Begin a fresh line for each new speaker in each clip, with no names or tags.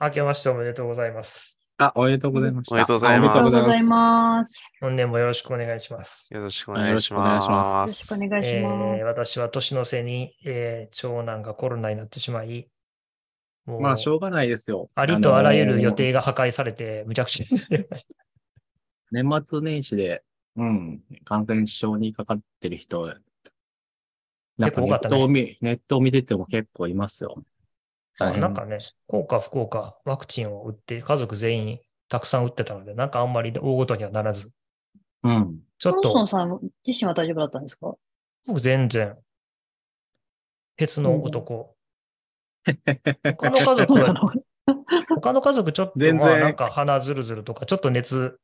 明けましておめでとうございます。
あ、おめでとうございました。
おめでとうござい
あおめ
ます
でとうございます。
ます。
本年もよろしくお願いします。
よろしくお願いしま。
ます
よろしくお願いし
え
ます。
ー私は年の瀬に、えー長男がコロナになってしまい、もう
まあ、しょうがないですよ。
ありとあらゆる予
あのー
定が破壊されて、むちゃくちゃになりました。
年末年始で、うん、感染症にかかってる人、なんかネットを見、ネットを見てても結構いますよ。大変
なんかね、効果不効果、ワクチンを打って、家族全員たくさん打ってたので、なんかあんまり大ごとにはならず、
うん。
ちょっ
ローソン
と、
さん自身は大丈夫だったんですか？
僕全然、鉄の男。他の家族は他の家族ちょっと、まあなんか鼻ずるずるとか、ちょっと熱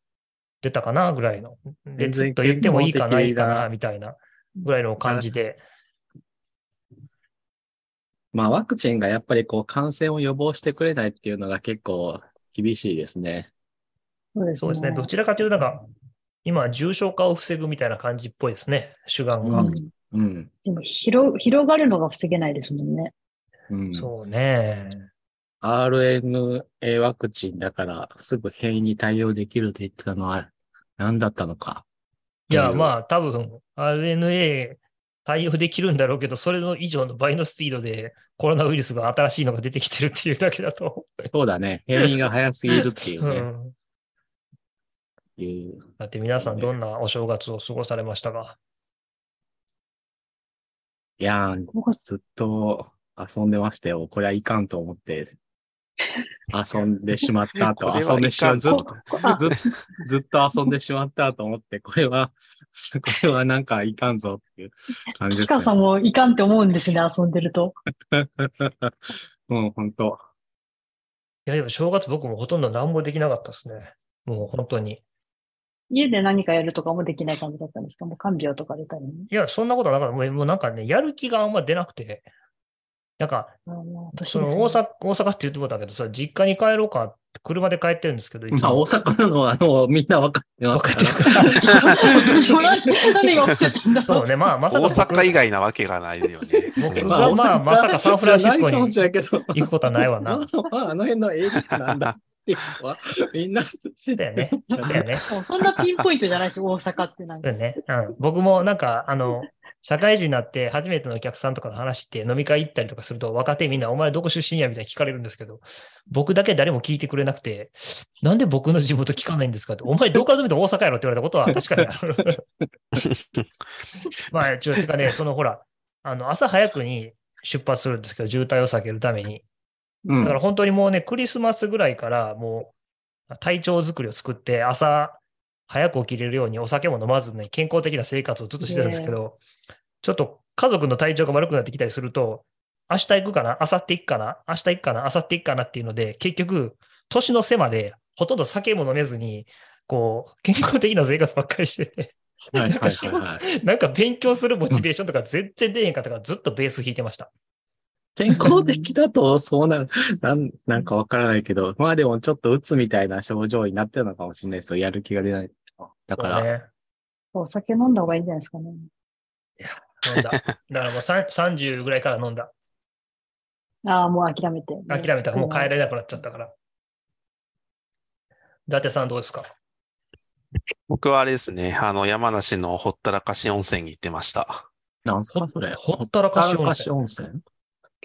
出たかなぐらいの。熱と言ってもいいかな、いいかな、
な
みたいなぐらいの感じで。
まあ、ワクチンがやっぱりこう、感染を予防してくれないっていうのが結構厳しいですね。
そうです
そうですね。どちらかというと、なんか、今、重症化を防ぐみたいな感じっぽいですね。主眼が。
うんうん。
でも広、広がるのが防げないですもんね。
うん。
そうね。
RNA ワクチンだから、すぐ変異に対応できると言ってたのは何だったのか。
いや、
うん
まあ、多分、RNA 対応できるんだろうけど、それの以上の倍のスピードでコロナウイルスが新しいのが出てきてるっていうだけだと。
そうだね。変異が早すぎるっていうね。
うん
いう
だって皆さんどんなお正月を過ごされましたか？
いやー、
僕
ずっと遊んでましたよ。これはいかんと思って、遊んでしまった後、
これはい
遊んでしまう。ずっ
と
と、ずっずっと遊んでしまったと思って、これは、これはなんかいかんぞっていう感じですね
キカ。さんもいかんって思うんですね、遊んでると。
うん、本当
いや、でも正月僕もほとんど何もできなかったですね。もう本当に。
家で何かやるとかもできない感じだったんですか？もう看病とか出たりね。
いや、そんなことはなかった。もうもうなんかね、やる気があんま出なくて。なんか、その大阪、大阪って言ってもらったけどさ、実家に帰ろうかって、車で帰ってるんですけど、
まあ、
も
大阪なのは、あの、みんな分かってますか
分かってる
ら。
そうね、まあ、まさ
大
か僕
阪以外なわけがないよね。
僕
うん
がまあまさかサンフランシスコに。行くことはないわ
まあ
な。、
まあ、あの辺のエリアなんだっていうのは、みんな知って
だよね。だよね。
そんなピンポイントじゃないし、大阪ってなんか。
ね。うん。僕もなんか、あの、社会人になって初めてのお客さんとかの話って飲み会行ったりとかすると若手みんなお前どこ出身やみたいに聞かれるんですけど、僕だけ誰も聞いてくれなくて、なんで僕の地元聞かないんですかって、お前どこからでも大阪やろって言われたことは確かにある。まあ、ちょっとかね、そのほら、あの、朝早くに出発するんですけど、渋滞を避けるために。
うん
だから本当にもうね、クリスマスぐらいからもう体調作りを作って、朝早く起きれるようにお酒も飲まずね、健康的な生活をずっとしてたんですけど、ちょっと家族の体調が悪くなってきたりすると、明日行くかな明後日行くかな明日行くかな明後日行くかなっていうので、結局、年の瀬までほとんど酒も飲めずに、こう、健康的な生活ばっかりしてて、なんか。なんか勉強するモチベーションとか全然出へんかったからずっとベース弾いてました。
健康的だとそうなる、なん、なんかわからないけど、まあでもちょっと鬱みたいな症状になってるのかもしれないですよ。やる気が出ない。だから、
ね。
お酒飲んだ方がいいんじゃないですかね。
飲んだ。だからもうさん30ぐらいから飲んだ。
ああ、もう諦めて。
諦めたもう帰れなくなっちゃったから。伊達さんどうですか？
僕はあれですね、あの、山梨のほったらかし温泉に行ってました。
なんすかそれ。
ほったらかし温泉
ほったらかし温泉？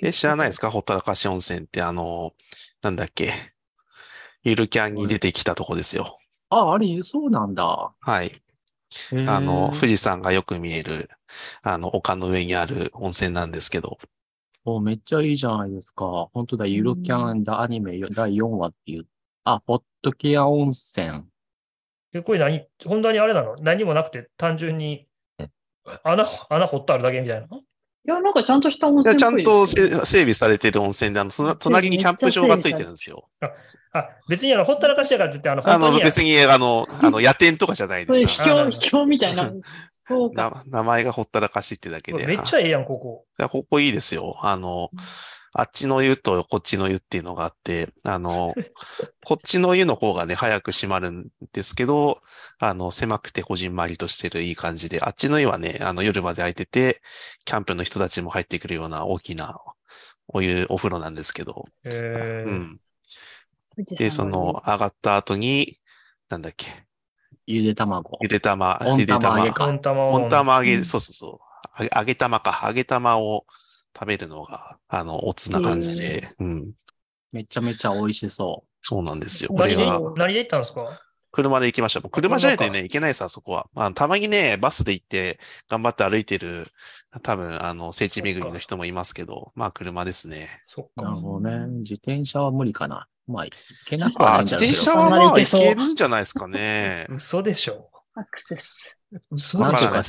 え、知らないですか？ほったらかし温泉って、あの、なんだっけ？ゆるキャンに出てきたとこですよ。
あ、あれ、そうなんだ。
はい。あの、富士山がよく見える、あの、丘の上にある温泉なんですけど、
お、めっちゃいいじゃないですか。本当だ、ゆるキャンだアニメ第4話っていう。あ、ホットケア温泉。
えこれ何？本当にあれなの？何もなくて単純に穴、穴掘ってあるだけみたいな？
いや、なんかちゃんとした温
いや
泉
ちゃんと整備されてる温泉で、あの、その隣にキャンプ場がついてるんですよ。
あ、別にあの、ほったらかしやからって言って、あの、
あの、別に、あの、あの、夜店とかじゃないです。
秘境、秘境みたいな。
名前がほったらかしってだけで。
めっちゃええやん、ここ。
いや、ここいいですよ。あの、あっちの湯とこっちの湯っていうのがあって、あの、こっちの湯の方がね、早く閉まるんですけど、あの、狭くてこじんまりとしてるいい感じで、あっちの湯はね、あの、夜まで空いてて、キャンプの人たちも入ってくるような大きなお湯、お風呂なんですけど、
えー
うん。で、その上がった後に、なんだっけ、
ゆで卵。
ゆで玉、
温
ゆで玉、
玉揚げか
温玉を。
温玉揚げ、
うん
そうそうそう。揚げ玉か。揚げ玉を食べるのが、あの、おつな感じで。うん。
めちゃめちゃ美味しそ
そうなんですよ。これが、
何で行ったんですか？
車で行きました。もう車じゃないとね、行けないです、あそこは。あのたまにね、バスで行って、頑張って歩いてる、多分、あの、聖地巡りの人もいますけど、まあ、車ですね。
う。
そっか。
なるほどね。自転車は無理かな。まあ、いけなくは
あ
ないんだろうけど。
自転車はまあ、行けるんじゃないですかね。
嘘でしょ。
アクセス。
嘘
なんとか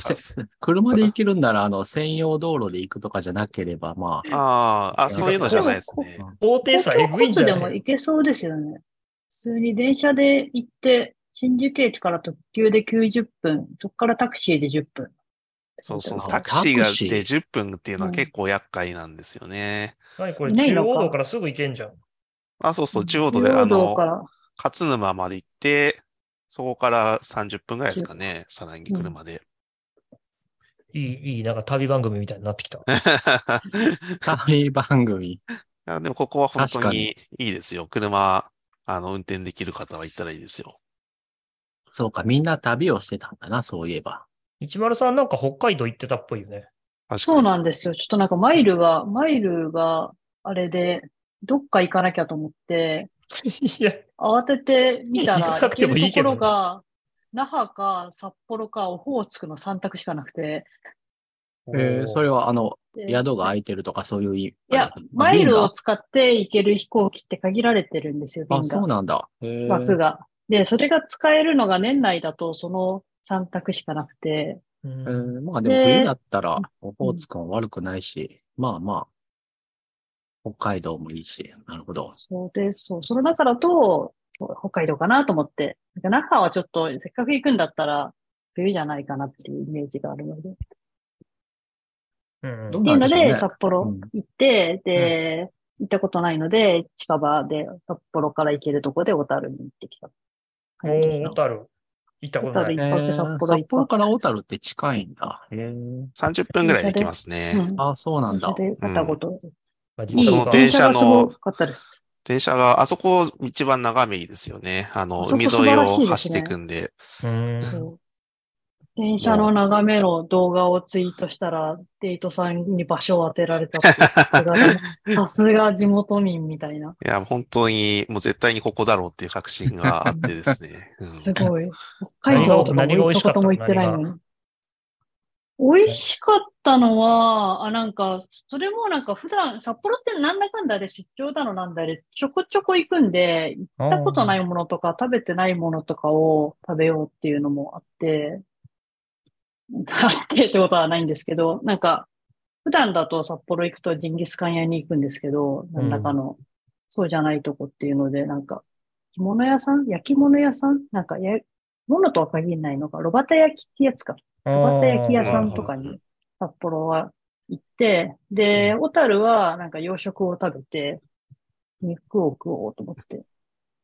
車で行けるんなら、あの、専用道路で行くとかじゃなければ、まあ、
ああ、あ、そういうのじゃないですね。
高低差えぐいんじゃ
でも
ない
行けそうですよね。普通に電車で行って、新宿駅から特急で90分、そこからタクシーで10分。
そうそう
あ。
タクシーがで10分っていうのは結構厄介なんですよね。
何これ、中央道からすぐ行けんじゃん。
あ、そうそう、中央道で、
中央
あの
道か、ら。
勝沼まで行って、そこから30分ぐらいですかね、さらに車で。
いい、いい、なんか旅番組みたいになってきた。
旅番組。
でもここは本
確かに
当にいいですよ。車、あの、運転できる方は行ったらいいですよ。
そうか、みんな旅をしてたんだな、そういえば。
一丸さんなんか北海道行ってたっぽいよね。
そうなんですよ。ちょっとなんかマイルが、マイルがあれで、どっか行かなきゃと思って、
いや、
慌ててみたら、
行け
るところが、那覇か札幌かオホーツクの3択しかなくて、
えー、それは、あの、
で
宿が空いてるとかそういう意味。
いや、マイルを使って行ける飛行機って限られてるんですよ、便
あ、そう
が、
なんだ。
枠が。で、それが使えるのが年内だとその3択しかなくて、
うん
えー。まあでも
で
冬だったら、オホーツクも悪くないし、まあまあ、北海道もいいし、なるほど。
そうで、そう、その中だと、北海道かなと思って、なんか那覇はちょっと、せっかく行くんだったら、冬じゃないかなっていうイメージがあるので。
うん
ど
っていうので、
なんでしょうね
札幌
うん
行って、で、行ったことないので、近場で札幌から行けるとこで小樽に行ってきた
おー、小樽。行ったことない。
小樽一泊
えー
札幌
札幌から小樽って近いんだ。へー
30分ぐらいで行きますね。
うん。
あ、そうなんだ
で片言。
まあ
その
実
電車の。電車が、あそこ一番眺めいいですよね。あの、海沿いを走っていくんで。
電車の眺めの動画をツイートしたら、デイトさんに場所を当てられたさすがださすが地元民みたいな。
いや、本当に、もう絶対にここだろうっていう確信があってですね。うん
すごい。北海道とかも一言も行ってないのに。美味しかったのは、あ、なんか、それもなんか普段、札幌ってなんだかんだで出張だのなんだで、ちょこちょこ行くんで、行ったことないものとか食べてないものとかを食べようっていうのもあって、あってってことはないんですけど、なんか、普段だと札幌行くとジンギスカン屋に行くんですけど、何らかの、そうじゃないとこっていうので、なんか、着物屋さん？焼き物屋さん？なんかや、物とは限らないのか、ロバタ焼きってやつか。ロバタ焼き屋さんとかに札幌は行って、で、小樽はなんか洋食を食べて、肉を食おうと思って。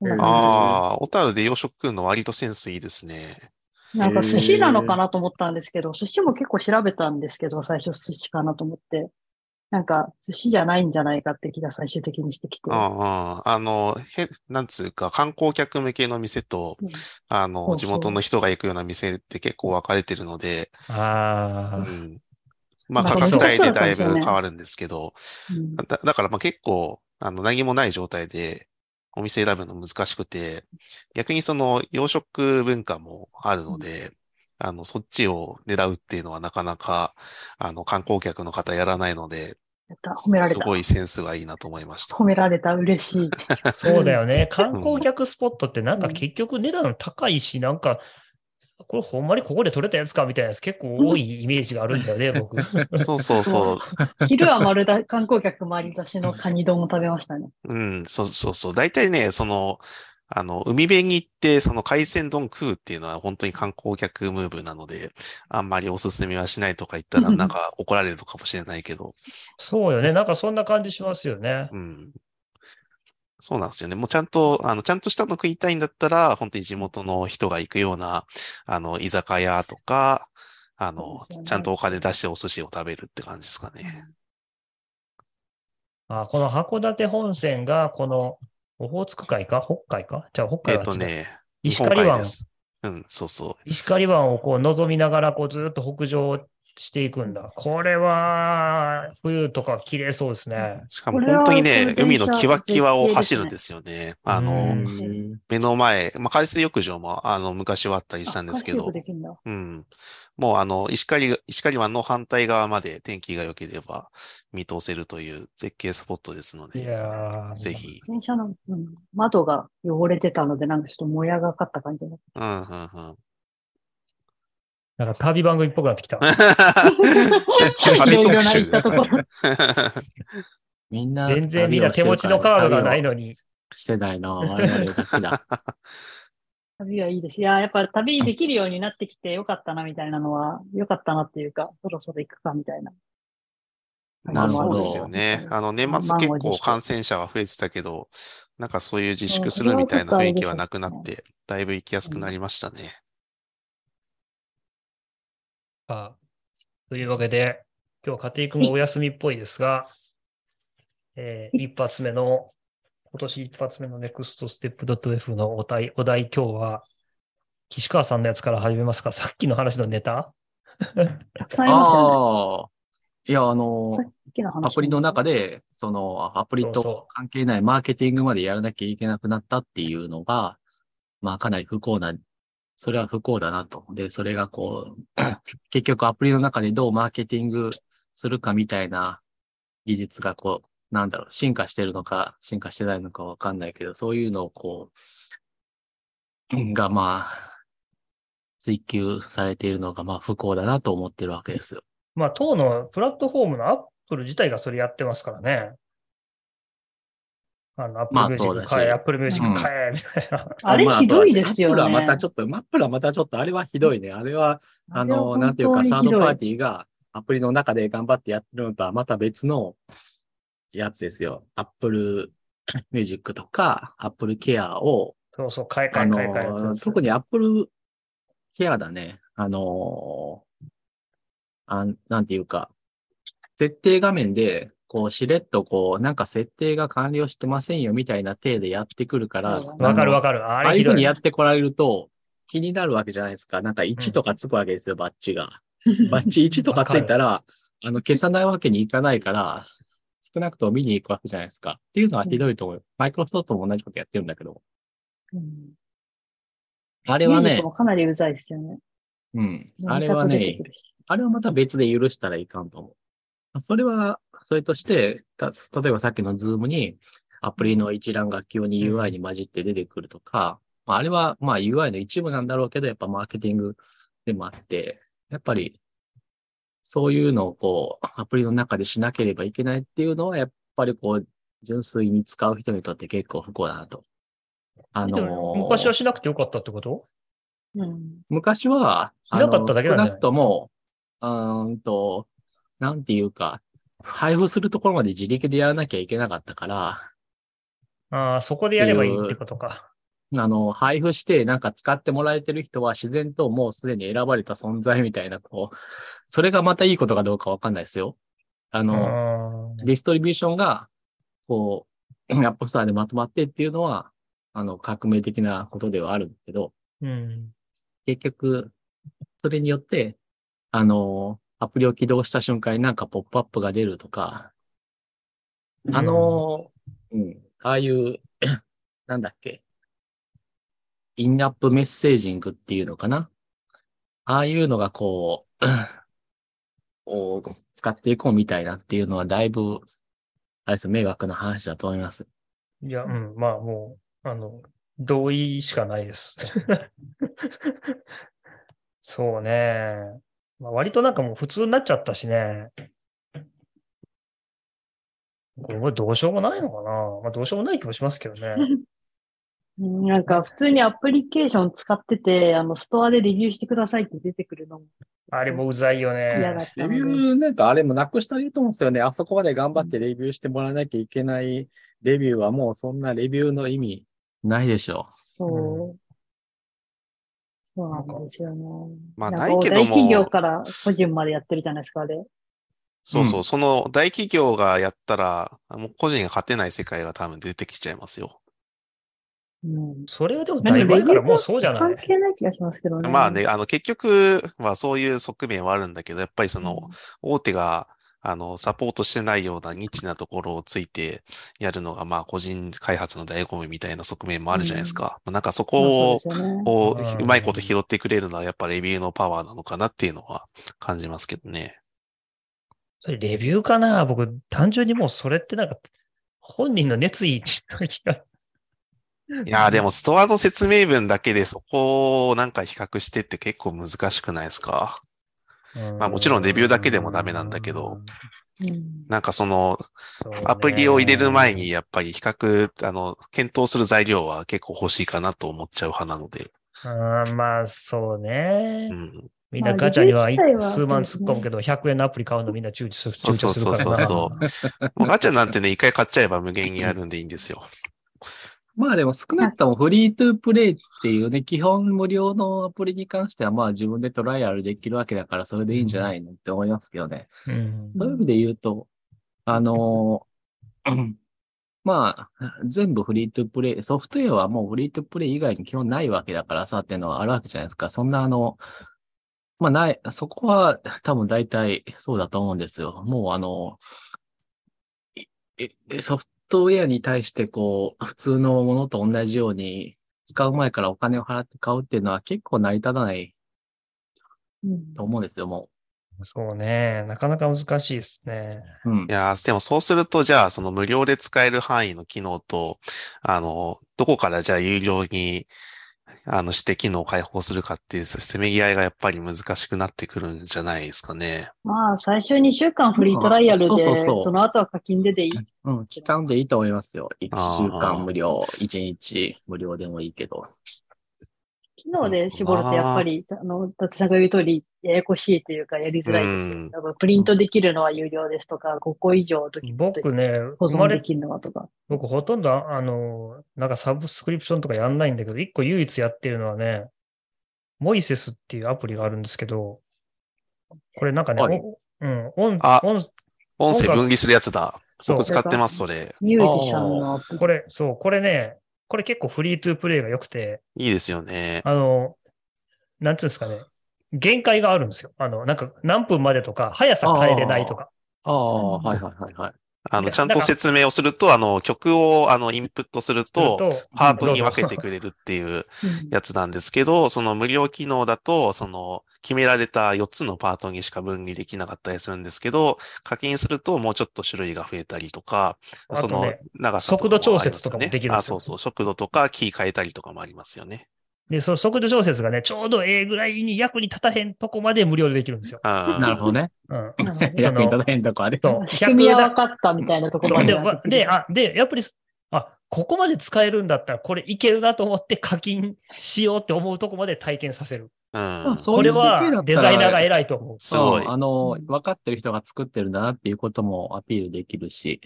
ああ、小樽で洋食食うの割とセンスいいですね。
じなんか寿司なのかなと思ったんですけど、寿司も結構調べたんですけど、最初寿司かなと思って。なんか寿司じゃないんじゃないかって気が最終的にしてきて。
うんうん。あの、へ、なんつうか、観光客向けの店と
うん、
あの、
そうそう
地元の人が行くような店って結構分かれてるので、う
ああ。
ん。まあ、
なん
か
価格帯でだいぶ変わるんですけど、
うん
だ、だからまあ結構、あの、何もない状態でお店選ぶの難しくて、逆にその洋食文化もあるので、あの、そっちを狙うっていうのはなかなか、あの、観光客の方やらないので、
やった、褒められた。
すごいセンスがいいなと思いました。
褒められた、嬉しい。
そうだよね。観光客スポットってなんか結局値段高いし、なんか、これほんまにここで取れたやつかみたいなやつ結構多いイメージがあるんだよね、僕。
そうそうそう。
昼は丸だ、観光客回り出しのカニ丼を食べましたね。
うん、そうそうそう。大体ね、その、あの、海辺に行って、その海鮮丼食うっていうのは本当に観光客ムーブなので、あんまりおすすめはしないとか言ったら、なんか怒られるのかもしれないけど、
そうよね。なんかそんな感じしますよね。
うん。そうなんですよね。もうちゃんと、あの、ちゃんとしたの食いたいんだったら、本当に地元の人が行くような、あの、居酒屋とか、あのちゃんとお金出してお寿司を食べるって感じですかね。
あこの函館本線が、このオホーツク海か？北海か？じゃあ北
えっ、
海は違う。
とね、
石狩湾
で。す。うん、そうそう。
石狩湾をこう望みながらこうずっと北上していくんだ。これは冬とか綺麗そうですね。
しかも
これは
本当にね、海のキワキワを走るんですよね。あ
う
の
ん、
目の前、まあ、海水浴場もあの昔はあったりしたんですけど
あ海水浴、できるんだ。
うん。もうあの、石狩、石狩湾の反対側まで天気が良ければ見通せるという絶景スポットですの
い
で、
やー
ぜ。ひ。
電車の、うん、窓が汚れてたので、なんかちょっともやがかった感じだ。
うん、うん、うん。
なんか旅番組っぽくなってきた。
旅特集ですか
行ったところ。
みんな、
全然みんな手持ちのカードがないのに。
してないな。我々だけだ。
旅はいいです。いや、やっぱ旅できるようになってきてよかったな、みたいなのは、よかったなっていうか、そろそろ行くか、みたいな。
まあ
なるほど
そうですよね。あの、年末結構感染者は増えてたけど、なんかそういう自粛するみたいな雰囲気はなくなって、だいぶ行きやすくなりましたね。
あというわけで、今日は家庭君がお休みっぽいですが、えー一発目の、今年一発目の NEXTSTEP.F のお題、お題今日は、岸川さんのやつから始めますか？さっきの話のネタ？
たくさんいますよ
ああ。いや、あの。アプリの中で、その、アプリと関係ないマーケティングまでやらなきゃいけなくなったっていうのが、まあ、かなり不幸な、それは不幸だなと。で、それがこう、結局アプリの中でどうマーケティングするかみたいな技術がこう、なんだろう、進化してるのか、進化してないのかわかんないけど、そういうのをこう、がまあ、追求されているのがまあ不幸だなと思ってるわけですよ。
まあ、当のプラットフォームのアップル自体がそれやってますからね。あの、アップルミュージック買え、アップルミュージック買え、みたいな。
あれ
ま
ひどいですよね。
アップルはまたちょっと、アップルはまたちょっと、あれはひどいね。あれは、あの、なんていうか、サードパーティーがアプリの中で頑張ってやってるのとはまた別のやつですよ。アップルミュージックとか、アップルケアを、
そうそう、買え買
あ
え買え買え。
特にアップルケアだね。あの、あなんていうか、設定画面で、こう、しれっとこう、なんか設定が完了してませんよみたいな体でやってくるから、
わかるわ
か
かる。あ
ああいうふうに。やってこられると、気になるわけじゃないですか。なんか1とかつくわけですよ、バッチが。バッチ1とかついたら、あの、消さないわけにいかないから、少なくとも見に行くわけじゃないですか。っていうのはひどいと思う。マイクロソフトも同じことやってるんだけど。
うん
あれはね
かなりうざいですよね。
うん。あれはねあれはまた別で許したらいかんと思う。それは、それとして、た例えばさっきのズームにアプリの一覧が急に UI に混じって出てくるとか、まあ、あれはまあ UI の一部なんだろうけど、やっぱマーケティングでもあって、やっぱりそういうのをこう、アプリの中でしなければいけないっていうのは、やっぱりこう、純粋に使う人にとって結構不幸だなと。あ
で
のー
も昔はしなくてよかったってこと？
うん。
昔は、
しなかっただけなんじゃない
少なくとも、うーんと、なんていうか、配布するところまで自力でやらなきゃいけなかったから、
ああ、そこでやればいいってことか。
あの、配布してなんか使ってもらえてる人は自然ともうすでに選ばれた存在みたいな、こう、それがまたいいことかどうかわかんないですよ。あ
う
の、
ん
ディストリビューションが、こう、アップストアでまとまってっていうのは、あの、革命的なことではあるんだけど、
うん。
結局、それによって、あの、アプリを起動した瞬間になんかポップアップが出るとか、あの、うん、ああいう、なんだっけ、 in-app messaging っていうのかな？ああいうのがこう、を使っていこうみたいなっていうのはだいぶ、あれです迷惑な話だと思います。
いや、うん、まあもう、あの、同意しかないです。そうね。まあ、割となんかもう普通になっちゃったしね。これどうしようもないのかなまあどうしようもない気もしますけどね。
うんなんか普通にアプリケーション使ってて、あの、ストアでレビューしてくださいって出てくるのも
あれもうざいよね。
レビューなんかあれもなくしたらいいと思うんですよね。あそこまで頑張ってレビューしてもらわなきゃいけないレビューはもうそんなレビューの意味ないでしょ
そう。そうなんですよね。
まあ
な
いけども
大企業から個人までやってるじゃないですか、あれ。
そうそうう、
ん
その大企業がやったら、もう個人が勝てない世界が多分出てきちゃいますよ。
うん。
それはでもだいぶ前からもうそうじゃな
関
い
係ない気がしますけどね。
まあね、あの、結局はそういう側面はあるんだけど、やっぱりその、大手が、あの、サポートしてないようなニッチなところをついてやるのが、まあ、個人開発の醍醐味みたいな側面もあるじゃないですか。なんかそ
まあ
こを、
そうね。
こ
うん
う、うまいこと拾ってくれるのは、やっぱレビューのパワーなのかなっていうのは感じますけどね。
それレビューかな？僕、単純にもうそれってなんか、本人の熱意っていう気が。
いやー、でも、ストアの説明文だけでそこをなんか比較してって結構難しくないですか？まあもちろんレビューだけでもダメなんだけど
うん
なんかその、アプリを入れる前にやっぱり比較、あの、検討する材料は結構欲しいかなと思っちゃう派なので。
うん。まあ、そうね。
うん。
みんなガチャには数万突っ込むけど、100円のアプリ買うのみんな躊躇する
そうそうそうそうそうガチャなんてね、一回買っちゃえば無限にあるんでいいんですよ。
まあでも少なくともフリートゥープレイっていうね、基本無料のアプリに関してはまあ自分でトライアルできるわけだからそれでいいんじゃないのって思いますけどね。
うん。
そういう意味で言うと、あのまあ、全部フリートゥープレイ、ソフトウェアはもうフリートゥープレイ以外に基本ないわけだからさっていうのはあるわけじゃないですか。そんなあの、まあない、そこは多分大体そうだと思うんですよ。もうあの、いいソフトウェアに対してこう、普通のものと同じように使う前からお金を払って買うっていうのは結構成り立たない
うん
と思うんですよ、も
そうね。なかなか難しいですね。
う。うん
い。やーでもそうすると、じゃあ、その無料で使える範囲の機能と、あの、どこからじゃあ有料に、あの、して機能を開放するかっていう、せめぎ合いがやっぱり難しくなってくるんじゃないですかね。
まあ、最初2週間フリートライアルで、
そうそうそう
その後は課金ででいい？
うん、期間でいいと思いますよ。1
あー
週間無料、1日無料でもいいけど。
機能で絞るとやっぱり、あの、たつさんが言う通り、ややこしいというか、やりづらいですよ
うん。
プリントできるのは有料ですとか、5個以上とき
僕ね、
保
生まれ
存できるのはとか。
僕ほとんど、あの、なんかサブスクリプションとかやんないんだけど、一個唯一やってるのはね、モイセスっていうアプリがあるんですけど、これなんかね、うん、音、
あ
音、
音声分離するやつだ。僕使ってます、それ。
ミュージシャンのアプリ。
これ、そう、これね、これ結構フリートゥープレイが良くて、
いいですよね。
あの、なんつうんですかね、限界があるんですよ。あの、なんか何分までとか、速さ変えれないとか。
ああ、はいはいはいはい。
あの、ちゃんと説明をすると、あの、曲を、あの、インプットすると、パートに分けてくれるっていう
うん。
やつなんですけど、その無料機能だと、その決められた4つのパートにしか分離できなかったりするんですけど、課金するともうちょっと種類が増えたりとか、その
ね
長さとか
速度調節とかもできるんですよ。
そうそう、速度とかキー変えたりとかもありますよね。
で、その速度調節がね、ちょうどええぐらいに役に立たへんとこまで無料でできるんですよ。
あー
なるほどね。
うん。
役に立たへんとこあれ。
そう。
仕組みは
100
分かったみたいなところま
で、
で
あ、で、やっぱり、あ、ここまで使えるんだったら、これいけるなと思って課金しようって思うとこまで体験させる。
うん
まあそういう
これはデザイナーが偉いと思う。
すごい
うんあの、分かってる人が作ってるんだなっていうこともアピールできるし、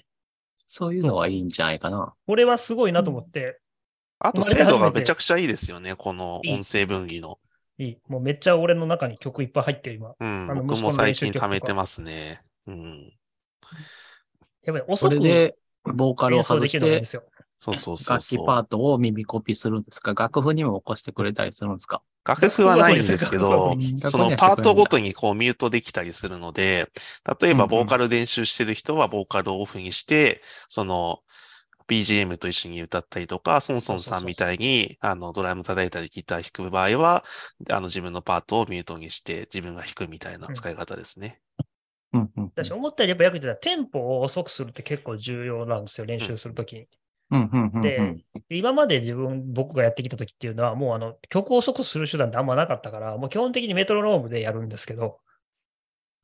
そういうのはいいんじゃないかな。
これはすごいなと思って、
あと精度がめちゃくちゃいいですよね、この音声分離の。
いい。もうめっちゃ俺の中に曲いっぱい入ってる今。
うん、僕も最近貯めてますね。うん。
やっぱり
そ
遅く
れで、ボーカルを外して
るのがいいんで、すよ。
そうそうそう
楽器
そう。
パートを耳コピするんですか？楽譜にも起こしてくれたりするんですか？
楽譜はないんですけど、そのパートごと
に。
にこうミュートできたりするので、例えばボーカル練習してる人はボーカルをオフにして、その BGM と一緒に歌ったりとか、ソンソンさんみたいにあのドラム叩いたりギター弾く場合は、あの自分のパートをミュートにして自分が弾くみたいな使い方ですね。
うんうん
私思ったよりやっぱ役に立ったテンポを遅くするって結構重要なんですよ、練習するときに。
うんうんうんうん。
で、今まで自分、僕がやってきた時っていうのは、もうあの、曲を遅くする手段ってあんまなかったから、もう基本的にメトロノームでやるんですけど、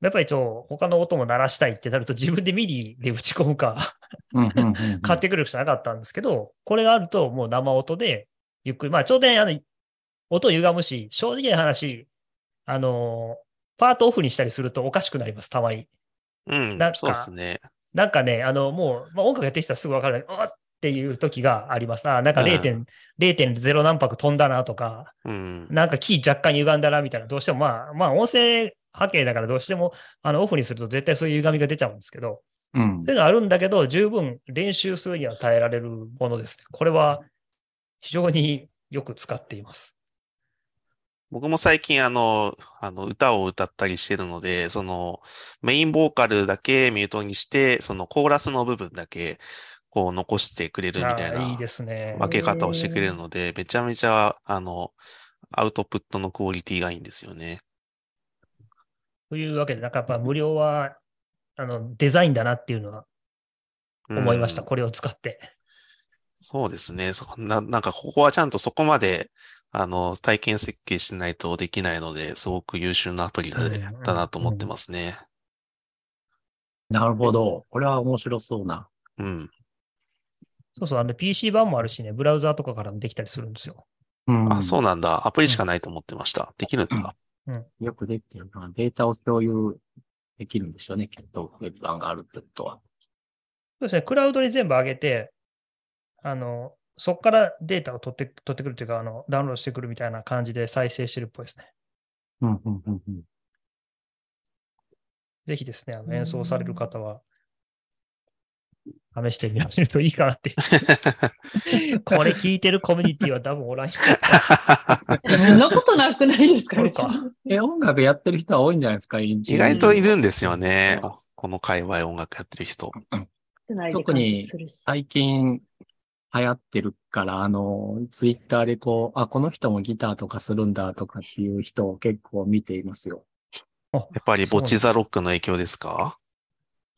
やっぱり一応、他の音も鳴らしたいってなると自分でミディで打ち込むか、
うんうんうんうん
買ってくるしかなかったんですけど、これがあるともう生音で、ゆっくり、まあちょうどね、あの、音歪むし、正直な話、あの、パートオフにしたりするとおかしくなります、たまに。
うん
なん、か
そうですね。
なんかね、あの、もう、まあ、音楽やってきたらすぐわかるんだけど、あっっていう時があります。あ、なんか0.0、0.0何拍飛んだなとか、
うん。
なんかキー若干歪んだなみたいな、どうしてもまあ、まあ音声波形だからどうしてもあのオフにすると絶対そういう歪みが出ちゃうんですけど、
うん
そういうのあるんだけど、十分練習するには耐えられるものですね。これは非常によく使っています。
僕も最近あの、あの、歌を歌ったりしてるので、その、メインボーカルだけミュートにして、そのコーラスの部分だけ、こう残してくれるみたいな
あーいいですね。
分け方をしてくれるので、めちゃめちゃ、あの、アウトプットのクオリティがいいんですよね。
というわけで、なんかやっぱ無料は、あの、デザインだなっていうのは思いました。
うん
これを使って。
そうですね。そな、なんかここはちゃんとそこまで、あの、体験設計しないとできないので、すごく優秀なアプリだなと思ってますね。
なるほど。これは面白そうな。
うん。
そうそう、あの PC 版もあるしね、ブラウザーとかからもできたりするんですよ。
うん
あ、そうなんだ。アプリしかないと思ってました。できるんだ。
よくできてるな。データを共有できるんでしょうね、きっと。ウェブ版があるってことは。
そうですね、クラウドに全部上げて、あの、そこからデータを取って、取ってくるというか、あの、ダウンロードしてくるみたいな感じで再生してるっぽいですね。
うん、うん、うん、うん。
ぜひですね、あの演奏される方は、試してみられるといいかなって。これ聞いてるコミュニティは多分おらんよ。
そんなことなくないですか？
え、音楽やってる人は多いんじゃないですか、意
意外といるんですよね。この界隈音楽やってる人。
特に最近流行ってるから、あの、ツイッターでこう、あ、この人もギターとかするんだとかっていう人を結構見ていますよ。
やっぱりボッチザロックの影響ですか？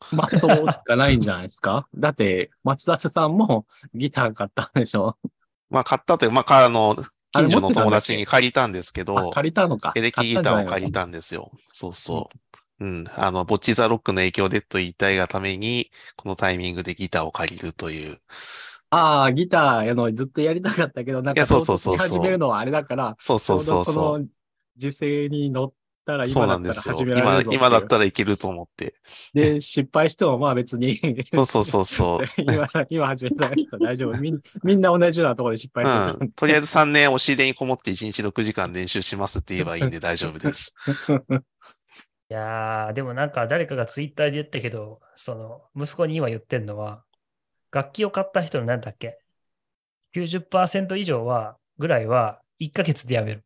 まあ、そうしかないんじゃないですか？だって、松田さんもギター買ったんでしょ？
まあ買ったという、まあか、あの、近所の友達に借りたんですけ
あ
ど、
借りたのか。
エレキギターを借り
た
たんですよ。そうそう。うん。あの、ボッチザロックの影響でと言いたいがために、このタイミングでギターを借りるという。
ああ、ギターあのずっとやりたかったけど、なんか
いやそうそうそう
唐突に始めるのはあれだから、
そうそうそうそ
の時勢に乗ったら
そう
今だったら
なんですよ。
始められ
今
るぞ、
今だったらいけると思って。
で、失敗してもまあ別に。
そうそうそうそう。
今、今始めた人大丈夫。みんみんな同じようなところで失敗する。
うん。とりあえず3年押し入れにこもって1日6時間練習しますって言えばいいんで大丈夫です。
いやー、でもなんか誰かがツイッターで言ったけど、その、息子に今言ってんのは、楽器を買った人の何だっけ ?90% 以上は、ぐらいは、1ヶ月でやめる。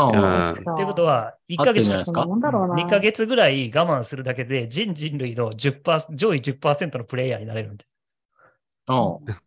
あ
うん。
あ
っていうことは、1
合って
ヶ月
るんじゃないですか？
そんなもんだろうな。
2ヶ月ぐらい我慢するだけで、全人類の10%、上位10%のプレイヤーになれるんで。
うん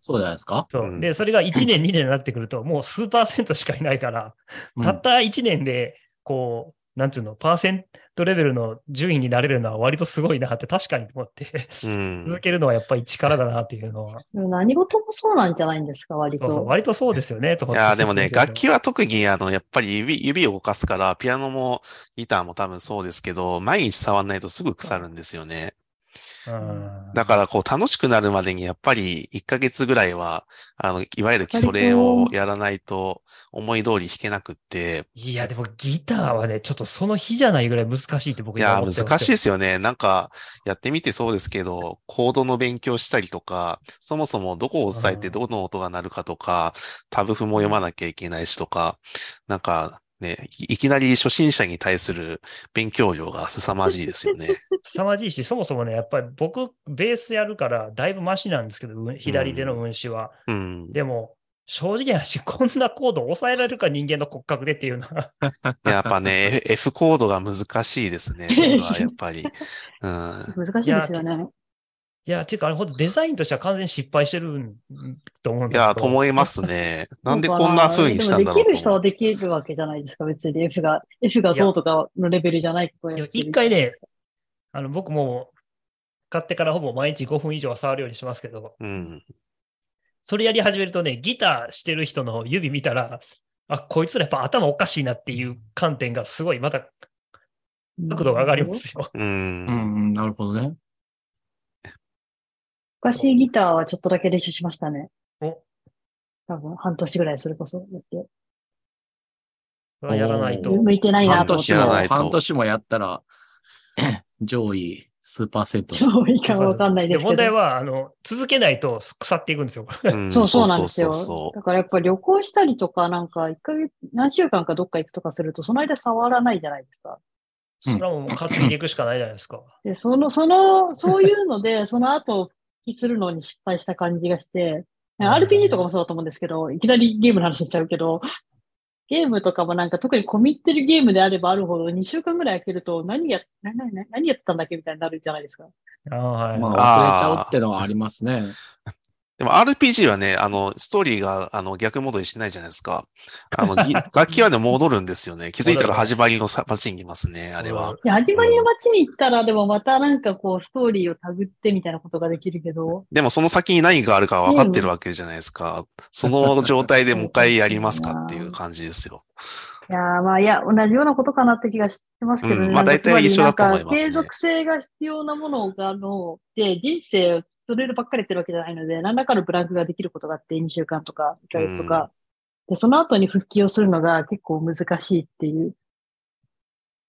そうじゃないですか？
そう。う。
ん。
で、それが1年、2年になってくると、もう数パーセントしかいないから、
うん。
たった1年で、こう、なんつうの、パーセントレベルの順位になれるのは割とすごいなって確かに思って、
うん。
続けるのはやっぱり力だなっていうのは、
でも何事もそうなんじゃないんですか、割と。
そうそう、割とそうですよね、と
いやーでもね、楽器
は、
は特にあの、やっぱり指、指を動かすから、ピアノもギターも多分そうですけど、毎日触んないとすぐ腐るんですよね。
うん。
だからこう楽しくなるまでにやっぱり1ヶ月ぐらいは、あの、いわゆる基礎練をやらないと思い通り弾けなくって、
いや、でもギターはね、ちょっとその日じゃないぐらい難しいって僕
いや難しいですよね。なんか、やってみてそうですけど、コードの勉強したりとか、そもそもどこを押さえて
うん。
どの音が鳴るかとか、タブ譜も読まなきゃいけないしとか、なんかね、いいきなり初心者に対する勉強量が凄まじいですよね。
凄まじいし、そもそもね、やっぱり僕、ベースやるから、だいぶマシなんですけど、う左手の運指は。
うん。
でも、正直な話、こんなコードを抑えられるか、人間の骨格でっていうのは。
やっぱね、F コードが難しいですね。やっぱり。うん。
難しいですよね。
いや、っていうか、あれ、ほんとデザインとしては完全に失敗してるんと思うんですけど。
いや、と思いますね。なんでこんな風にしたんだろうと
でもできる人はできるわけじゃないですか、別に F が、F がどうとかのレベルじゃない
一回ね、あの、僕も、買ってからほぼ毎日5分以上は触るようにしますけど、
うん。
それやり始めるとね、ギターしてる人の指見たら、あ、こいつらやっぱ頭おかしいなっていう観点がすごい、また角度が上がりますよ。
う。
うんん、うんなるほどね。
昔ギターはちょっとだけ練習しましたね。
お、
多分半年ぐらいそれこそやって。
それはやらないと。
向いてないな
半
と思って
半年もやったら、上位数パーセント。
超いいかわかんないですけど。
問題は、あの、続けないと腐っていくんですよ。
うん
そうそうなんですよ。
そうそう
だからやっぱ旅行したりとか、なんか一ヶ月、何週間かどっか行くとかすると、その間触らないじゃないですか。
それはもう担いでいくしかないじゃないですか。
で、その、その、そういうので、その後、するのに失敗した感じがして、
うん
RPG とかもそうだと思うんですけど、いきなりゲームの話しちゃうけど、ゲームとかもなんか特に込み入ってるゲームであればあるほど2週間ぐらい空けると何や、ななな何やってたんだっけみたいになるじゃないですか。
ああはい。
まあ、忘れちゃうってのはありますね。
でも RPG はね、あの、ストーリーが、あの、逆戻りしてないじゃないですか。あの、ぎ 楽器はね、戻るんですよね。気づいたら始まりのさ街にいますね、あれは。
いや、始まりの街に行ったら、でもまたなんかこう、ストーリーをタグってみたいなことができるけど、
でもその先に何があるか分かってるわけじゃないですか。その状態でもう一回やりますかっていう感じですよ。
いやーまあ、いや、同じようなことかなって気がしてますけどね。
うんまあ大体一緒だと思いますね
継続性が必要なものが、の、で、人生、そればっかりやってるわけじゃないので、何らかのブランクができることがあって、2週間とか、1ヶ月とか。で、その後に復帰をするのが結構難しいっていう。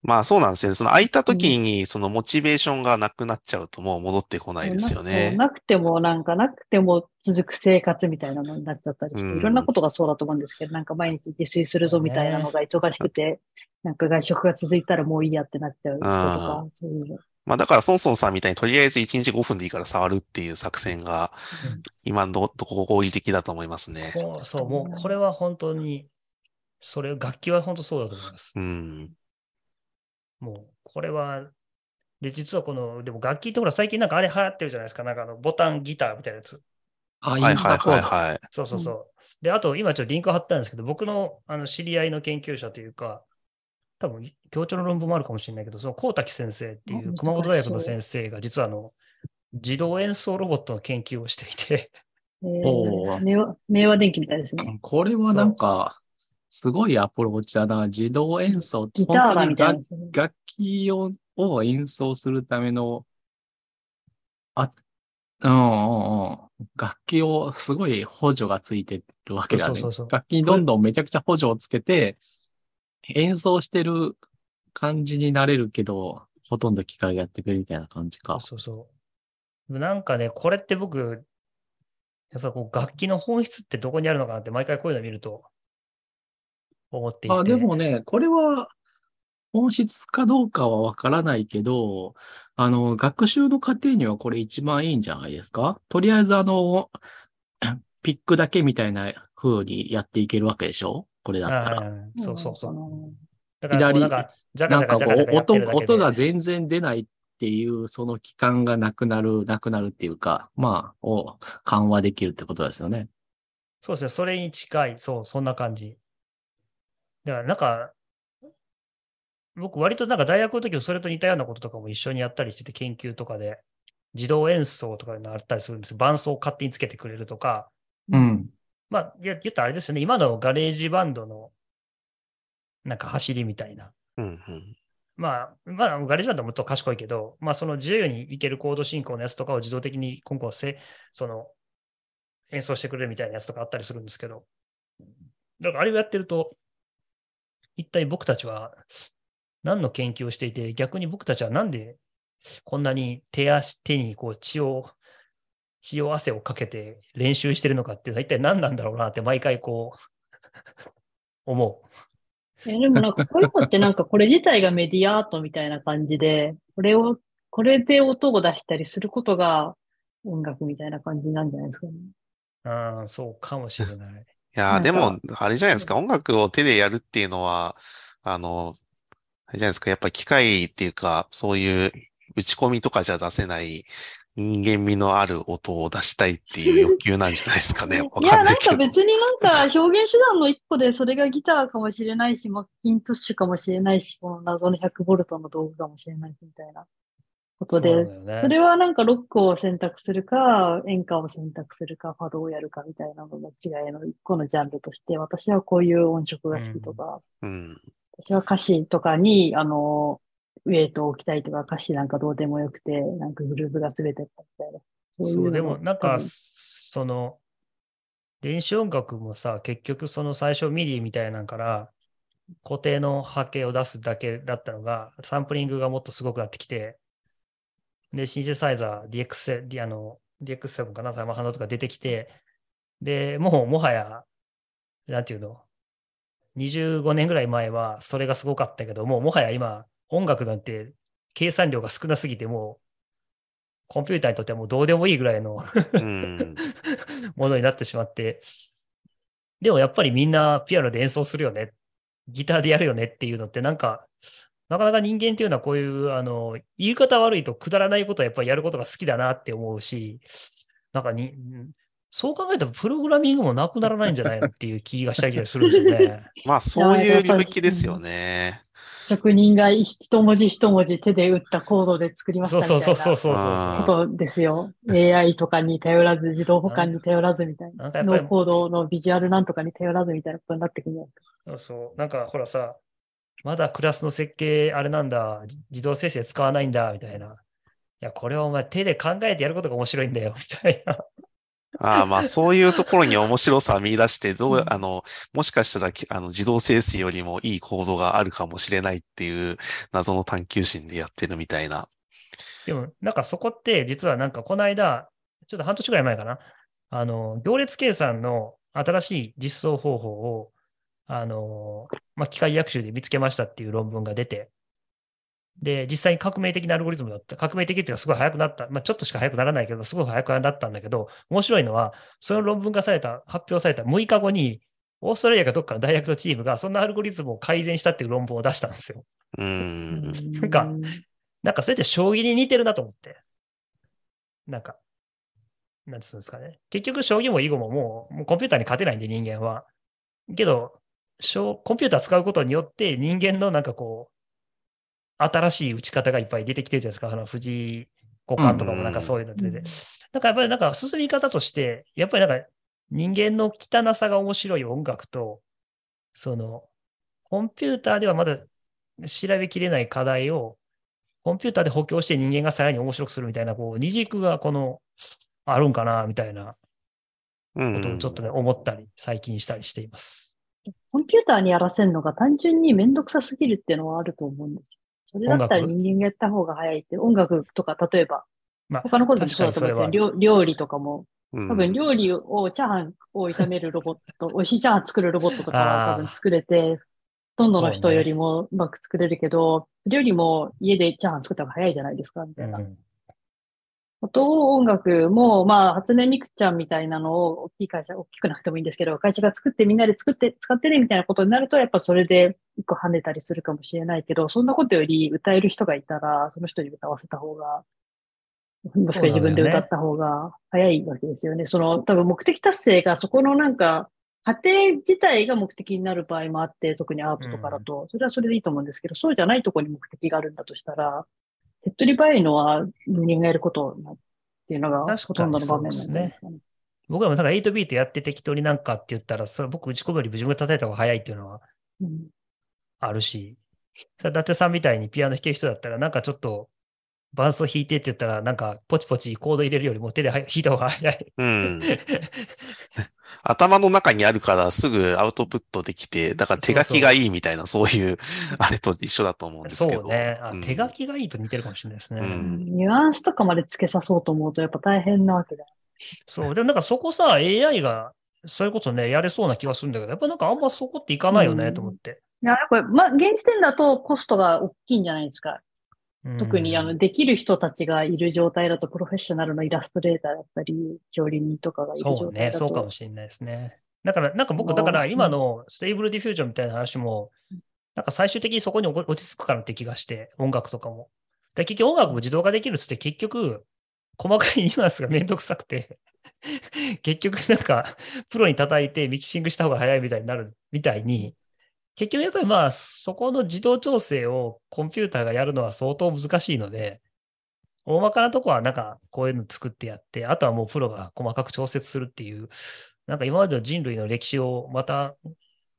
まあそうなんですよね。その空いた時にそのモチベーションがなくなっちゃうともう戻ってこないですよね。
なくても、なんかなくても続く生活みたいなのになっちゃったりして、
うん
いろんなことがそうだと思うんですけど、なんか毎日自炊するぞみたいなのが忙しくて、なんか外食が続いたらもういいやってなっちゃう人とか、そういうの。
まあだからソンソンさんみたいにとりあえず1日5分でいいから触るっていう作戦が今のとこ合理的だと思いますね。
そう、もうこれは本当に、それ、楽器は本当そうだと思います。
うん。
もう、これは、で、実はこの、でも楽器ってほら、最近なんかあれ流行ってるじゃないですか。なんかあの、ボタンギターみたいなやつ。
あ、
はいはい。はいはい。
そうそうそう。で、あと、今ちょっとリンク貼ったんですけど、僕のあの知り合いの研究者というか、多分、教授の論文もあるかもしれないけど、その高滝先生ってい
あ
う熊本大学の先生が、実はあの、自動演奏ロボットの研究をしていて、
え
おー
ー、明和明和電機みたいですね。
これはなんか、すごいアプローチだな。自動演奏って本当に楽。楽器をを演奏するための、あ、うんうんうん。楽器をすごい補助がついてるわけだね。
そうそうそうそう
楽器にどんどんめちゃくちゃ補助をつけて、演奏してる感じになれるけど、ほとんど機械がやってくれるみたいな感じか。
そうそう。なんかね、これって僕、やっぱこう楽器の本質ってどこにあるのかなって毎回こういうの見ると思っていて。
あ、でもね、これは本質かどうかはわからないけど、あの、学習の過程にはこれ一番いいんじゃないですか？とりあえずあの、ピックだけみたいな風にやっていけるわけでしょ？これだったら。
そうそうそう。
う。
だからなんか、
なんか音音が全然出ないっていう、その期間がなくなる、なくなるっていうか、まあ、を緩和できるってことですよね。
そうですね、それに近い、そう、そんな感じ。だからなんか、僕割となんか大学の時もそれと似たようなこととかも一緒にやったりしてて、研究とかで、自動演奏とかいうのあったりするんですよ。伴奏を勝手につけてくれるとか、
うん。
まあ、いや言ったらあれですよね、今の GarageBand のなんか走りみたいな。
うんうん。
まあ、まあ、 GarageBand はもっと賢いけど、まあ、その自由にいけるコード進行のやつとかを自動的に今後せ、その、演奏してくれるみたいなやつとかあったりするんですけど、だからあれをやってると、一体僕たちは何の研究をしていて、逆に僕たちはなんでこんなに手足、手にこう血を、血を汗をかけて練習してるのかっていうのは一体何なんだろうなって毎回こう、思う。
えでもなんかこういうのってなんかこれ自体がメディアアートみたいな感じで、これを、これで音を出したりすることが音楽みたいな感じなんじゃないですかね。
ああ、そうかもしれない。
いやでも、あれじゃないですか、音楽を手でやるっていうのは、あの、あれじゃないですか、やっぱり機械っていうか、そういう打ち込みとかじゃ出せない人間味のある音を出したいっていう欲求なんじゃないですかね。わ
いや、ないんか。別になんか表現手段の一個で、それがギターかもしれないし、マッキントッシュかもしれないし、この謎の100ボルトの道具かもしれないし、みたいなことで、
だよね
それはなんかロックを選択するか、演歌を選択するか、ファドをやるかみたいなのの違いの一個のジャンルとして、私はこういう音色が好きとか、
うん。
私は歌詞とかに、あの、ウェイトを置きたいとか、歌詞なんかどうでもよくて、なんかグルーブが全てみたいな。そういう
そう、
の
でもなんかその、電子音楽もさ、結局その最初 MIDI みたいなんから、固定の波形を出すだけだったのが、サンプリングがもっとすごくなってきて、で、シンセサイザー、DX、あの DX7 かな、ヤマハのとか出てきて、で、もうもはや、なんていうの、25年ぐらい前はそれがすごかったけど、もうもはや今、音楽なんて計算量が少なすぎて、もう、コンピューターにとってはもうどうでもいいぐらいの
うん。
ものになってしまって、でもやっぱりみんなピアノで演奏するよね、ギターでやるよねっていうのってなんか、なかなか人間っていうのはこういう、あの、言い方悪いとくだらないことはやっぱりやることが好きだなって思うし、なんかに、うんそう考えたらプログラミングもなくならないんじゃないのっていう気がしたりするんですよね。
まあ、そういう領域ですよね。
職人が一文字一文字手で打ったコードで作りました
そう
みたいな
そうそうそうそうそう。
あ
ことですよ。AI とかに頼らず、自動保管に頼らずみたいな。
な
ノーコードのビジュアルなんとかに頼らずみたいなことになってくる。
そうそう。なんかほらさ、まだクラスの設計あれなんだ、じ自動生成使わないんだ、みたいな。いや、これはお前手で考えてやることが面白いんだよ、みたいな。
ああ、まあ、そういうところに面白さを見出して、ど
う、
うんあの、もしかしたら、きあの、自動生成よりもいいコードがあるかもしれないっていう謎の探求心でやってるみたいな。
でも、なんかそこって、実はなんかこの間、ちょっと半年くらい前かな。あの、行列計算の新しい実装方法を、あの、まあ、機械学習で見つけましたっていう論文が出て、で、実際に革命的なアルゴリズムだった。革命的っていうのはすごい速くなった。まあ、ちょっとしか速くならないけど、すごい速くなったんだけど、面白いのは、その論文がされた、発表された6日後に、オーストラリアかどっかの大学のチームが、そんなアルゴリズムを改善したっていう論文を出したんですよ。
うーん。
なんかなんかそれって将棋に似てるなと思って。なんか、なんつうんですかね。結局将棋も囲碁ももうもうコンピューターに勝てないんで人間は。けど、将コンピューター使うことによって人間のなんかこう、新しい打ち方がいっぱい出てきてるじゃないですか。あの藤井五冠とかもなんかそういうの出てて。なんかやっぱりなんか進み方として、やっぱりなんか人間の汚さが面白い音楽と、その、コンピューターではまだ調べきれない課題を、コンピューターで補強して人間がさらに面白くするみたいな、こう、二軸がこの、あるんかな、みたいな
うん
ことをちょっとね、思ったり、最近したりしています。
コンピューターにやらせるのが単純にめんどくさすぎるっていうのはあると思うんですよ。それだったら人間がやった方が早いって、音楽とか例えば、
まあ
他のこともそうだと思うんですよ。料料理とかも、
うん。
多分料理を、チャーハンを炒めるロボット、美味しいチャーハン作るロボットとかは多分作れて、ほとんどの人よりもうまく作れるけど、料理も家でチャーハン作った方が早いじゃないですか、みたいな。
うん
あと、音楽も、まあ、初音ミクちゃんみたいなのを、大きい会社、大きくなくてもいいんですけど、会社が作ってみんなで作って、使ってね、みたいなことになると、やっぱそれで一個跳ねたりするかもしれないけど、そんなことより歌える人がいたら、その人に歌わせた方が、もしくは自分で歌った方が早いわけですよね。その、多分目的達成が、そこのなんか、過程自体が目的になる場合もあって、特にアートとかだと、それはそれでいいと思うんですけど、そうじゃないところに目的があるんだとしたら、手っ取り早いのは人間がやることなっていうのが
確かに
ほとんどの場面なんですかね。
僕らもなんか8ビートやって適当になんかって言ったら、それ僕打ち込むより自分が叩いた方が早いっていうのは
うん
あるし、それ伊達さんみたいにピアノ弾ける人だったら、なんかちょっと伴奏弾いてって言ったら、なんかポチポチコード入れるよりも手で弾いた方が早い。
うん。頭の中にあるからすぐアウトプットできて、だから手書きがいいみたいな、そういう、あれと一緒だと思うんですけど。
そうねあ
うん
手書きがいいと似てるかもしれないですね。
うん
ニュアンスとかまで付けさそうと思うとやっぱ大変なわけだ。
そう。でもなんかそこさ、AI が、それこそね、やれそうな気がするんだけど、やっぱなんかあんまそこっていかないよね、
うん
と思って。
いや、これ、まあ、現時点だとコストが大きいんじゃないですか。特に、あの、
うん
できる人たちがいる状態だと、プロフェッショナルのイラストレーターだったり、調理人とかがいる状態だと。
そうね、そうかもしれないですね。だから、なんか僕、だから今の Stable Diffusion みたいな話も、なんか最終的にそこに落落ち着くかなって気がして、音楽とかも。で結局音楽も自動化できるっつって結局、細かいニュアンスがめんどくさくて、結局なんか、プロに叩いてミキシングした方が早いみたいになるみたいに、結局やっぱりまあ、そこの自動調整をコンピューターがやるのは相当難しいので、大まかなとこはなんかこういうの作ってやって、あとはもうプロが細かく調節するっていう、なんか今までの人類の歴史をまた、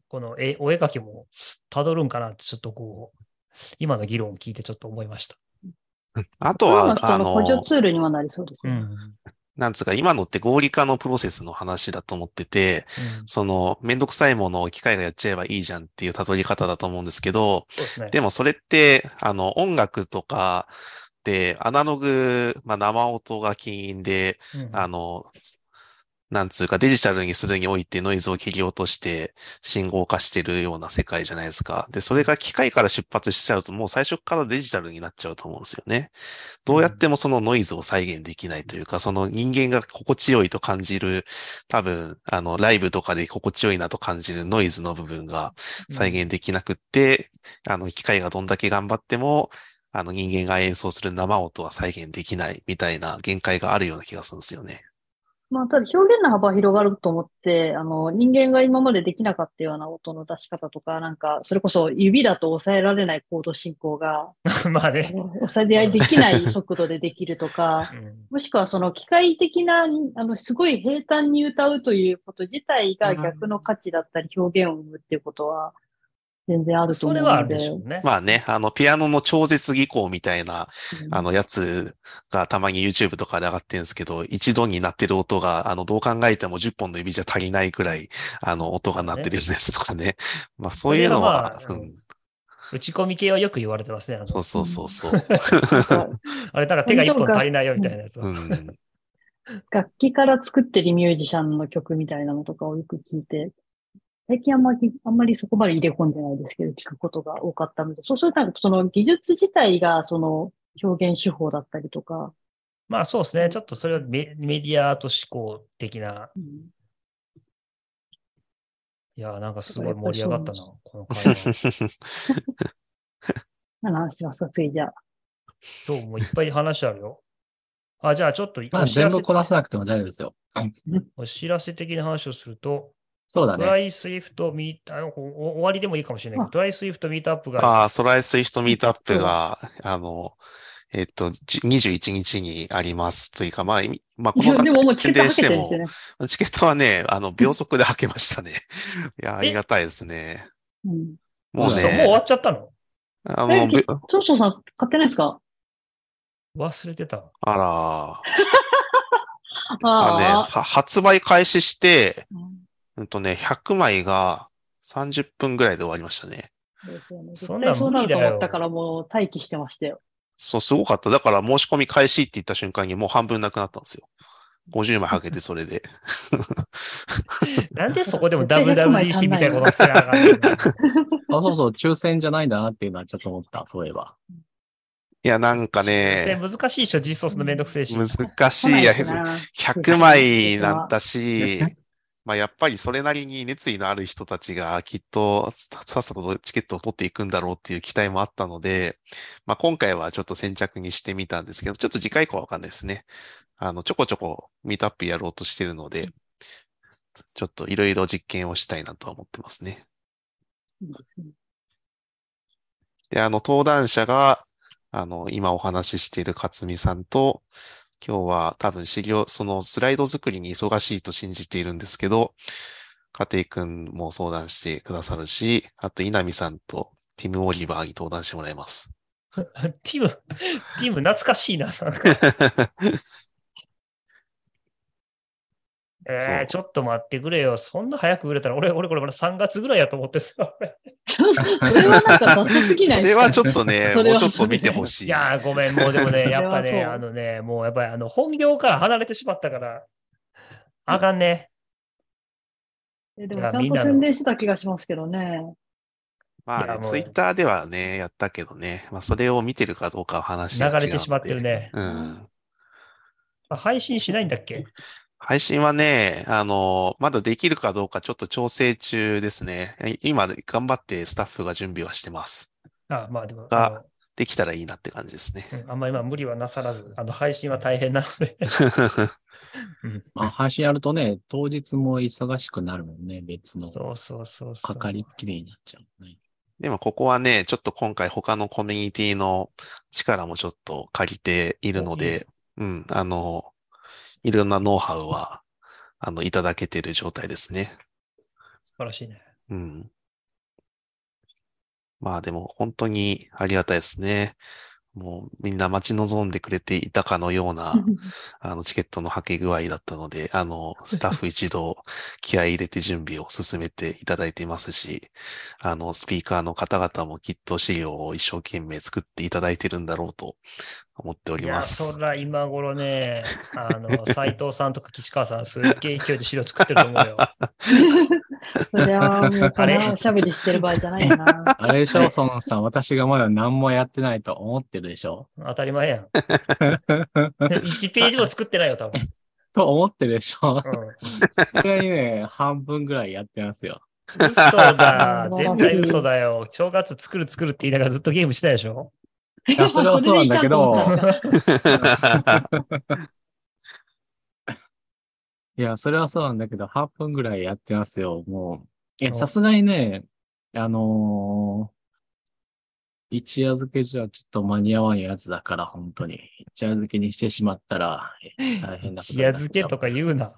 この絵お絵描きも辿るんかなってちょっとこう、今の議論を聞いてちょっと思いました。
あとは、あ
人の補助
の、
ツールにはなりそうですね。
うん。
なんつうか、今のって合理化のプロセスの話だと思ってて、その、めんどくさいものを機械がやっちゃえばいいじゃんっていう例り方だと思うんですけど、
ですね。
でもそれって、あの、音楽とかで、アナログ、まあ、生音が起因で、
うん
あの、なんつうかデジタルにするにおいてノイズを切り落として信号化してるような世界じゃないですか。で、それが機械から出発しちゃうともう最初からデジタルになっちゃうと思うんですよね。どうやってもそのノイズを再現できないというか、その人間が心地よいと感じる、多分、あの、ライブとかで心地よいなと感じるノイズの部分が再現できなくって、あの、機械がどんだけ頑張っても、あの、人間が演奏する生音は再現できないみたいな限界があるような気がするんですよね。
まあ、ただ表現の幅は広がると思って、あの、人間が今までできなかったような音の出し方とか、なんか、それこそ指だと抑えられないコード進行が、
まあね。
抑えできない速度でできるとか、
うん
もしくはその機械的な、あの、すごい平坦に歌うということ自体が逆の価値だったり表現を生むっていうことは全然あると思うので。
それはあるでしょうね。
まあね、あの、ピアノの超絶技巧みたいな、
うん
あの、やつがたまに YouTube とかで上がってるんですけど、一度になってる音が、あの、どう考えても10本の指じゃ足りないくらい、あの、音が鳴ってるやつとかね。まあ、そういうのは、
それはまあ
うん、
打ち込み系はよく言われてますね。
そうそうそうそう。
あれ、なんか手が一本足りないよみたいなやつは。
うん。
楽器から作ってるミュージシャンの曲みたいなのとかをよく聞いて、最近あんまり、あんまりそこまで入れ込んでないですけど、聞くことが多かったので、そうするとなんかその技術自体がその表現手法だったりとか、
まあそうですね。ちょっとそれはメメディアアート志向的な。
うん
いやー、なんかすごい盛り上がったな、この会話。
何 の話しますか次じゃあ。
今日もいっぱい話あるよ。あ、じゃあちょっと
まあ全部こなさなくても大丈夫ですよ。
お知らせ的な話をすると、
そうだね。
try! Swift ミート、あのお終わりでもいいかもしれないけど、
あ
try! Swift ミートアップが
ああ、try! Swift ミートアップが、あの、えっと、じ21日にありますというか、まあ、いまあ、この
でももうチケット
しても。チケットはね、あの、秒速ではけましたね。いや、ありがたいですね。
うん。
もう
そうもう終わ
ね、
っちゃったの？
あの、
え、
び
トンソンさん買ってないですか？
忘れてた。
あら、
あ
あね、発売開始して、
うん
うんとね、100枚が30分ぐらいで終わりましたね。
ですよね。絶
そんなん
対そうなると思ったからもう待機してましたよ。
そう、すごかった。だから申し込み開始って言った瞬間にもう半分なくなったんですよ。50枚はけてそれで。
なんでそこでも
絶対100枚
WWDC みたいなことしてなあかんねんな
あ、そうそう、抽選じゃないんだなっていうのはちょっと思った、そういえば。
いや、なんかね、
難しいでしょ、実装するのめんどくせえし。
難しい。いや、
来ないしな
100枚なんだし、まあやっぱりそれなりに熱意のある人たちがきっとさっさとチケットを取っていくんだろうっていう期待もあったので、まあ今回はちょっと先着にしてみたんですけど、ちょっと次回以降はわかんないですね。あの、ちょこちょこミートアップやろうとしてるので、ちょっといろいろ実験をしたいなとは思ってますね。
で、
あの、登壇者が、あの、今お話ししている勝美さんと、今日は多分資料、そのスライド作りに忙しいと信じているんですけど、家庭くんも相談してくださるし、あと稲見さんとティム・オリバーに登壇してもらいます。
ティム、ティム懐かしいな。えー、ちょっと待ってくれよ。そんな早く売れたら、俺、俺これまだ3月ぐらいやと思ってた。
それはなんか雑すぎないですか
それはちょっとね、
それは
もうちょっと見てほしい。
いやー、ごめん、もうでもね、やっぱね、あのね、もうやっぱりあの本業から離れてしまったから、あかんね。
えでもちゃんと宣伝してた気がしますけどね。
まあね、ツイッターではね、やったけどね、まあそれを見てるかどうかは話が
流れてしまってるね。
うん。
あ配信しないんだっけ？
配信はね、あの、まだできるかどうかちょっと調整中ですね。今頑張ってスタッフが準備はしてます。
あ、まあでも、
ができたらいいなって感じですね。
うんあんまり今無理はなさらず、あの配信は大変なので。うん
まあ、配信やるとね、当日も忙しくなるもんね、別の。
そうそうそうそう。
かかりっきりになっちゃうね。
でもここはね、ちょっと今回他のコミュニティの力もちょっと借りているので、うん、あの、いろんなノウハウは、あの、いただけている状態ですね。
素晴らしいね。
うん。まあでも本当にありがたいですね。もうみんな待ち望んでくれていたかのような、あの、チケットのはけ具合だったので、あの、スタッフ一同気合い入れて準備を進めていただいていますし、あの、スピーカーの方々もきっと資料を一生懸命作っていただいてるんだろうと思っており
いや、
ます
そ。ら今頃ね、あの、斎藤さんとか岸川さん、すっげえ勢いで資料作ってると思うよ。
そりゃもう、
あれ？
おしゃべりしてる場合じゃないな。
あれでしょ、そのさん、私がまだ何もやってないと思ってるでしょ？
当たり前やん。1ページも作ってないよ、多分。
と思ってるでしょ？
うん
さすがにね、半分ぐらいやってますよ。
嘘だ。絶対嘘だよ。正月作る作るって言いながらずっとゲームしてたでしょ？
いやそれはそうなんだけど
い
や、それはそうなんだけど、半分ぐらいやってますよ、もう。いや、
お
さすがにね、あのー一夜漬けじゃちょっと間に合わんやつだから、本当に。一夜漬けにしてしまったら、え大変なこと
一夜漬けとか言うな。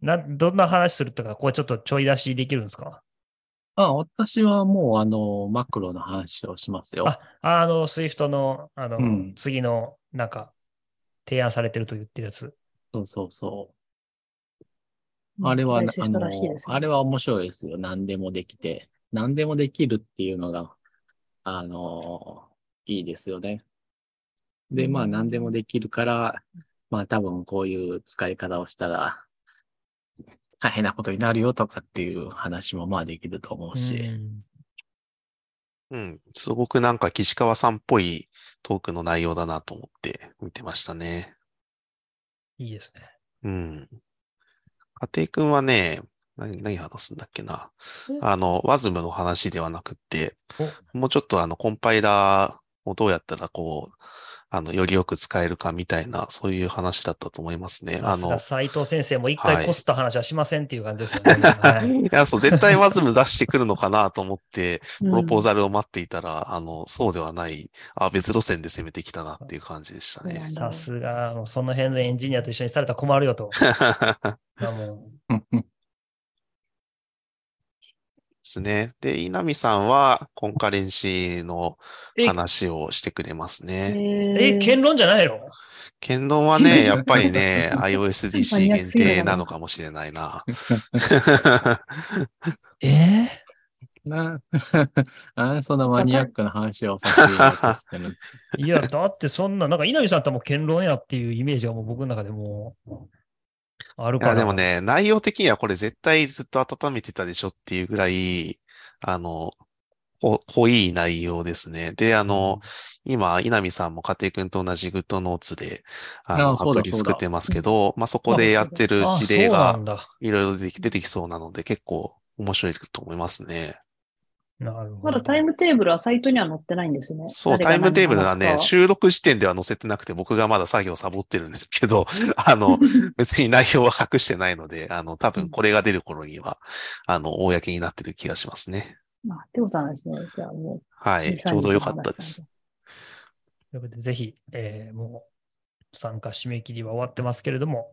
な、どんな話するとか、こうちょっとちょい出しできるんですか？
あ、私はもう、あの、マクロの話をしますよ。
あ、あの、 Swift の、あの、
うん
次の、なんか、提案されてると言ってるやつ。
そうそうそう。あれは、
うん
あ
シフトらしい
の
です、ね
あれは面白いですよ。何でもできて。何でもできるっていうのが、あの、いいですよね。で、まあ
うん
何でもできるから、まあ多分こういう使い方をしたら、大変なことになるよとかっていう話もまあできると思うし。
うん
うん。すごくなんか岸川さんっぽいトークの内容だなと思って見てましたね。
いいですね。
うん。家庭くんはね、何、何話すんだっけな
え？
あの、WASM の話ではなくって、もうちょっとあの、コンパイラーをどうやったらこう、あの、よりよく使えるかみたいな、そういう話だったと思いますね。あの、
斎藤先生も一
はい
回こすった話はしませんっていう感じですよね。はい
いや、そう、絶対 WASM 出してくるのかなと思って、
うん
プロポーザルを待っていたら、あの、そうではない、あ、別路線で攻めてきたなっていう感じでしたね。
さすが、もうその辺のエンジニアと一緒にされたら困るよと。
ですね。で、稲見さんは、コンカレンシーの
え
話をしてくれますね。
うえ、言論じゃないの？
剣論はね、やっぱりね、
マ
iOSDC 限定なのかもしれないな。
え
な、あそんなマニアックな話をさせていただこうとしてる。
いや、だってそんな、なんか稲見さんってもう言論やっていうイメージがもう僕の中でもうあるから。
でもね、内容的にはこれ絶対ずっと温めてたでしょっていうぐらい、あの、こ濃い内容ですね。で、あの、今、稲見さんも家庭くんと同じ GoodNotes で、あの、
あそうだ
アプリ作ってますけど、まあ、そこでやってる
あ
事例が。いろいろ出てきそうなので、結構面白いと思いますね。
なるほど。
まだタイムテーブルはサイトには載ってないんですね。
そう、タイムテーブルはね、収録時点では載せてなくて、僕がまだ作業サボってるんですけど、あの、別に内容は隠してないので、あの、多分これが出る頃には、あの、公になってる気がしますね。
まあ、ってことなんですね。じゃあもう。
はい、ちょうど良かったです。。
ということで、ぜひ、えーもう参加締め切りは終わってますけれども、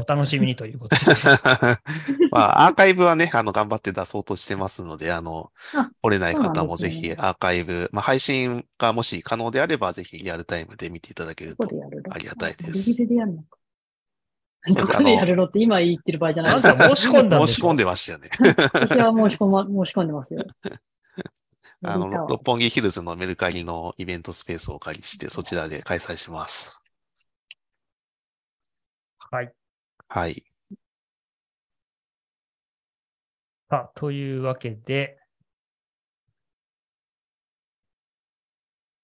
お楽しみにということで。
まあ、アーカイブはね、あの、頑張って出そうとしてますので、あの
あ、
来れない方もぜひアーカイブ、まあ、配信がもし可能であれば、ぜひリアルタイムで見ていただける
こと
ありがたいです
でやるのか。
そうです
どこでやるのって今言ってる場合じゃない
なんか申し込んだん
申し込んでましたよね。
私は申し込ま、申し込んでますよ。
あの、六本木ヒルズのメルカリのイベントスペースをお借りして、そちらで開催します。
はい。
はい。
さあ、というわけで、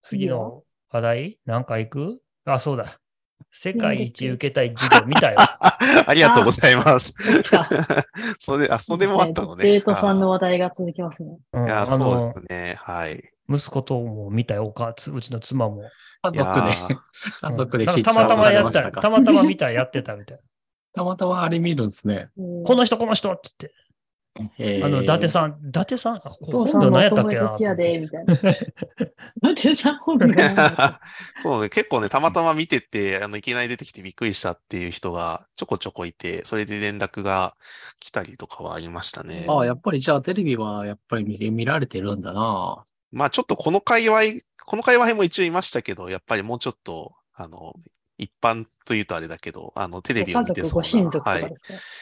次の話題なんか行く？あ、そうだ。世界一受けたい授業見たよ。
ありがとうございます。それ、あ、それもあったのね。
デートさんの話題が続きますね。
うん
いや、
あ
そうで
の
すね。はい。
息子とも見たよ、おかつうちの妻も。
家族で、
ー
家族で
うん
知っ
たまたま
され
やった、
た
またま見た、やってたみたいな。
たまたまあれ見るんですね。
この人、この人って言って。
えー
あの、伊達さん、伊達さん、あ
お父さん
本名何
の
やったっけな？
友達やで、みたいな。なんてさ、本名が
そうね、結構ね、たまたま見てて、あの、いきなり出てきてびっくりしたっていう人がちょこちょこいて、それで連絡が来たりとかはありましたね。
ああ、やっぱりじゃあテレビはやっぱり見見られてるんだな。
まあちょっとこの界隈、この界隈も一応いましたけど、やっぱりもうちょっと、あの、一般というとあれだけど、あの、テレビを見てそうな。
親族とか
はい。
です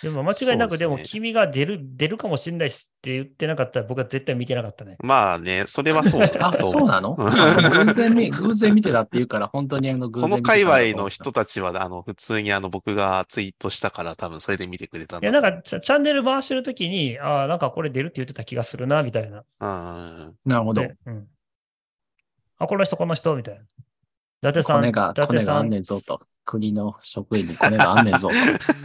か、
でも間違いなく、でも君が出る、出るかもしれないしって言ってなかったら僕は絶対見てなかったね。
まあね、それはそうだ
あ、
と
そうなの？
うん
偶然見、偶然見てたって言うから、本当にあの、偶
この
然見てたんだ
界隈の人たちは、あの、普通にあの、僕がツイートしたから多分それで見てくれたん
いや、
だ
なんかチャンネル回してるときに、ああ、なんかこれ出るって言ってた気がするな、みたいな。
うん。
なるほど。
でうん。あ、この人、この人、みたいな。伊達さん、
コネが、
伊達さん
コネがあんねんぞと。国の職員にコネがあんねんぞと。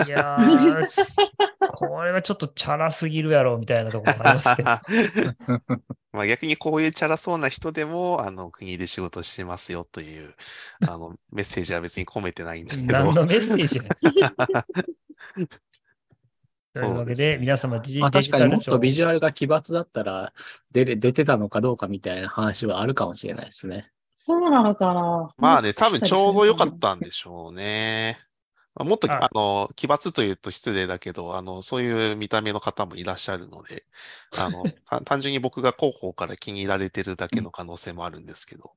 いやー、これはちょっとチャラすぎるやろ、みたいなところもありますけど。
まあ逆にこういうチャラそうな人でも、あの、国で仕事してますよという、あの、メッセージは別に込めてないんだけど。
何のメッセージというわけで、
そうですね
皆様
まあ
デ
確かにもっとビジュアルが奇抜だったら、出れ、出てたのかどうかみたいな話はあるかもしれないですね。
そうなのかな
まあね、多分ちょうど良かったんでしょうね。まあもっと、
あ
あの、奇抜というと失礼だけど、あの、そういう見た目の方もいらっしゃるので、あの、た単純に僕が広報から気に入られてるだけの可能性もあるんですけど、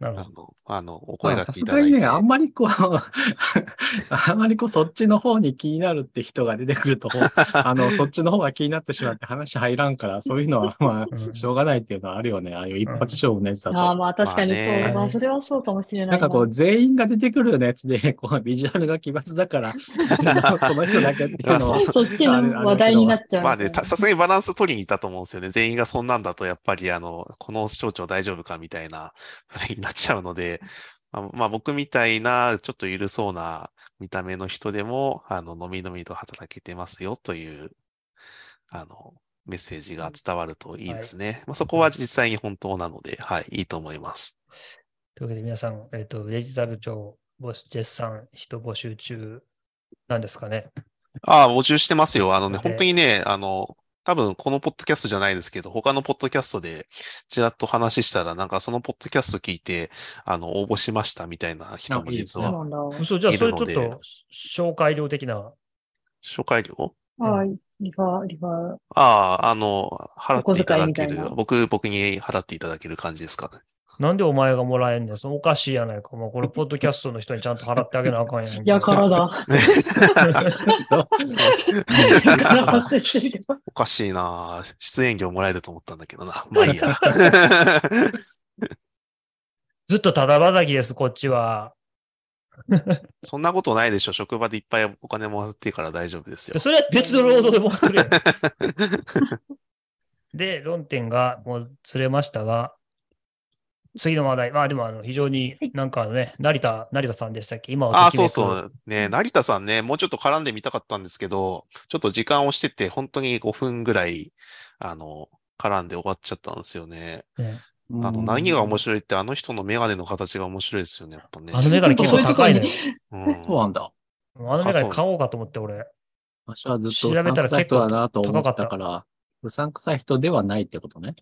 なるほど。
あの、あの、お声
まあさ
掛けいただいて。
すがにね、あんまりこう、あんまりこう、そっちの方に気になるって人が出てくると、あの、そっちの方が気になってしまって話入らんから、そういうのは、ま
うん
あ、しょうがないっていうのはあるよね。ああいう一発勝負のやつだと。
ああ、まあ確かにそう。
まあね
まあそれはそうかもしれなな。
ないんかこう、全員が出てくるようなやつで、こう、ビジュアルが奇抜だから、この人だけっていうのは、
そっちの話題になっちゃう。
まあね、たさすがにバランス取りに行ったと思うんですよね。全員がそんなんだと、やっぱり、あの、この省庁大丈夫かみたいな風になっちゃうので、まあ、まあ僕みたいな、ちょっと緩そうな見た目の人でも、あの、のみのみと働けてますよという、あの、メッセージが伝わるといいですね。まあそこは実際に本当なので、はい、いいと思います。
というわけで皆さん、えっ、と、デジタル庁募集絶賛人募集中なんですかね。
ああ、募集してますよ。あのね、
で
本当にね、あの、多分このポッドキャストじゃないですけど、他のポッドキャストでちらっと話したら、なんかそのポッドキャスト聞いて、あの、応募しましたみたいな人も実は、
そうなんだ。
嘘、じゃあそれちょっと紹介料的な。
初回料？
ああ、リファ、リファ。
ああ、あの、払っていただける僕、僕に払っていただける感じですかね。
なんでお前がもらえんねん。そのおかしいやないか。もうこれ、ポッドキャストの人にちゃんと払ってあげなあかんやん。
やからだ。
おかしいな出演料もらえると思ったんだけどな。まあいいや。
ずっとただ働きです、こっちは。
そんなことないでしょ。職場でいっぱいお金もらっていいから大丈夫ですよ。
それは別の労働でもってくれよ。で、論点がもうずれましたが、次の話題。まあでも、あの、非常になんかね、成田、成田さんでしたっけ？今は
ああ、そうそう。ね、成田さんね、もうちょっと絡んでみたかったんですけど、ちょっと時間をしてて、本当に5分ぐらい、あの、絡んで終わっちゃったんですよね。
ね
あの、何が面白いって、あの人のメガネの形が面白いですよね、やっぱね。
あのメガネ結構高いのよ。
うん
そうなんだ。
あのメガネ買おうかと思って、俺。
私はずっと
調べたら
うさんくさい人だなと思っ
結構高かった
たから、うさんくさい人ではないってことね。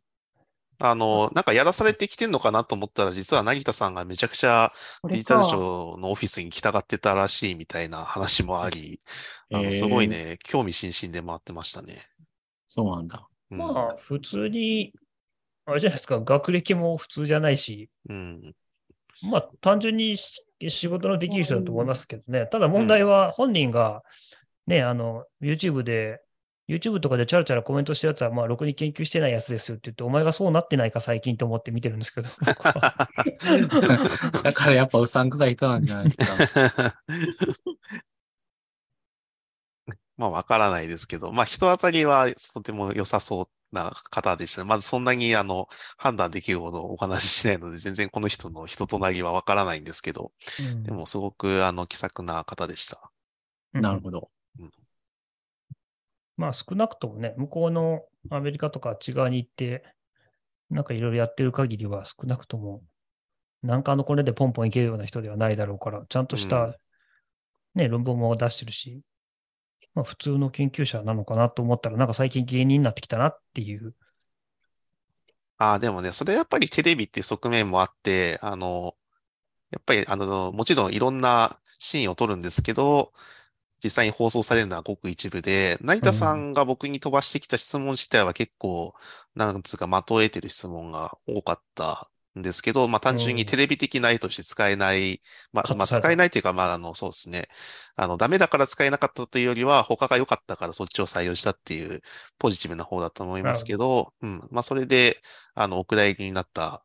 あの、なんかやらされてきてんのかなと思ったら、実は成田さんがめちゃくちゃ
これ
デジタル
か。
庁のオフィスに来たがってたらしいみたいな話もあり、あの、すごいね、興味津々で回ってましたね。
そうなんだ。
うん
まあ、普通に、あれじゃないですか、学歴も普通じゃないし、
うん。
まあ、単純にし仕事のできる人だと思いますけどね。ただ問題は本人が、ね、あの、YouTube で、YouTube とかでチャラチャラコメントしてるやつは、まあ、ろくに研究してないやつですよって言って、お前がそうなってないか最近と思って見てるんですけど。
だからやっぱうさんくさい人なんじゃないですか。
まあ、わからないですけど、まあ、人当たりはとても良さそうな方でしたね。まずそんなに、あの、判断できるほどお話ししないので、全然この人の人となりはわからないんですけど、
うん
でもすごく、あの、気さくな方でした。
なるほど。
まあ少なくともね、向こうのアメリカとかあっち側に行って、なんかいろいろやってる限りは少なくとも、なんかあのこれでポンポンいけるような人ではないだろうから、ちゃんとした、
うん
ね、論文も出してるし、まあ普通の研究者なのかなと思ったら、なんか最近芸人になってきたなっていう。
ああ、でもね、それやっぱりテレビっていう側面もあって、あの、やっぱり、あの、もちろんいろんなシーンを撮るんですけど、実際に放送されるのはごく一部で、成田さんが僕に飛ばしてきた質問自体は結構、なんつうか、的を得てる質問が多かったんですけど、まあ単純にテレビ的な絵として使えない、まあ、まあ使えないっていうか、まああの、そうですね。あの、ダメだから使えなかったというよりは、他が良かったからそっちを採用したっていうポジティブな方だと思いますけど、うん。まあそれで、あの、お蔵入りになった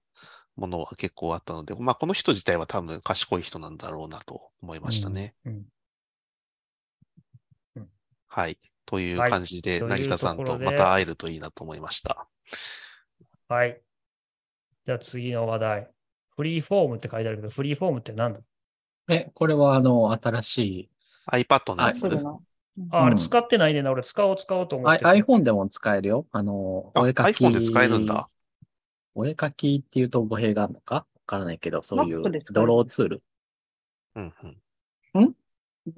ものは結構あったので、まあこの人自体は多分賢い人なんだろうなと思いましたね。
うん。
はい。という
はい
感じで、成田さん
と
また会えるといいなと思いました。
はい。じゃあ次の話題。フリーフォームって書いてあるけど、フリーフォームって何だ？
え、これはあの、新しい、
iPad のやつ？
あ、あれ
うん
使ってないねんな。俺使おう使おうと思ってて。
iPhone でも使えるよ。あの、
あ
お絵かき。
iPhone で使えるんだ。。
お絵かきっていうと語弊があるのか？わからないけど、そういうドローツール。
うんうん？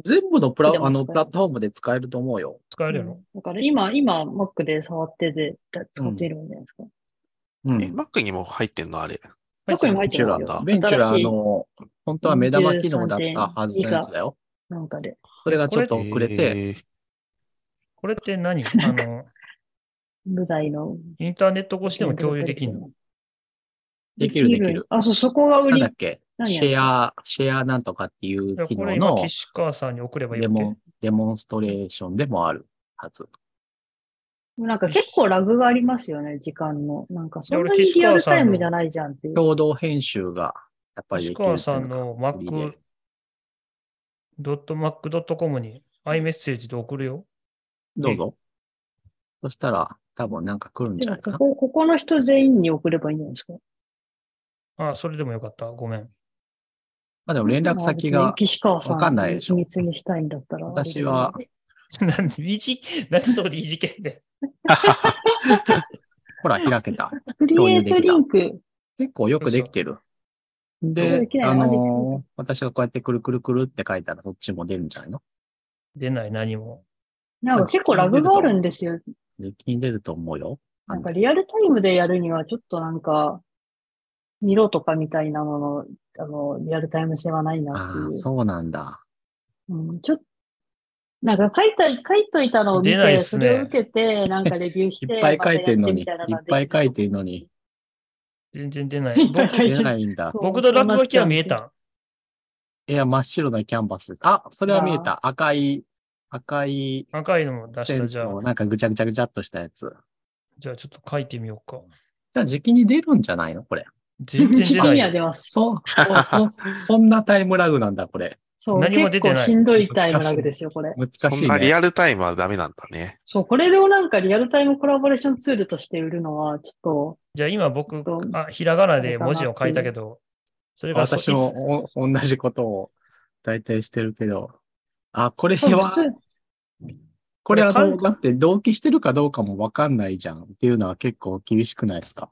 全部のプラあの、プラットフォームで使えると思うよ。
使えるやろ？
だから今、今、Mac で触ってて、使っているんじゃないですか？
うん。
え、Mac にも入ってんのあれ
？Mac にも入ってます
ベンチュラ
よ。
ベンチュラ、あ
新しい
の、本当は目玉機能だったはずのやつだよ。
なんかで。
それがちょっと遅れて、
えー
これって何？あの、
無題の。
インターネット越しでも共有できるの？
できるできる。
あ、そう、そこが売り
なんだ。っけ？シェア、シェアなんとかっていう機
これ今、
能の
岸川さんに送ればいい
デモン、デモンストレーションでもあるはず。
なんか結構ラグがありますよね、時間の。なんかそんな
俺
にリアルタイムじゃないじゃんっていう。
共同編集がやっぱりで
岸川
きるっていう
さんの Mac、ドット Mac.com に iMessage で送るよ。
どうぞ。そしたら多分なんか来るんじ
で
ゃないかな。
もここ、ここの人全員に送ればいいんじゃないですか？
あ、それでもよかった。ごめん。
まあでも連絡先
まあ
がわかん
ん
ないでしょ
に秘密にしたいんだったら。
私は
なんで、いじ、なんでそこでいじけんで。
ほら開けた。
クリエイトリンク。
結構よくできてる。であのー私がこうやってくるくるくるって書いたらそっちも出るんじゃないの？
出ない、何も。
なんか結構ラグがあるんですよ。
で気に出ると思うよ。
なんかリアルタイムでやるにはちょっとなんか、見ろとかみたいなのの、あの、リアルタイム性はないな
ああ、
っていう。
そうなんだ。
うん、ちょっと、なんか書いた、書いといたのを見て、
出ないっすね
それを受けて、なんかレビューし
い
て、
っぱい書いてんのに、いっぱい書いて
る
んのに、
全然出ない。僕
出ないんだ。
僕の落書きは見えた。
いや、真っ白なキャンバスです。あ、それは見えた。赤い、赤い
赤いのも出した。じゃあ
なんかぐちゃぐちゃぐちゃっとしたやつ。
じゃあちょっと書いてみようか。
じゃあ、時期に出るんじゃないの？これ。
全然出ないよ。
出ます。
そう、そうそ、そんなタイムラグなんだ、これ。
そう、
何も出てない
結構しんどいタイムラグですよ、これ。
難
そ
しいね。
んなリアルタイムはダメなんだね。
そう、これをなんかリアルタイムコラボレーションツールとして売るのは、ちょっ
じゃあ今僕あ、ひらがなで文字を書いたけど、それがそ
私もお同じことを大体してるけど。あ、これ
と、
はこれはどう、
これか
だって同期してるかどうかもわかんないじゃんっていうのは結構厳しくないですか？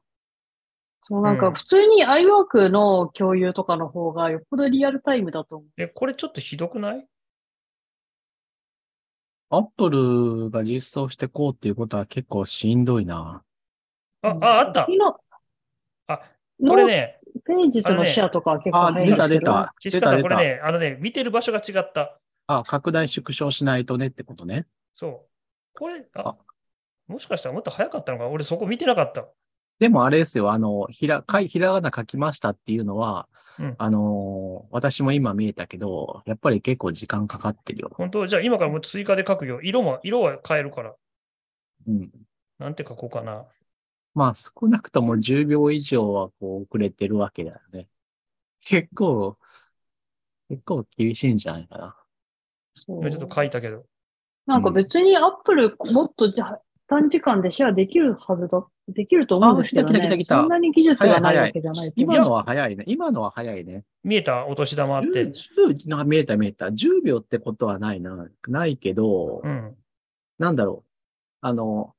そう、なん
うん
か普通に iWork の共有とかの方がよっぽどリアルタイムだと思う。
え、これちょっとひどくない？
アップルが実装してこうっていうことは結構しんどいな。
あ、あ、あったあ、こ
の
れね、
ページズのシェアとかは結構
あ、
早いんですけど。
出た出た。
岸川さん、
出た出た。
これね、あのね、見てる場所が違った。
あ、拡大縮小しないとねってことね。
そう。これ、あ
あ、
もしかしたらもっと早かったのか？俺そこ見てなかった。
でもあれですよ、あの、ひら、かいひらがな書きましたっていうのは、
うん
あのー私も今見えたけど、やっぱり結構時間かかってるよ。
本当？じゃあ今からもう追加で書くよ。色も、色は変えるから。
うん。
なんて書こうかな。
まあ少なくとも10秒以上はこう遅れてるわけだよね。結構、結構厳しいんじゃないかな。
そう
今ちょっと書いたけど。
なんか別に Apple もっとじゃ短時間でシェアできるはずだ、できると思うんですけど
あ来た来た来た
そんなに技術がないわけじゃない。
今のは早いね。今のは早いね。
見えたお年玉あって。
10、10あ見えた見えた。10秒ってことはないな。ないけど、
うん。
なんだろう。あの、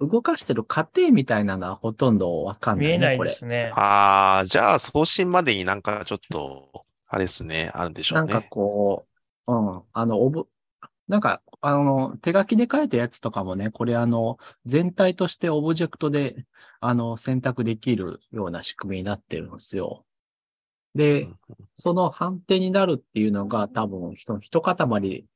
動かしてる過程みたいなのはほとんどわかんない、ね。
見えない。ですね。
ああ、じゃあ送信までになんかちょっと、あれですね、あるんでしょ
なか
うんね。
こう、うん、あの、オブ、なんか、あの、手書きで書いたやつとかもね、これあの、全体としてオブジェクトで、あの、選択できるような仕組みになってるんですよ。で、その判定になるっていうのが多分、ひと、一塊、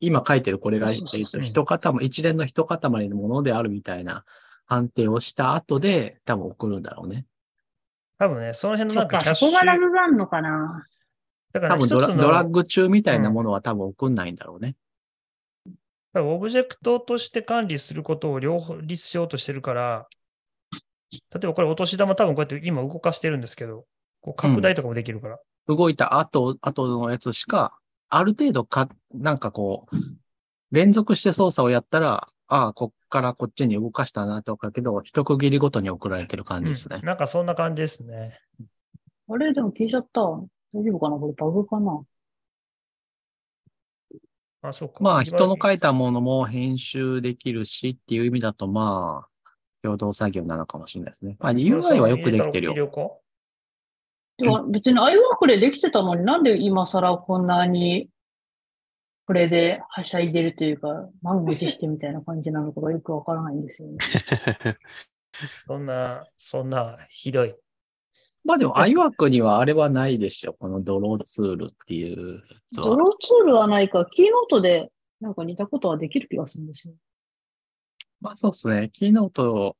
今書いてるこれが、えっと、一塊、一連の一塊のものであるみたいな判定をした後で、多分送るんだろうね。
多分ね、その辺のなんかキャッシュ
そこがラグがあるのかな？
だからね、
多分ドラッグ中みたいなものは多分送んないんだろうね。
オブジェクトとして管理することを両立しようとしてるから、例えばこれお年玉多分こうやって今動かしてるんですけど、こう拡大とかもできるから。
動いた後、後のやつしか、ある程度か、なんかこう、連続して操作をやったら、ああ、こっからこっちに動かしたなってわかるけど、一区切りごとに送られてる感じですね
うん。なんかそんな感じですね。
あれ、でも消えちゃった。大丈夫かな？これバグかな？
あ、そうか。
まあ、
今
人の書いたものも編集できるしっていう意味だと、まあ、共同作業なのかもしれないですね。まあ、UI はよくできてるよ。
よ。
でも別に iWork でできてたのになんで今更こんなにこれではしゃいでるというか、満を持してみたいな感じなのかがよくわからないんですよね。
そんな、そんな、ひどい。
まあでも iWork にはあれはないでしょ。このドローツールっていう。
ドローツールはないか、キーノートでなんか似たことはできる気がするんですよ。
まあそうですね。キーノート、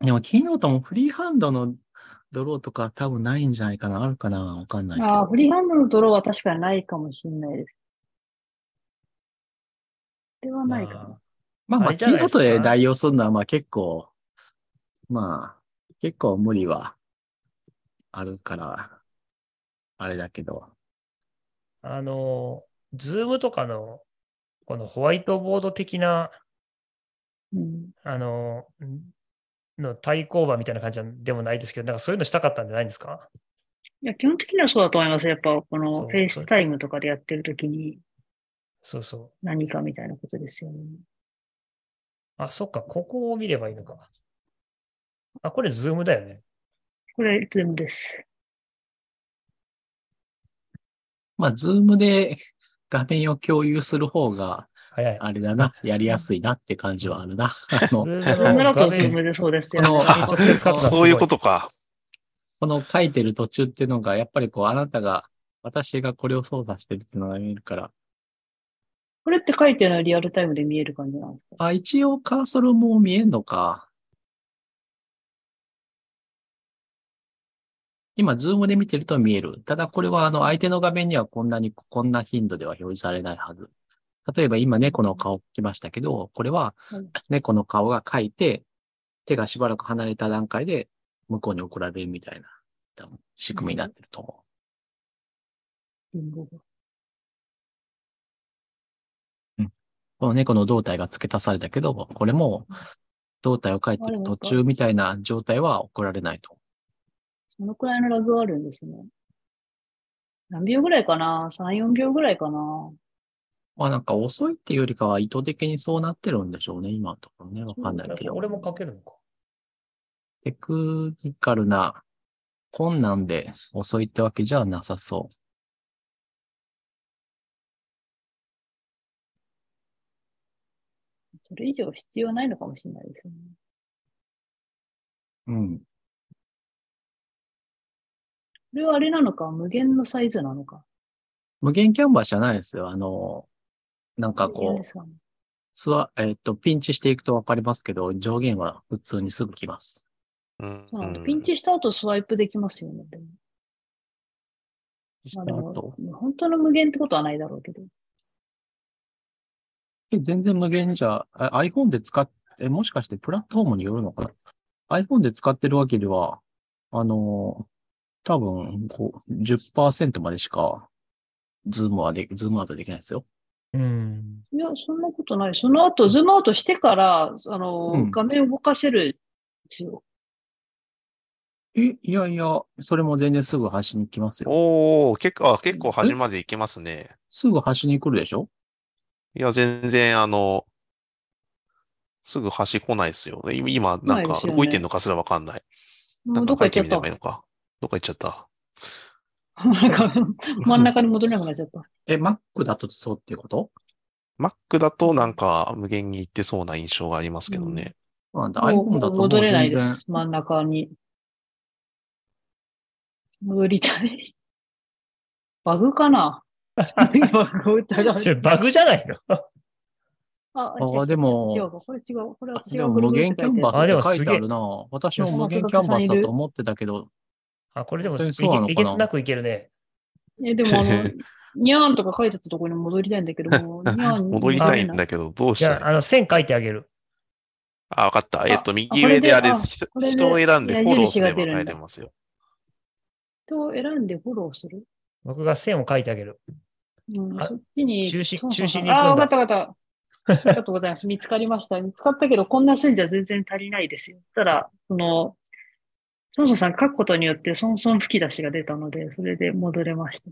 でもキーノートもフリーハンドのドローとか多分ないんじゃないかな。あるかなわかんないけ
ああ、
ど。
フリーハンドのドローは確かにないかもしれないです。これはないかな。
ま
まあまあ、キーノートで代用するのはまあ結構、まあ、結構無理はあるから、あれだけど。
あの、 Zoom とかの、このホワイトボード的な、
うん。
あの、んの対抗馬みたいな感じでもないですけど、なんかそういうのしたかったんじゃないんですか？
いや、基本的にはそうだと思います。やっぱ、この FaceTime とかでやってるときに
そうそう。
何かみたいなことですよね。
あ、そっか、ここを見ればいいのか。あ、これ Zoom だよね。
これ、 Zoom です。
まあ、 Zoom で画面を共有する方が、
早い。
あれだな、やりやすいなって感じはあるな。あの、
Zoom、Zoom だと
画面
Zoom でそう
いうことか。
この書いてる途中っていうのが、やっぱりこう、あなたが、私がこれを操作してるっていうのが見えるから、
これって書いてるのはリアルタイムで見える感じなんですか？
あ、一応カーソルも見えんのか。今、 Zoom で見てると見える。ただ、これは、あの、相手の画面にはこんなに、こんな頻度では表示されないはず。例えば、今、猫の顔来ましたけど、これは
はい、
猫の顔が書いて、手がしばらく離れた段階で、向こうに送られるみたいな、多分仕組みになってると思
リンゴが
う。この猫の胴体が付け足されたけど、これも、胴体を書いてる途中みたいな状態は送られないと。
そのくらいのラグがあるんですね。何秒ぐらいかな ?3、4秒ぐらいかな？
まあなんか遅いっていうよりかは意図的にそうなってるんでしょうね、今のところね。わかんないけど。
俺も書けるのか。
テクニカルな困難で遅いってわけじゃなさそ
それ以上必要ないのかもしれないですよね。
う。うん。
これはあれなのか？無限のサイズなのか？
無限キャンバスじゃないですよ。あの、なんかこう、
すかね
スワ、えっと、ピンチしていくとわかりますけど、上限は普通にすぐ来ます。
うん。
ピンチした後スワイプできますよね。まあで
た後？
も、本当の無限ってことはないだろうけど。
え全然無限じゃ、あ iPhone で使っえ、もしかしてプラットフォームによるのかな ?iPhone で使ってるわけでは、あの、多分、こう、10%までしか、ズームはで、ズームアウトできないですよ。
うん。
いや、そんなことない。その後、ズームアウトしてから、あの、
うん
画面を動かせるんですよ。
え、いやいや、それも全然すぐ端に来ますよ。
おー、結構、あ、結構端まで行けますね。
すぐ端に来るでしょ？
いや、全然、あの、すぐ端来ないですよ。今、今なんか動いてんのかすらわかんない。
も
な
んか行っちゃっ
書いてみればいいのか。どっか行っちゃった？
た。なんか 真ん中に戻れなくなっちゃった。
え、Mac だとそうっていうこと
？Mac だとなんか無限に行ってそうな印象がありますけどね。
なんだ、
も
iPhone だと
戻れないです。真ん中に。戻りたい。バグかな？バグを疑う
バグじゃないの？
あ、
あでも
違うか。これ違う。これ私が
でも無限キャンバス
あでも
って書いてあるな。私も無限キャンバスだと思ってたけど、
あ、これでも、え
にそうなのかな？
げえげつなくいけるね。
え、でもあの、にゃーんとか書いてたところに戻りたいんだけども、にゃーんに
戻りたいんだけど、どうしたらいい
あの、線書いてあげる。
あ、わかった。えっと、
あ
右上であれ
あ
です。人を選んでフォローすれば
矢印が出るんだ
変えれますよ。
人を選んでフォローする？
僕が線を書いてあげる。
うん、
あ
そっちに。
中止
そうそうそう
中止に行くんだ
ああ、わかったわかった。ありがとうございます。見つかりました。見つかったけど、こんな線じゃ全然足りないですよ。ただ、その、ソンソンさん書くことによって、ソンソン吹き出しが出たので、それで戻れました。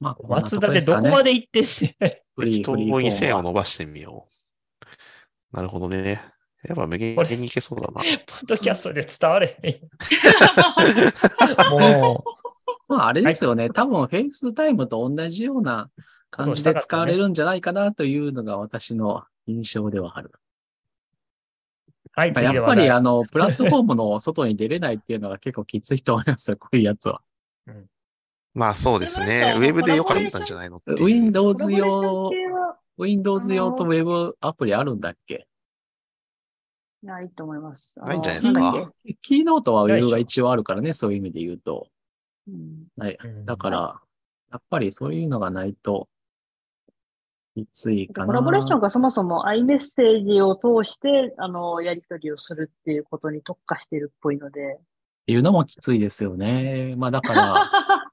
まあ、
松田ですどこまで行ってんね
適当に線を
は
伸ばしてみよう。なるほどね。やっぱ無限にいけそうだな。
ポッドキャストで伝われへん。も
まあ、あれですよね。多分、 FaceTime と同じような感じで使われるんじゃないかなというのが私の印象ではある。
う、はい、
やっぱり、あの、プラットフォームの外に出れないっていうのが結構きついと思いますよ、こういうやつは。
まあそうですね。ウェブでよかったんじゃないのっていう。
Windows 用、Windows 用と Web アプリあるんだっけ？
ないと思います。
ないんじゃないですか？
キーノートは
ないでし
Web
ょ
が一応あるからね、そういう意味で言うと。
けうん
はい。
うん
だから、やっぱりそういうのがないと、きついかな。
コラボレーションがそもそも iMessage を通して、あの、やり取りをするっていうことに特化しているっぽいので。
っていうのもきついですよね。まあだから、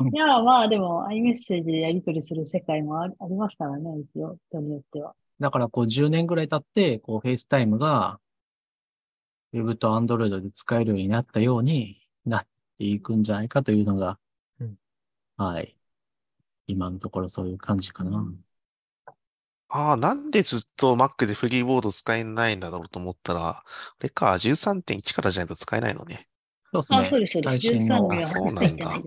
うん
いや、まあでも iMessage でやり取りする世界もありありますからね、一応、人によっては。
だからこう10年ぐらい経って、こう FaceTime が Web と Android で使えるようになったようになっていくんじゃないかというのが、
うん
はい。今のところそういう感じかな。
ああ、なんでずっと Mac でフリーボード使えないんだろうと思ったら、あれか、13.1からじゃないと使えないのね。
そうですね。
あ、そうです、そうです。13
最新の
あそうなんだ。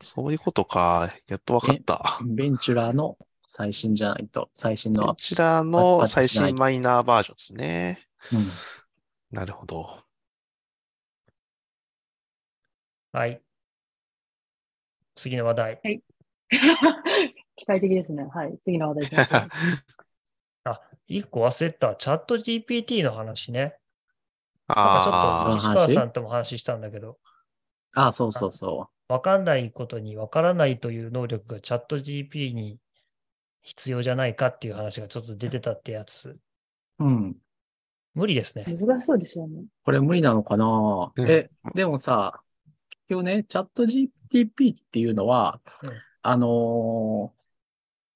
そういうことか。やっとわかった。
ベンチュラーの最新じゃないと、最新の
こ、ちらの最新マイナーバージョンですね。
うん。
なるほど。
はい。次の話題。
機械的ですね。はい。次の話題いきましょう
あ、一個忘れてた。チャット GPT の話ね。なんかちょっ
あ
と、
あ
石川さんとも話したんだけど、
あ、そうそうそ
わかんないことにわからないという能力がチャット GP に必要じゃないかっていう話がちょっと出てたってやつ。
う。うん。
無理ですね。
難しそうですよね。
これ無理なのかな？
うん
え、でもさ、結局ね、チャット GTP っていうのは、
うん
あのー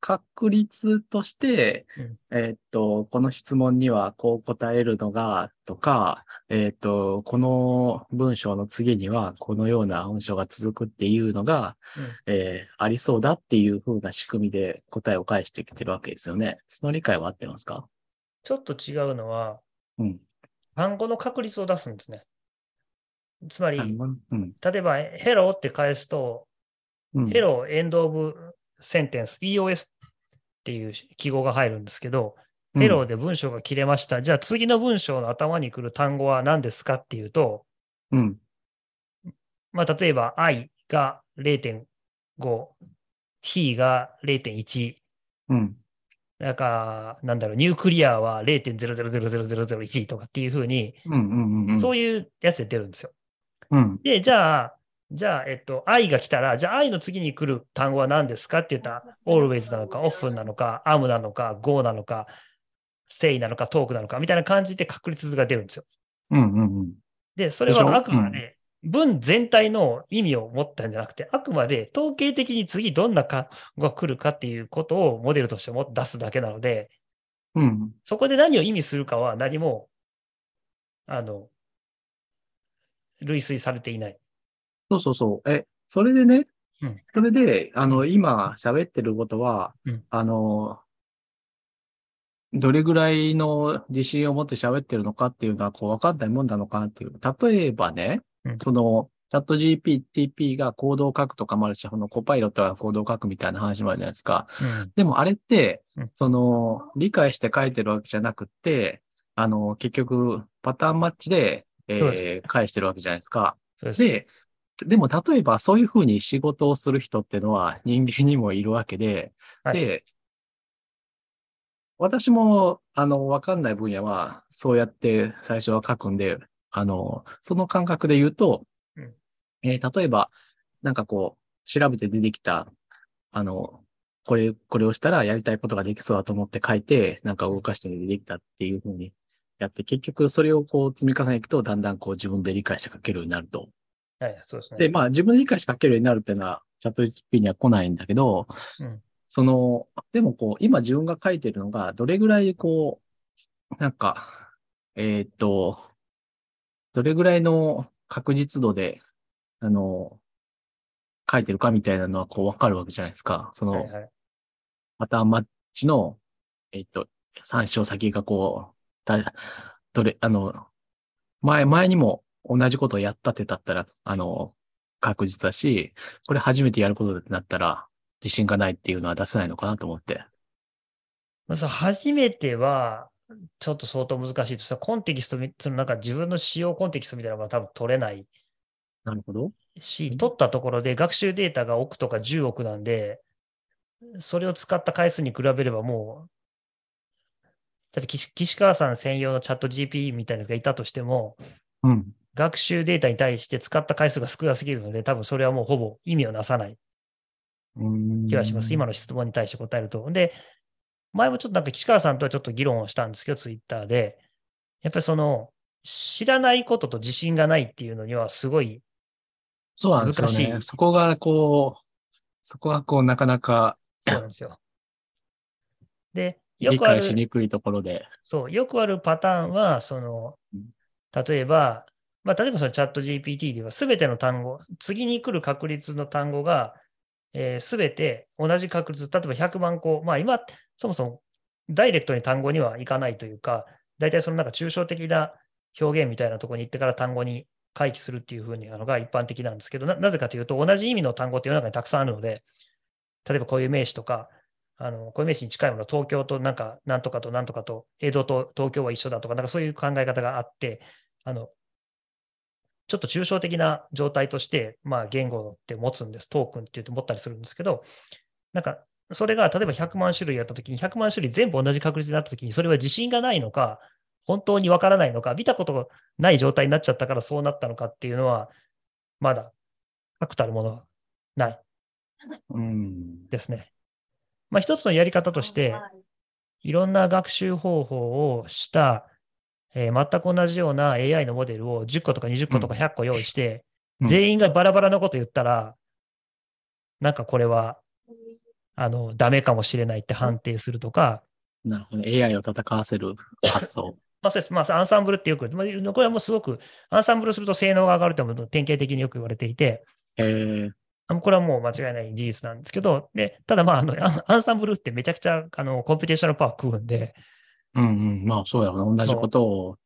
確率として、
うん
えーっと、この質問にはこう答えるのが、とか、えーっと、この文章の次にはこのような文章が続くっていうのが、
うん
えーありそうだっていう風な仕組みで答えを返してきてるわけですよね。その理解は合ってますか？
ちょっと違うのは、
うん。
単語の確率を出すんですね。つまり、
うん。
例えば、ヘロって返すと、
うん。
ヘロエンドオブセンテンス、EOS っていう記号が入るんですけど、
うん
ヘロで文章が切れました。じゃあ次の文章の頭に来る単語は何ですかっていうと、
うん。
まあ、例えば I が0.5、He が0.1、
うん。
なんか、なんだろう、ニュークリアは0.0000001とかっていうふうに。そういうやつで出るんですよ。
うん。
で、じゃあ、じゃあ、えっと、I が来たら、じゃあ I の次に来る単語は何ですか？って言ったら、always なのか、often なのか、am なのか、go なのか、say なのか、talk なのか、みたいな感じで確率が出るんですよ。
うん。うん。
で、それ
でしょ
はあくまで文全体の意味を持ったんじゃなくて、あくまで統計的に次どんな単語が来るかっていうことをモデルとしても出すだけなので、
うん。
そこで何を意味するかは何も、あの、類推されていない。
そうそうそう。え、それでね
うん、
それで、あの、今喋ってることは
うん、
あの、どれぐらいの自信を持って喋ってるのかっていうのは、こう、わかんないもんなのかなっていう。例えばね
うん、
その、チャット GPT がコードを書くとかもあるし、このコパイロットがコードを書くみたいな話もあるじゃないですか。
うん
でもあれって
うん、
その、理解して書いてるわけじゃなくって、あの、結局、パターンマッチで、えー返してるわけじゃないですか。
です
で、でも例えばそういうふうに仕事をする人ってのは人間にもいるわけで、
はい
で、私も、あの、わかんない分野は、そうやって最初は書くんで、あの、その感覚で言うと、
うん
えー例えば、なんかこう、調べて出てきた、あの、これ、これをしたらやりたいことができそうだと思って書いて、なんか動かして出てきたっていうふうにやって、結局それをこう積み重ねていくと、だんだんこう自分で理解して書けるようになると。
はい、そうですね。
で、まあ自分で理解して書けるようになるっていうのは、チャット GP には来ないんだけど、
うん
その、でもこう、今自分が書いてるのが、どれぐらいこう、なんか、えーっと、どれぐらいの確実度で、あの、書いてるかみたいなのはこうわかるわけじゃないですか。その、
はいはい。
パターンマッチの、えーっと、参照先がこう、だ、どれ、あの、前、前にも同じことをやったってだったら、あの、確実だし、これ初めてやることってなったら、自信がないっていうのは出せないのかなと思って。
まず初めては、ちょっと相当難しいとしたら、コンテキストみ、そのなんか自分の使用コンテキストみたいなのが多分取れない
なるほど。
し、取ったところで学習データが億とか10億なんで、それを使った回数に比べればもう、だって岸岸川さん専用のチャット GP みたいなのがいたとしても、
うん。
学習データに対して使った回数が少なすぎるので、多分それはもうほぼ意味をなさない。気がします。今の質問に対して答えると。で、前もちょっとなんか岸川さんとはちょっと議論をしたんですけど、ツイッターで、やっぱりその、知らないことと自信がないっていうのにはすごい、
そうなんですよね。
難しい
そこがこう、そこがこう、なかなか
そうなんですよ。で、
理
よくある
解、しにくいところで。
そう、よくあるパターンは、その
うん、
例えば、まあ、例えばそのチャット GPT では、すべての単語、次に来る確率の単語が、えすべて同じ確率、例えば100万個、まあ今、そもそもダイレクトに単語にはいかないというか、大体そのなんか抽象的な表現みたいなところに行ってから単語に回帰するっていうふうなのが一般的なんですけど、ななぜかというと、同じ意味の単語って世の中にたくさんあるので、例えばこういう名詞とか、あの、こういう名詞に近いもの、東京となんか、なんとかとなんとかと、江戸と東京は一緒だとか、なんかそういう考え方があって、あの、ちょっと抽象的な状態として、まあ、言語って持つんです。トークンって言って持ったりするんですけど、なんか、それが例えば100万種類やったときに、100万種類全部同じ確率になったときに、それは自信がないのか、本当にわからないのか、見たことがない状態になっちゃったからそうなったのかっていうのは、まだ確たるものはない
うん。
ですね。まあ、一つのやり方として、いろんな学習方法をした、えー全く同じような AI のモデルを10個とか20個とか100個用意して、
うん。
全員がバラバラなこと言ったら、なんかこれは、あの、ダメかもしれないって判定するとか、
なるほど。AI を戦わせる発想。
まあそうです。まあ、アンサンブルってよく、まあこれはもうすごく、アンサンブルすると性能が上がるというのも典型的によく言われていて、
えー、
これはもう間違いない事実なんですけど、で、ただまあ、あの、アンアンサンブルってめちゃくちゃ、あの、コンピュテーショナルパワー食うんで、
うんうん。まあそうやろな。同じことを、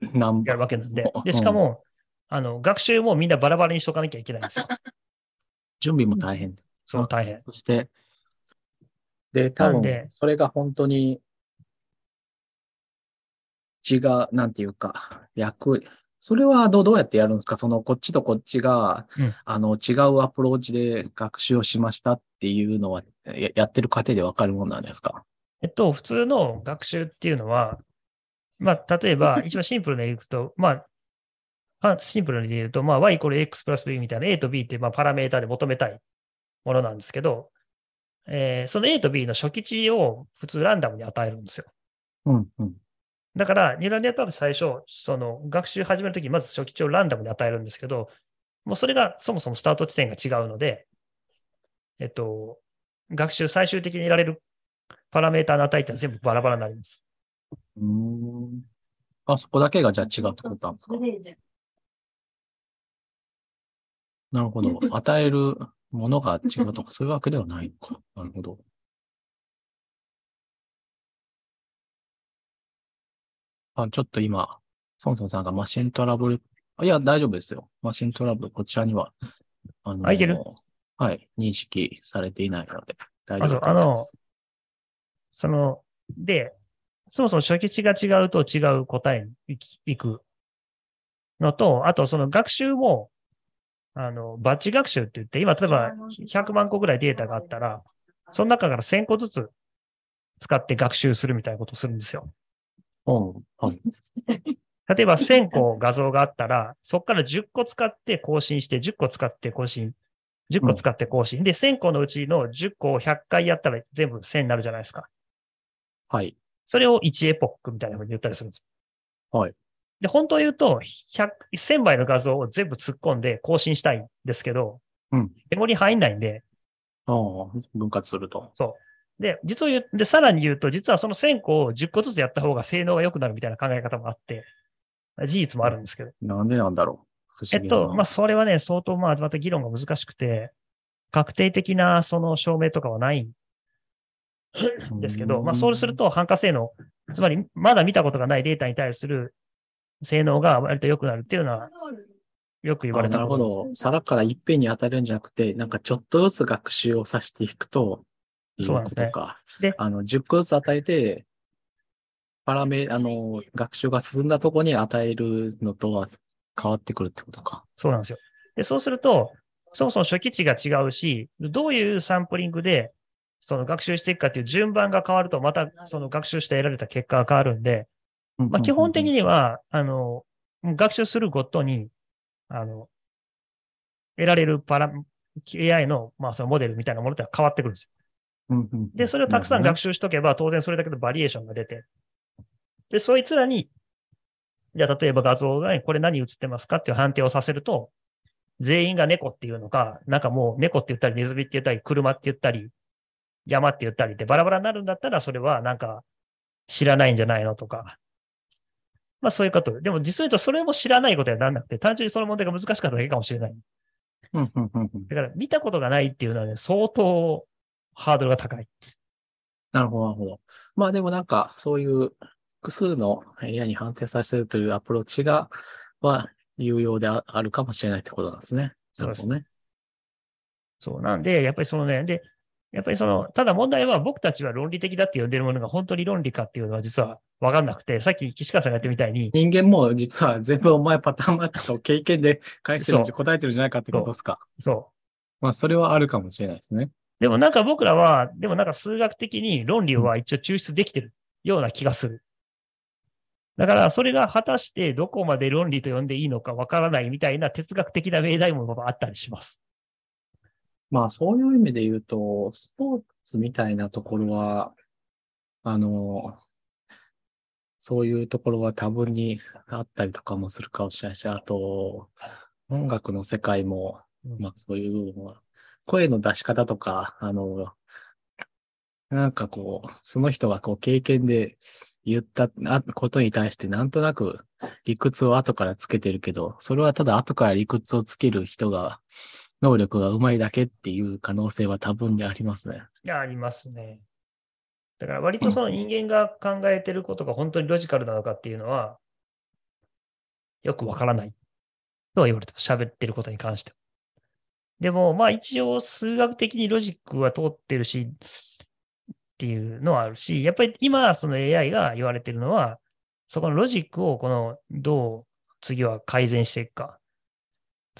何
やるわけなんで
うん。
で、しかも、あの、学習もみんなバラバラにしとかなきゃいけないんですよ。
準備も大変。
そう、大変。
そして、で、多分それが本当に、違う、なんていうか、役、それはどう、どうやってやるんですか？その、こっちとこっちが、
うん
あの、違うアプローチで学習をしましたっていうのは、ややってる過程でわかるもんなんですか？
えっと、普通の学習っていうのは、まあ、例えば、一番シンプルでいくと、まあ、あシンプルに言うと、まあ、y イコール x プラス b みたいな a と b って、まあ、パラメータで求めたいものなんですけど、えーその a と b の初期値を普通ランダムに与えるんですよ。
うん、うん。
だから、ニューラルネットワーク最初、その学習始めるとき、まず初期値をランダムに与えるんですけど、もうそれがそもそもスタート地点が違うので、えっと、学習最終的に得られるパラメータの値って全部バラバラになります。
うーん。あ、そこだけがじゃあ違うってことなんですか？なるほど。与えるものが違うとか、そういうわけではないのか。なるほど。あ、ちょっと今、ソンソンさんがマシントラブル、あいや、大丈夫ですよ。マシントラブル、こちらには、あの
あいける？
はい、認識されていないので、大丈夫だと思います。
その、で、そもそも初期値が違うと違う答えに行き行くのと、あとその学習も、あの、バッチ学習って言って、今例えば100万個ぐらいデータがあったら、その中から1000個ずつ使って学習するみたいなことをするんですよ。
うん。はい。
例えば1000個画像があったら、そこから10個使って更新して、10個使って更新、10個使って更新。で、1000個のうちの10個を100回やったら全部1000になるじゃないですか。
はい。
それを1エポックみたいな風に言ったりするんですよ。
はい。
で、本当を言うと、100 1000倍の画像を全部突っ込んで更新したいんですけど、
うん
メモリ入んないんで、
ああ、分割すると。
そう。で、実を言う、で、さらに言うと、実はその1000個を10個ずつやった方が性能が良くなるみたいな考え方もあって、事実もあるんですけど。
なんでなんだろう。
えっと、まあ、それはね、相当、まあ、また議論が難しくて、確定的なその証明とかはないんですけど、まあ、そうすると、反価性能、つまり、まだ見たことがないデータに対する性能が割と良くなるっていうのは、よく言われ
あなるほ。ど。皿からいっぺんに当たるんじゃなくて、なんかちょっとずつ学習をさせていくと、い
そうなんですね
ことか。
で
あの、10個ずつ与えて、パラメ、あの、学習が進んだとこに与えるのとは変わってくるってことか。
そうなんですよ。で、そうすると、そもそも初期値が違うし、どういうサンプリングで、その学習していくかっていう順番が変わると、またその学習して得られた結果が変わるんで、まあ、基本的
に。
には、あの、学習するごとに、あの、得られるパラ、AI の、まあ、そのモデルみたいなものって変わってくるんですよ。で、それをたくさん学
習。
習しとけば、当然それだけのバリエーションが出て、で、そいつらに、じゃあ、例えば画像が、これ何映ってますかっていう判定をさせると、全員が猫っていうのか、なんかもう猫って言ったり、ネズミって言ったり、車って言ったり、山って言ったりってバラバラになるんだったら、それはなんか知らないんじゃないのとか。まあそういうこと。でも実を言うとそれも知らないことにはならなくて、単純にその問題が難しかっただけかもしれない。
うんうんうんうん
だから見たことがないっていうのはね、相当ハードルが高い。
なるほど、なるほど。まあでもなんか、そういう複数の AI に判定させるというアプローチが、は有用でああるかもしれないってことなんですね。
そうです
ね。
そうなんで、やっぱりそのね、で、やっぱりその、ただ問題は僕たちは論理的だって呼んでるものが本当に論理かっていうのは実はわかんなくて、さっき岸川さんがやってみたいに、
人間も実は全部お前パターンマッチと経験で返してるんじ
そ
ゃ答えてるんじゃないかってことですか。
そ
まあそれはあるかもしれないですね。
う。でもなんか僕らは、でもなんか数学的に論理は一応抽出できてるような気がする。だからそれが果たしてどこまで論理と呼んでいいのかわからないみたいな哲学的な命題もあったりします。
まあそういう意味で言うと、スポーツみたいなところは、あの、そういうところは多分に あったりとかもするかもしれないし、あと、音楽の世界も、まあそういうのは、声の出し方とか、あの、なんかこう、その人がこう経験で言ったことに対してなんとなく理屈を後からつけてるけど、それはただ後から理屈をつける人が、能力が上手いだけっていう可能性は多分にありますね。
いや、ありますね。だから割とその人間が考えてることが本当にロジカルなのかっていうのは、よくわからないとは言われてます。喋ってることに関しては。でも、まあ一応数学的にロジックは通ってるし、っていうのはあるし、やっぱり今その AI が言われてるのは、そこのロジックをこのどう次は改善していくか。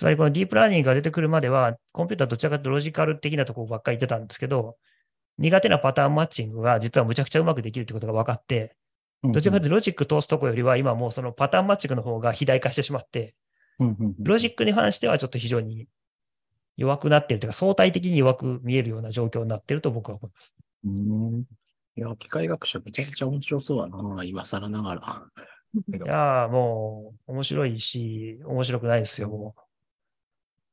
つまりこのディープラーニングが出てくるまでは、コンピューターどちらかというとロジカル的なところばっかり言ってたんですけど、苦手なパターンマッチングが実はむちゃくちゃうまくできるってことが分かって、どちらかというとロジック通すとこよりは今もうそのパターンマッチングの方が肥大化してしまって、ロジックに関してはちょっと非常に弱くなっているというか相対的に弱く見えるような状況になっていると僕は思います。
うん。いや、機械学習めちゃくちゃ面白そうだな、今更ながら。
いやーもう面白いし、面白くないですよ、もう。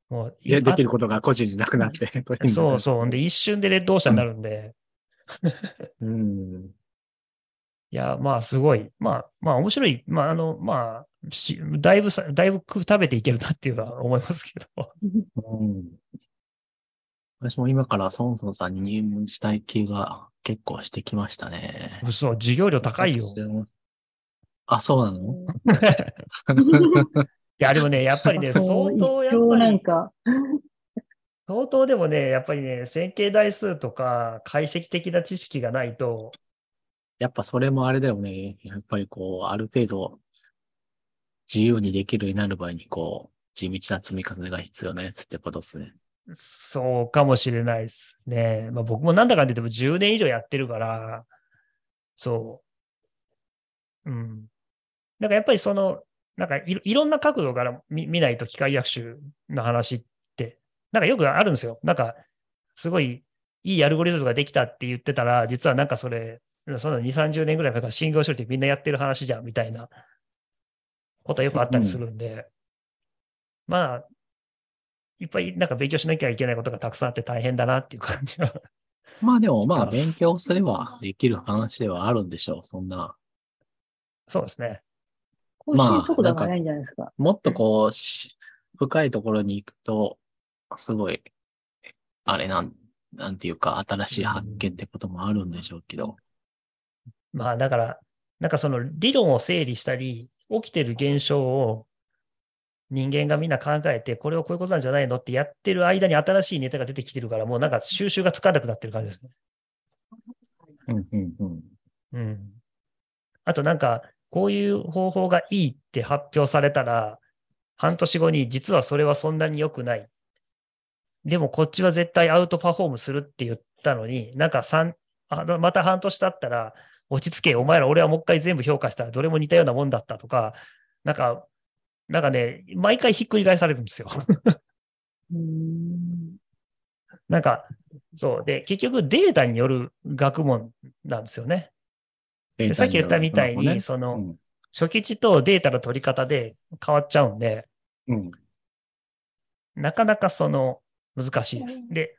もう
いや、できることが個人になくなって。
そうそう。で、一瞬でレッドオーシャンになるんで、
うん。
いや、まあ、すごい。まあ、まあ、面白い。まあ、あの、まあ、しだいぶさ、だいぶ食べていけるなっていうのは思いますけど。
うん。私も今からソンソンさんに入門したい気が結構してきましたね。
嘘、授業料高いよ。
あ、そうなの？
い や、でもね、やっぱりね、相当、やっぱり、
なんか、
相当でもね、やっぱりね、線形代数とか解析的な知識がないと、
やっぱそれもあれだよね。やっぱりこう、ある程度自由にできるようになる場合に、こう、地道な積み重ねが必要なやつってことですね。
そうかもしれないですね。まあ僕もなんだかんだ言っても10年以上やってるから、そう。うん。だからやっぱりその、なんかいろいろんな角度から見見ないと機械学習の話って、なんかよくあるんですよ。なんか、すごいいいアルゴリズムができたって言ってたら、実はなんかそれ、その2、30年ぐらい前から信号処理ってみんなやってる話じゃん、みたいなことはよくあったりするんで、まあ、いっぱいなんか勉強しなきゃいけないことがたくさんあって大変だなっていう感じは。
まあでもまあ
あ
勉強すればできる話ではあるんでしょう。そんな。
そうですね。
更新速度が速いんじゃないですか。
もっとこう、し深いところに行くと、すごい、あれなん、なんていうか、新しい発見ってこともあるんでしょうけど。
まあだから、なんかその理論を整理したり、起きてる現象を人間がみんな考えて、これをこういうことなんじゃないのってやってる間に新しいネタが出てきてるから、もうなんか収集がつかなくなってる感じですね。
うん、うん、うん。
うん。あとなんか、こういう方法がいいって発表されたら、半年後に実はそれはそんなに良くない。でもこっちは絶対アウトパフォームするって言ったのに、なんか三あのまた半年経ったら、落ち着け、お前ら俺はもう一回全部評価したらどれも似たようなもんだったとか、なんか、なんかね、毎回ひっくり返されるんですよ。なんか、そう。で、結局データによる学問なんですよね。でさっき言ったみたいに、その、
うん
初期値とデータの取り方で変わっちゃうんで、
うん。
なかなかその難しいです。で、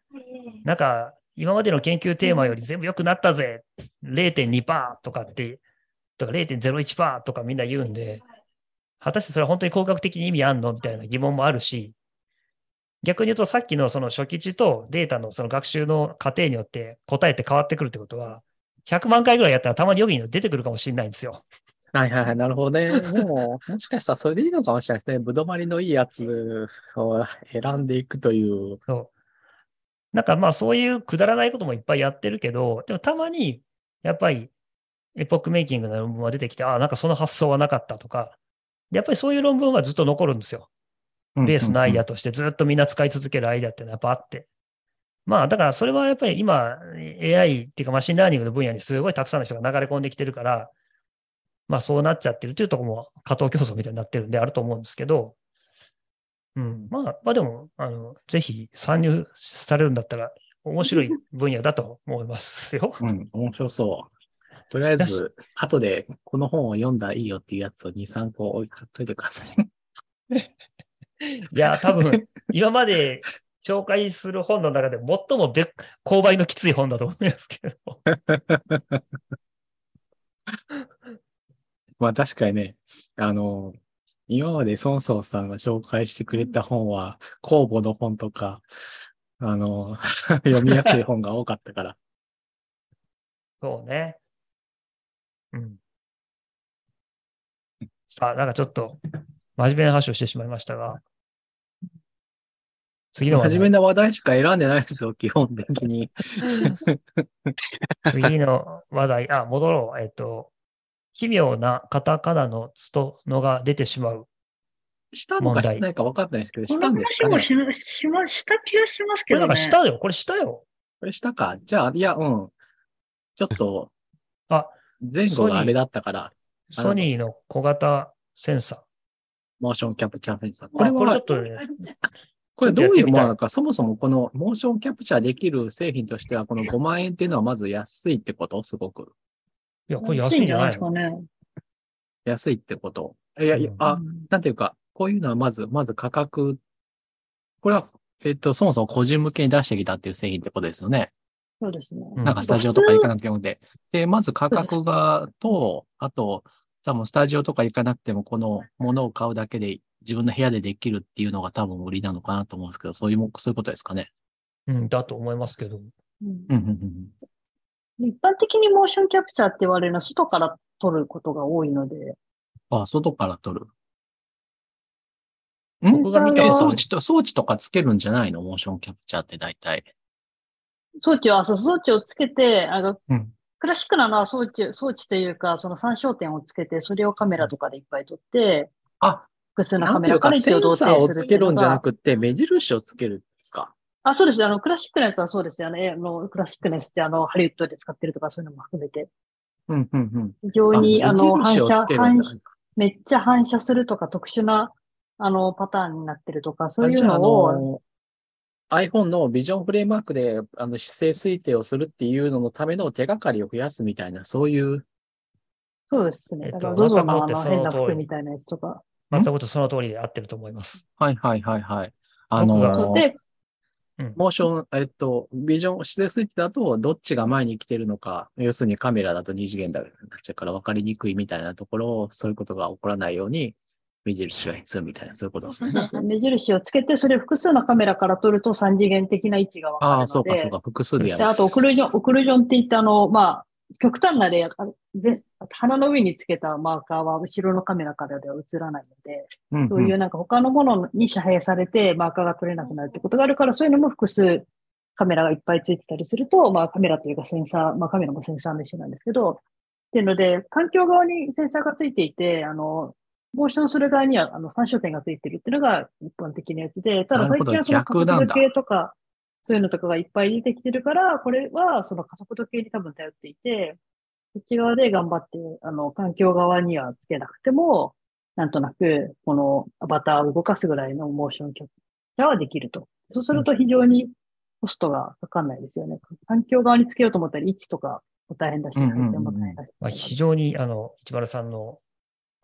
なんか今までの研究テーマより全部良くなったぜ !0.2% とかって、とか0.01%とかみんな言うんで、果たしてそれは本当に工学的に意味あんのみたいな疑問もあるし、逆に言うとさっきのその初期値とデータのその学習の過程によって答えって変わってくるってことは、100万回ぐらいやったらたまに予備に出てくるかもしれないんですよ。
はいはいはい、なるほどね。でも、もしかしたらそれでいいのかもしれないですね。ぶどまりのいいやつを選んでいくという。
そう。なんかまあそういうくだらないこともいっぱいやってるけど、でもたまにやっぱりエポックメイキングの論文が出てきて、ああ、なんかその発想はなかったとか、でやっぱりそういう論文はずっと残るんですよ。ベースのアイデアとしてずっとみんな使い続けるアイデアっていうのはやっぱあって。まあだからそれはやっぱり今 AI っていうかマシンラーニングの分野にすごいたくさんの人が流れ込んできてるから、まあそうなっちゃってるっていうところも過当競争みたいになってるんであると思うんですけど、うん、まあ、まあでも、あの、ぜひ参入されるんだったら面白い分野だと思いますよ。
うん、面白そう。とりあえず、後でこの本を読んだらいいよっていうやつを2、3個置いといてください。
いや、多分、今まで紹介する本の中で最もべ購買のきつい本だと思いますけど。
まあ確かにね、あの、今まで孫宗さんが紹介してくれた本は、公募の本とか、あの、読みやすい本が多かったから。
そうね。うん。さあ、なんかちょっと真面目な話をしてしまいましたが、次の話題
真面目な話題しか選んでないですよ、基本的に。
次の話題、あ、戻ろう。えっと、奇妙なカタカナのつとのが出てしまう。
したのかしてないか分かんないですけど、し
この
たんですかね
話もししました気がします
これなん
けどね。
かしたよ。これしたよ。
これしたかじゃあ、いや、うん。ちょっと、
あ、
前後があれだったから、あ
ソニーの小型センサ
モーションキャプチャーセンサー。
ー。
これは
あこれちょっ、とね、
これどういうものなのか、そもそもこのモーションキャプチャーできる製品としては、この5万円っていうのはまず安いってこと？すごく。
いや、これ安いんじゃない？
ですか
の
ね。
安いってこと。いやいや
う、ん
あ、
うん
なんていうか、こういうのはまず、まず価格、これは、えっと、そもそも個人向けに出してきたっていう製品ってことですよね。
そうですね。
うん
なんかスタジオとか行かなくてもで。で、まず価格が、と、あと、多分スタジオとか行かなくても、このものを買うだけで自分の部屋でできるっていうのが多分売りなのかなと思うんですけど、そういうも、そういうことですかね。
うん、だと思いますけど。
うん
うん、うん、うん。
一般的にモーションキャプチャーって言われるのは外から撮ることが多いので、
あ、外から撮る。
僕が見た
装置と、装置とかつけるんじゃないの？モーションキャプチャーって大体。
装置を、あそう装置をつけて、あの、
うん
クラシックなのは装置、装置というか、その参照点をつけて、それをカメラとかでいっぱい撮って、
あ、
複数のカメラから位
セン
置を
つけるんじゃな
が、
くて、目印をつけるんですか？
あ、そうです。あの、クラシックなやつはそうですよね。あの、クラシックネスってあの、ハリウッドで使ってるとかそういうのも含めて。
うん、うん、うん。
非常に、あの、反射反射、めっちゃ反射するとか、特殊な、あの、パターンになってるとか、そういうのを、
の iPhone のビジョンフレームワークであの姿勢推定をするっていうののための手がかりを増やすみたいな、そういう、
そうですね。
えっと
だから、ゾゾのあの変な服みたいなやつとか。
全くその通りで合ってると思います。
はいはいはいはい。あの、
で、
モーション、えっと、ビジョン、姿勢推定だと、どっちが前に来てるのか、要するにカメラだと二次元だになっちゃうから分かりにくいみたいなところを、そういうことが起こらないように、目印が必要みたいな、そういうことですね。
目印をつけて、それ複数のカメラから撮ると三次元的な位置がわかるので。
ああ、そうかそうか、複数でや
で、
る。
あと、オクルージョン、オクルージョンって言って、あの、まあ、極端な例、あで鼻の上につけたマーカーは後ろのカメラからでは映らないので、
うん
そういうなんか他のものに遮蔽されてマーカーが撮れなくなるってことがあるから、そういうのも複数カメラがいっぱいついてたりすると、まあカメラというかセンサー、まあカメラもセンサーの一種なんですけど、っていうので、環境側にセンサーがついていて、あの、モーションする側にはあの参照点がついてるっていうのが一般的なやつで、ただ最近はその加速
逆なんだ。
度計とか、そういうのとかがいっぱい出てきてるから、これはその加速度計に多分頼っていて、こっち側で頑張って、あの、環境側にはつけなくても、なんとなく、このアバターを動かすぐらいのモーションキャプチャーはできると。そうすると非常にコストがかかんないですよね。環境側につけようと思ったら位置とかも大変だし、
うん。
まあ、非常に、あの、一丸さんの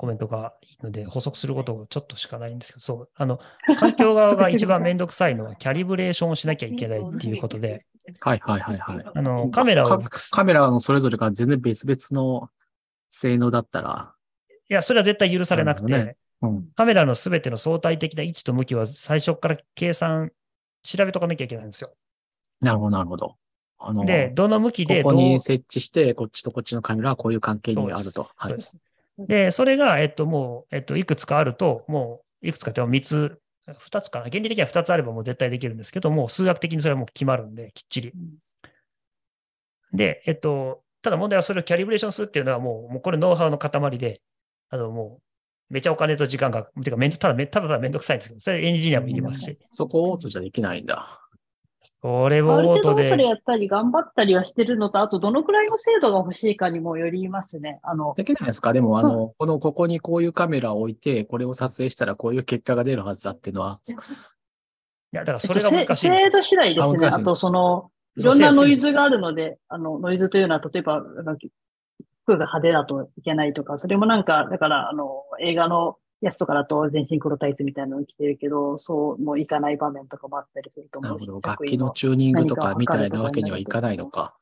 コメントがいいので、補足することをちょっとしかないんですけど、そう、あの、環境側が一番めんどくさいのは、キャリブレーションをしなきゃいけないっていうことで、
はいはいはいはい。
あの、カメラを
か、カメラのそれぞれが全然別々の性能だったら、
いや、それは絶対許されなくて、
なるうん。
カメラのすべての相対的な位置と向きは最初から計算、調べとかなきゃいけないんですよ。
なるほどなるほど。あの、
で、どの向きでどう、
ここに設置して、こっちとこっちのカメラはこういう関係にあると。はい
で。それが、えっと、もう、えっと、いくつかあると、もう、いくつかっても3つ、2つかな。原理的には2つあればもう絶対できるんですけども、数学的にそれはもう決まるんで、きっちり。で、えっと、ただ問題はそれをキャリブレーションするっていうのはもう、もうこれノウハウの塊で、あの、もう、めちゃお金と時間が、てかめん、ただめ、ただただめんどくさいんですけど、それエンジニアもいりますし、
そこをオートじゃできないんだ。
それを
ある程度
オートで、
やったり頑張ったりはしてるのと、あとどのくらいの精度が欲しいかにもよりますね。あの、
できないですか？でも、あの、この、ここにこういうカメラを置いて、これを撮影したらこういう結果が出るはずだっていうのは、
いや、だからそれが難しい。
精度次第ですね。
あ
と、その、いろんなノイズがあるので、あの、ノイズというのは、例えば、服が派手だといけないとか、それもなんか、だから、あの、映画のやつとかだと全身黒タイツみたいなの着てるけど、そうもういかない場面とかもあったりすると思うし
なるほど。楽器のチューニングとかみたいなわけにはいかないのか。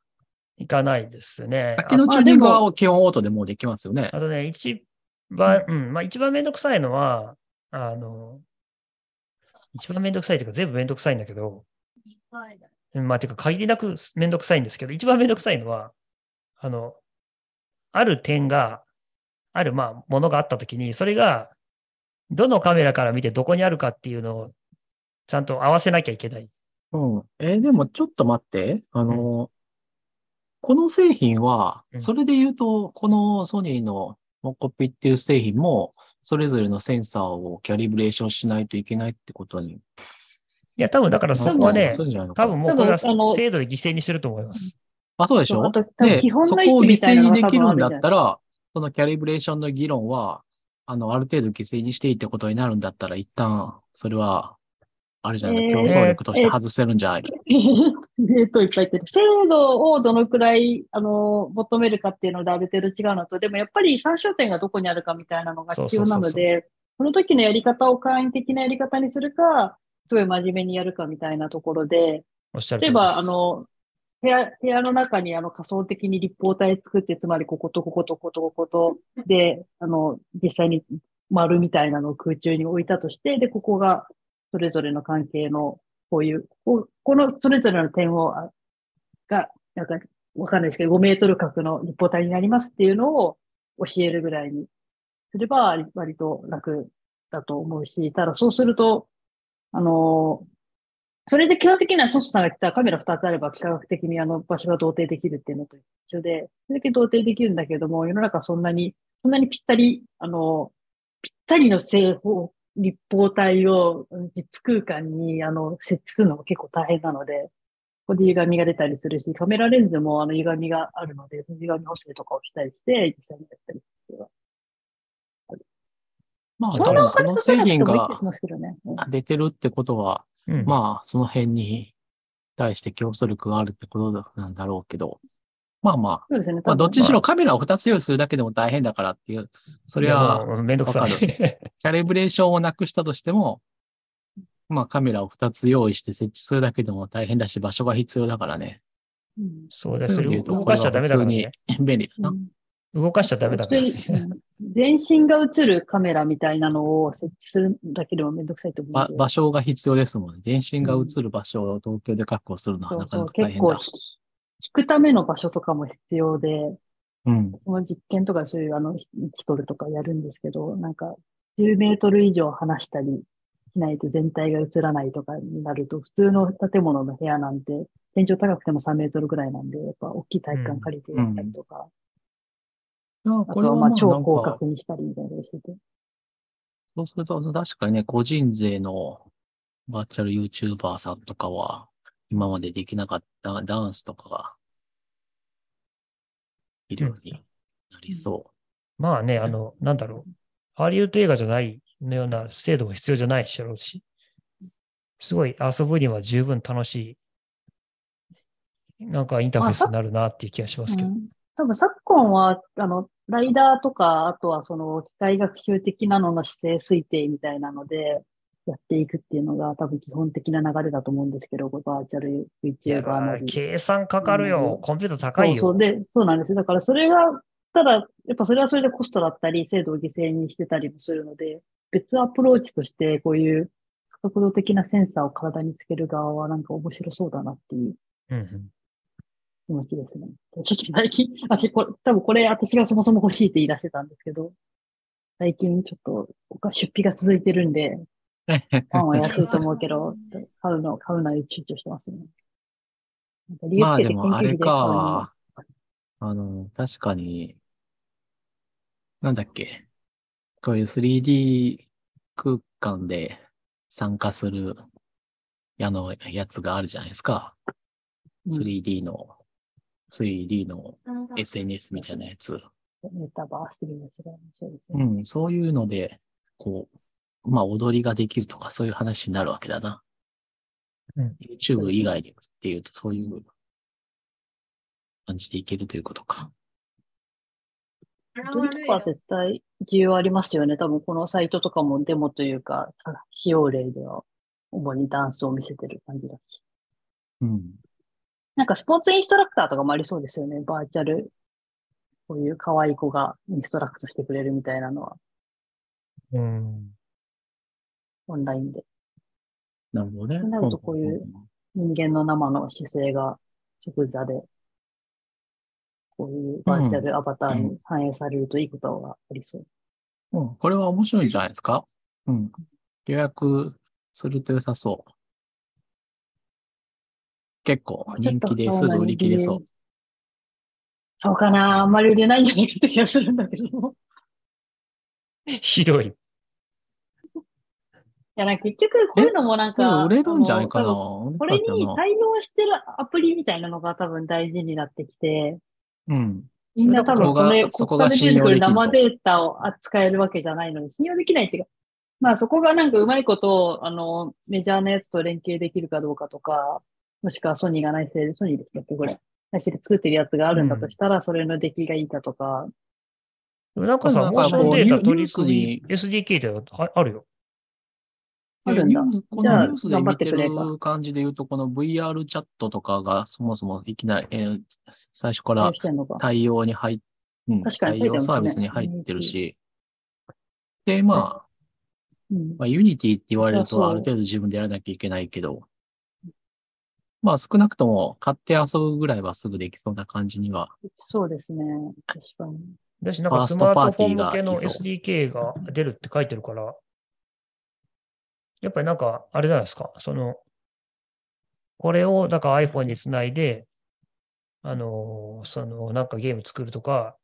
いかないですね。
楽器のチューニングは基本オートでもうできますよね
あ。とね、一番、うん、まあ一番めんどくさいのは、あの、一番めんどくさいというか全部めんどくさいんだけど、うんまあていうか限りなくめんどくさいんですけど、一番めんどくさいのは、あの、ある点が、ある、まあ、ものがあったときに、それが、どのカメラから見てどこにあるかっていうのを、ちゃんと合わせなきゃいけない。
うん。えーでもちょっと待って。あの、この製品は
う、ん
それで言うと、このソニーのモコピっていう製品も、それぞれのセンサーをキャリブレーションしないといけないってことに。
いや、多分だからそこはね多分もうこれは
多分あの
精度で犠牲にしてると思います。
あ、そうでしょ？で
基、本
そこを犠牲にできるんだったら、そのキャリブレーションの議論は、あの、ある程度犠牲にしていいってことになるんだったら、一旦、それは、あれじゃない、
えー
競争力として外せるんじゃない
えっと、いっぱい言ってる。精度をどのくらい、あの、求めるかっていうのである程度違うのと、でもやっぱり参照点がどこにあるかみたいなのが必要なの
そうそう
で、その時のやり方を簡易的なやり方にするか、すごい真面目にやるかみたいなところで、
おっしゃる通りです。
例えば、あの、部屋、部屋の中にあの仮想的に立方体作って、つまりこことこことこことここと、で、あの、実際に丸みたいなのを空中に置いたとして、で、ここがそれぞれの関係の、こういう、ここのそれぞれの点を、が、なんか、わかんないですけど、5メートル角の立方体になりますっていうのを教えるぐらいにすれば、割と楽だと思うし、ただそうすると、あの、それで基本的にはソフトさんが言ったカメラ2つあれば、科学的にあの場所が同定できるっていうのと一緒で、それだけ同定できるんだけども、世の中そんなに、そんなにぴったり、あの、ぴったりの正方、立方体を実空間に、あの、設置するのも結構大変なので、ここで歪みが出たりするし、カメラレンズもあの歪みがあるので、その歪み補正とかをしたりして、実際にやったりする。
まあ、多分この製品が出てるってことは、
うん。
まあ、その辺に対して競争力があるってことなんだろうけど、まあまあ、
そうですね。
まあ、どっちにし
まあ
ろカメラを2つ用意するだけでも大変だからっていう、それは、
めんどくさ
わ
い。
キャリブレーションをなくしたとしても、まあカメラを2つ用意して設置するだけでも大変だし、場所が必要だからね。
うん
そうです。
そういう意味で言うと、これ
動かしちゃダメ
は普通に
だからね。
便利だな。
うん
動かしちゃダメだから
普通に
ね。
うん全身が映るカメラみたいなのを設置するだけでもめんどくさいと思う。
場所が必要ですもんね。全身が映る場所を東京で確保するのはなか
そうそう、
なか大変だ。
結構ひ、引くための場所とかも必要で、
うん。
その実験とかそういうあの、位置取るとかやるんですけど、なんか、10メートル以上離したりしないと全体が映らないとかになると、普通の建物の部屋なんて、天井高くても3メートルぐらいなんで、やっぱ大きい体育館借りてやったりとか、
いや
あとはまあ超広
か、
角にしたりみたいなことしてて。
そうすると確かにね、個人税のバーチャル YouTuber さんとかは、今までできなかったダンスとかが、いるようになりそ
まあね、あの、なんだろう。ハリウッド映画じゃないのような精度も必要じゃないしろうし、すごい遊ぶには十分楽しい、なんかインターフェースになるなっていう気がしますけど。
うん多分昨今は、あの、ライダーとか、あとはその機械学習的なのの姿勢推定みたいなので、やっていくっていうのが多分基本的な流れだと思うんですけど、バーチャル
いや
YouTuber なり。
計算かかる
う
よ。
ん
コンピューター高いよ。
そうそう。で、そうなんですよ。だからそれが、ただ、やっぱそれはそれでコストだったり、精度を犠牲にしてたりもするので、別アプローチとして、こういう加速度的なセンサーを体につける側はなんか面白そうだなっていう
うんうん
気持ちですね。ちょっと最近、私、これ、多分これ私がそもそも欲しいって言い出してたんですけど、最近ちょっと出費が続いてるんで、
う。
パンは安いと思うけど、買うの、買うのに躊躇してますね。なんか理由
まあ
つけて
でもあれ
研究費で買うのに
か、あの、確かに、なんだっけ、こういう 3D 空間で参加する、あの、やつがあるじゃないですか。
うん
3D の、3D の SNS みたいなやつ。
メタバース的なやつが、そうですね。
うん、そういうので、こう、まあ踊りができるとかそういう話になるわけだな。
うん
YouTube 以外にっていうとそういう感じでいけるということか。
踊りとかは絶対需要ありますよね。多分このサイトとかもデモというか、さ使用例では主にダンスを見せてる感じだし。
うん。
なんかスポーツインストラクターとかもありそうですよね。バーチャル。こういう可愛い子がインストラクトしてくれるみたいなのは、
うん。
オンラインで。
なるほどね。
なるとこういう人間の生の姿勢が即座で、こういうバーチャルアバターに反映されるといいことがありそう。
うん。うん、これは面白いんじゃないですかうん。予約すると良さそう。結構人気ですぐ売り切れそう。
そうかなあんまり売れないんじゃないかって気がするんだけど。い
ひどい。
や、なんか結局こういうのもなんか、
売れるんじゃないかな
これに対応してるアプリみたいなのが多分大事になってきて、
うん。
みんな多分
そこ
れ、
そこが
ここで生データを扱えるわけじゃないのに、信用できないっていうか、まあそこがなんかうまいこと、あの、メジャーなやつと連携できるかどうかとか、もしくはソニーが内製で、ソニーですかこれ。内製で作ってるやつがあるんだとしたら、それの出来がいいかとか、
なんかさ、モーション
かこう
データ取り
込
み、SDK ではあるよ。
あるんだ。
こ
じゃあ
のニュースで見てる感じで言うと、この VR チャットとかがそもそもいきなり、えー最初から
対応
に入っ、うん、対応サービスに入ってるし、で、まあ、
うん。
まあ、ユニティって言われると、
そうそう。
ある程度自分でやらなきゃいけないけど、まあ少なくとも買って遊ぶぐらいはすぐできそうな感じには。
そうですね。確かに。
だし、なんか
ス
マートフォン向けの SDK が出るって書いてるから、やっぱりなんか、あれじゃないですか、その、これを、だから iPhone につないで、あの、その、なんかゲーム作るとか、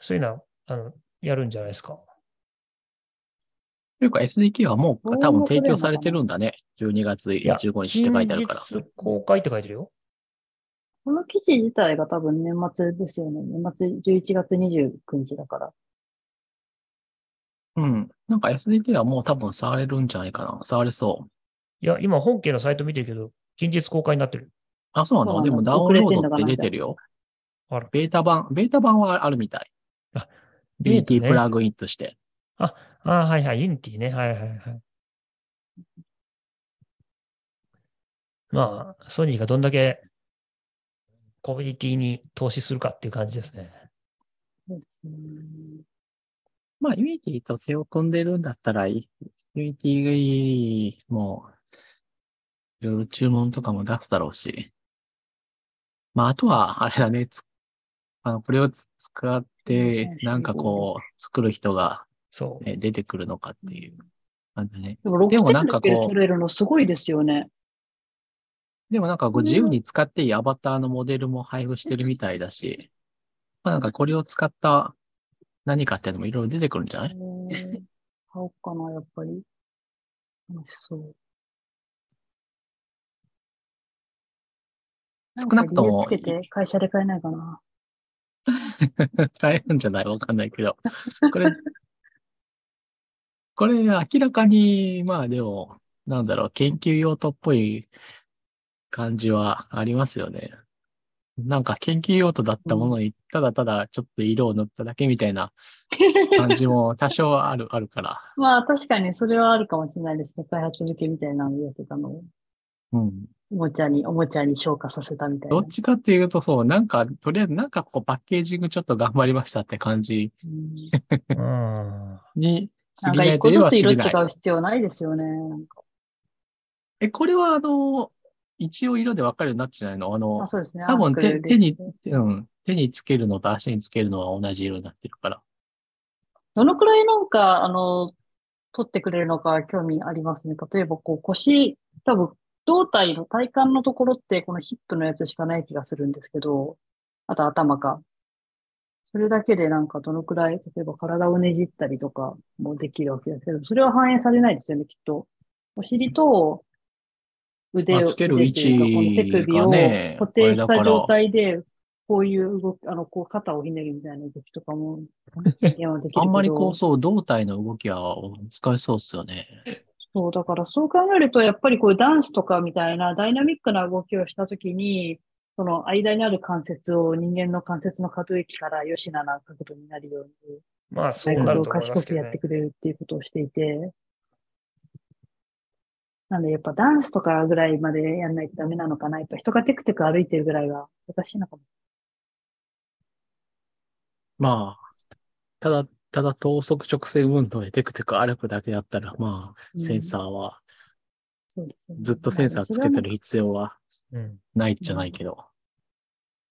そういうのは、あの、やるんじゃないですか。
というか SDK はもう多分提供されて
る。
るんだね。12月
いや、
15日って書いてあるから。
近日公開って書いてるよ。
この記事自体が多分年末ですよね。年末11月29日だから。
うん。なんか SDK はもう多分触れるんじゃないかな。触れそう。
いや、今本家のサイト見てるけど、近日公開になってる。
あ、そうなの？でもダウンロードって出てるよ。
あら。
ベータ版、ベータ版はあるみたい。
あベータ
BT
ね
プラグインとして。
ああ、はいはい、ユニティね。はいはいはい。まあ、ソニーがどんだけコミュニティに投資するかっていう感じですね。
そうですね
まあ、ユニティと手を組んでるんだったら、ユニティも、いろいろ注文とかも出すだろうし。まあ、あとは、あれだね、つあの、これをつ使って、なんかこう、作る人が、
そう。
ね、出てくるのかっていう感じだね。
でも6
でも
点
なんかこう
取れるのすごいですよね。
でもなんかこう自由に使っていいアバターのモデルも配布してるみたいだし、まあなんかこれを使った何かっていうのもいろいろ出てくるんじゃない？
え ー買おうかな、やっぱり。楽しそう。
少なくとも
つけて会社で買えないかな。
大変じゃない？わかんないけど。これ、これ明らかに、まあでも、なんだろう、研究用途っぽい感じはありますよね。なんか研究用途だったものに、ただただちょっと色を塗っただけみたいな感じも多少ある、あるから。
まあ確かにそれはあるかもしれないですね。開発向けみたいなのをやってたのを。
うん。
おもちゃに、おもちゃに昇華させたみたいな。
どっちかっていうと、そう、なんか、とりあえずなんかこうパッケージングちょっと頑張りましたって感じ
うん
うん。
に過
なんか一個ずつ。色違う必要ないですよね。
え、これはあの、一応色で分かるようになってないの？あの
あ、、そうですね。
多分手手にうん、手につけるのと足につけるのは同じ色になってるから。
どのくらいなんか、あの、取ってくれるのか興味ありますね。例えば、こう、腰、多分、胴体の体幹のところって、このヒップのやつしかない気がするんですけど、あと頭か。それだけでなんかどのくらい、例えば体をねじったりとかもできるわけですけど、それは反映されないですよね、きっと。お尻と腕を、
まあつける
腕というかこの手首を固定した状態で、こういう動き、あの、こう肩をひねるみたいな動きとかも、
あんまりこう、そう、胴体の動きは使えそうっすよね。
そう、だからそう考えると、やっぱりこういうダンスとかみたいなダイナミックな動きをしたときに、その間にある関節を人間の関節の可動域からよしなな角度になるように、
まあ、そう
角
なると思い
度を賢
ますけどね。
くやってくれるっていうことをしていて、なんでやっぱダンスとかぐらいまでやんないとダメなのかな。やっぱ人がテクテク歩いてるぐらいは難しいのかも。
まあ、ただ、ただ等速直線運動でテクテク歩くだけだったら、まあ、センサーは、
そう
ずっとセンサーつけてる必要は
うん。
ないじゃないけど。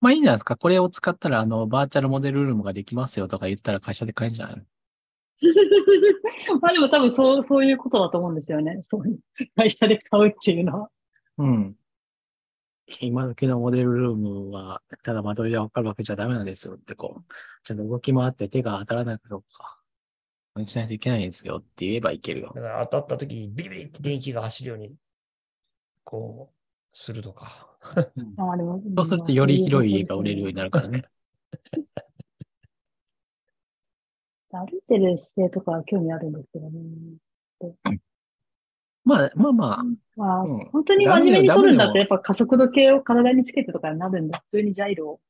まあいいんじゃないですか？これを使ったら、あの、バーチャルモデルルームができますよとか言ったら会社で買えるんじゃないの？
まあでも多分そう、そういうことだと思うんですよね。そういう会社で買うっていうのは。
うん。今時のモデルルームは、ただ間取りでわかるわけじゃダメなんですよって、こう、ちゃんと動き回って手が当たらないかどうか、しないといけないんですよって言えばいけるよ
だ。から当たった時にビリビリって電気が走るように、こう、するとか。
まあでも
そうするとより広い家が売れるようになるからね。
歩いてる姿勢とかは興味あるんですけどね。
まあまあまあ、
まあ、
うん
本当に真面目に取るんだったら、やっぱ加速度計を体につけてとかになるんだ。普通にジャイロを。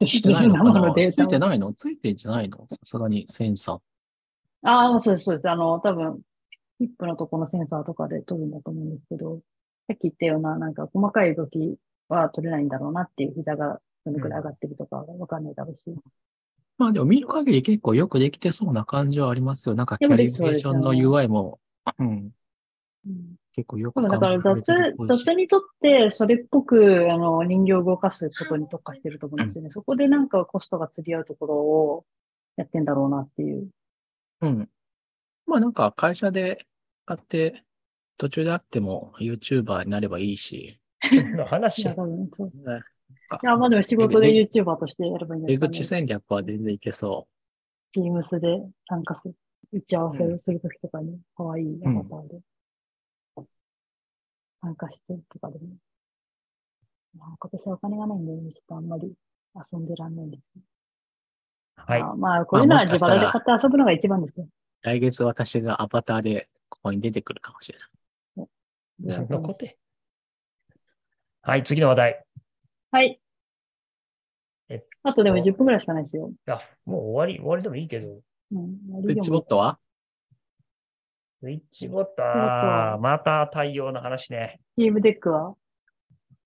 ついてないのかな？ついてないの？ついてんじゃないの？さすがにセンサー。
ああ、そうです、そうです。あの、多分、ヒップのとこのセンサーとかで撮るんだと思うんですけど、さっき言ったような、なんか細かい動きは撮れないんだろうなっていう膝がどのくらい上がってるとかわかんないだろうし。
まあでも見る限り結構よくできてそうな感じはありますよ。なんかキャリブレーションの UI も、うん、
うん
結構よく
だから雑雑にとって、それっぽく、あの、人形を動かすことに特化してると思うんですよね。そこでなんかコストが釣り合うところをやってんだろうなっていう。
うん。まあなんか会社で買って、途中であっても YouTuber になればいいし、
の話
いや、多分そう。
ね
いや、まあでも仕事で YouTuber としてやればいいんですかね。
出口戦略は全然いけそ
Teams で参加する。打ち合わせをするときとかに、可愛いアバターで、参加してとかでも。まあ今年はお金がないんで、ちょっとあんまり遊んでらんないんです。
はい。
あまあ、こういうのは自腹で買って遊ぶのが一番ですよ。
来月私がアバターでここに出てくるかもしれない。
残って。はい、次の話題。
はい
え。
あとでも10分くらいしかないですよ。
あ、もう終わり、終わりでもいいけど。
うん。
スイッチボットは？
スイッチボット、
ボット
あーまた対応の話ね。
スチームデックは？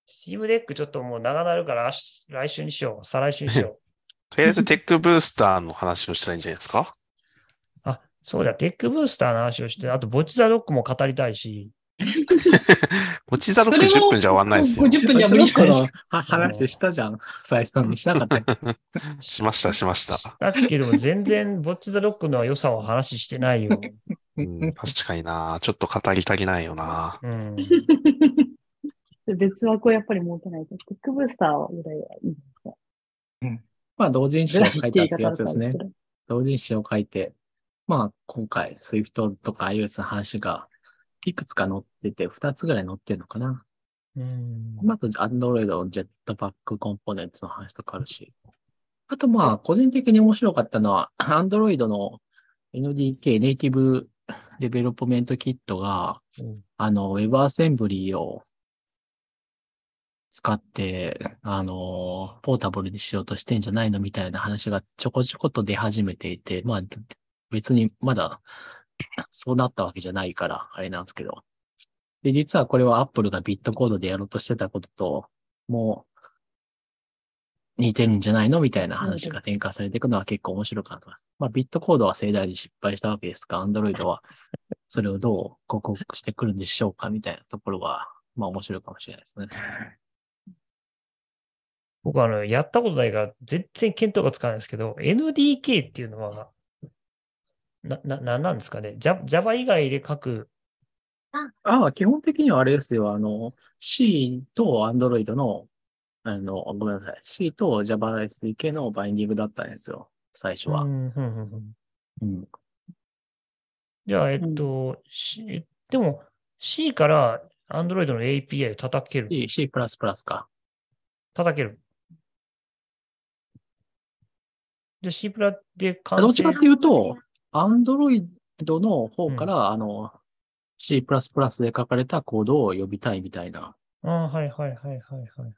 スチームデックちょっともう長なるから来週にしよう。再来週にしよ
とりあえずテックブースターの話をしたらいいんじゃないですか？
う。あ、そうだ、テックブースターの話をして、あと、ボッチザロックも語りたいし、
ボッチザロック10分じゃ終わんないですよ。
50分じゃ無理じゃないです
話したじゃん。最初にしなかったよ。
しました、しました。
だけど、全然、ボッチザロックの良さを話してないよ。
うん、確かにな。ちょっと語り足りないよな。
うん。
別枠をやっぱり持てないと。テックブースターぐらいはいいですか？
まあ、同人誌を書いたってやつですね同人誌を書いて、まあ、今回、Swift とか iOS の話が、いくつか載ってて、2つぐらい載ってるのかな。
うん
まず、Android の Jetpack コンポーネンツの話とかあるし。あと、まあ、個人的に面白かったのは、Android の NDK、ネイティブデベロップメントキットが、
うん
あの、WebAssembly を使って、あの、ポータブルにしようとしてんじゃないのみたいな話がちょこちょこっと出始めていて、まあ、別にまだ そうなったわけじゃないから、あれなんですけど。で、実はこれは Apple がビットコードでやろうとしてたことと、もう、似てるんじゃないのみたいな話が転換されていくのは結構面白かったです。まあ、ビットコードは盛大に失敗したわけですが、Android は それをどう克服してくるんでしょうかみたいなところは、まあ面白いかもしれないですね。
僕はあの、やったことないから、全然見当がつかないんですけど、NDK っていうのは、な、な、なんなんですかね？Java 以外で書く、
ああ、基本的にはあれですよ。あの、C と Android の、あの、ごめんなさい。C と Java SDK のバインディングだったんですよ。最初は。
うんうんうんうん
うん。
じゃあ、えっと、C、でも C から Android の API を叩ける。
C、C++ か。
叩ける。で、C プラで完成
どっちかっていうと、Android の方から、あの、C++ で書かれたコードを呼びたいみたいな。
ああ、はいはいはいはいはいはい。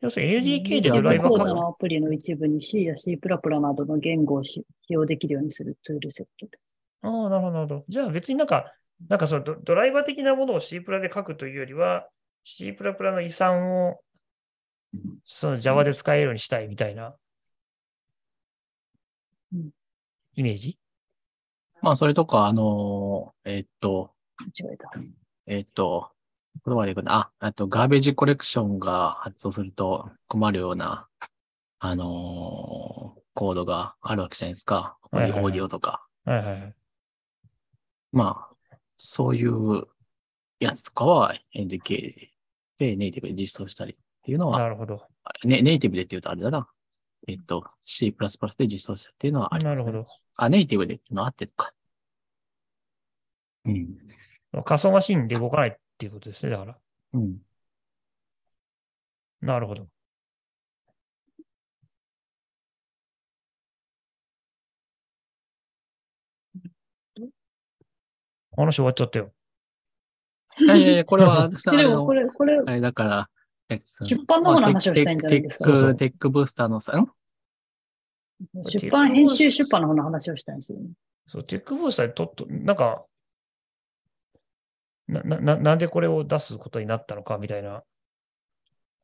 要するに ADK でドライバーか
コードのアプリの一部に C や C++ などの言語をし使用できるようにするツールセットです。
ああ、なるほど、なるほど。じゃあ別になんか、なんかそのドドライバー的なものを C プラで書くというよりは、C プラプラの遺産をその Java で使えるようにしたいみたいな
うん
イメージ？
まあ、それとか、あの、えっと、
間違えた。
えっと、言葉で言うかな。あ、あと、ガーベージコレクションが発動すると困るような、あのーコードがあるわけじゃないですか。オーディオとか。
はいはいはい。
まあ、そういうやつとかは NDK でネイティブで実装したりっていうのは、
なるほど。
ね、ネイティブでって言うとあれだな。えっと、C++ で実装したっていうのはあります、ね。
なるほ
あ、ネイティブでっていうのはあってるか。うん。
ど。仮想マシンで動かないっていうことですね。だから。
うん。
なるほど。話終わっちゃったよ。
いやいやいや、これは、あ
でも
の
これ、これ、
あれだから、え
出版の方の話をしたいんじゃないですか？
テック、テックブースターのさ、ん？
出版、編集出版の方の話をしたいんですよね。
そう、テックブースターでとっと、なんか、な、な、ななんでこれを出すことになったのかみたいな。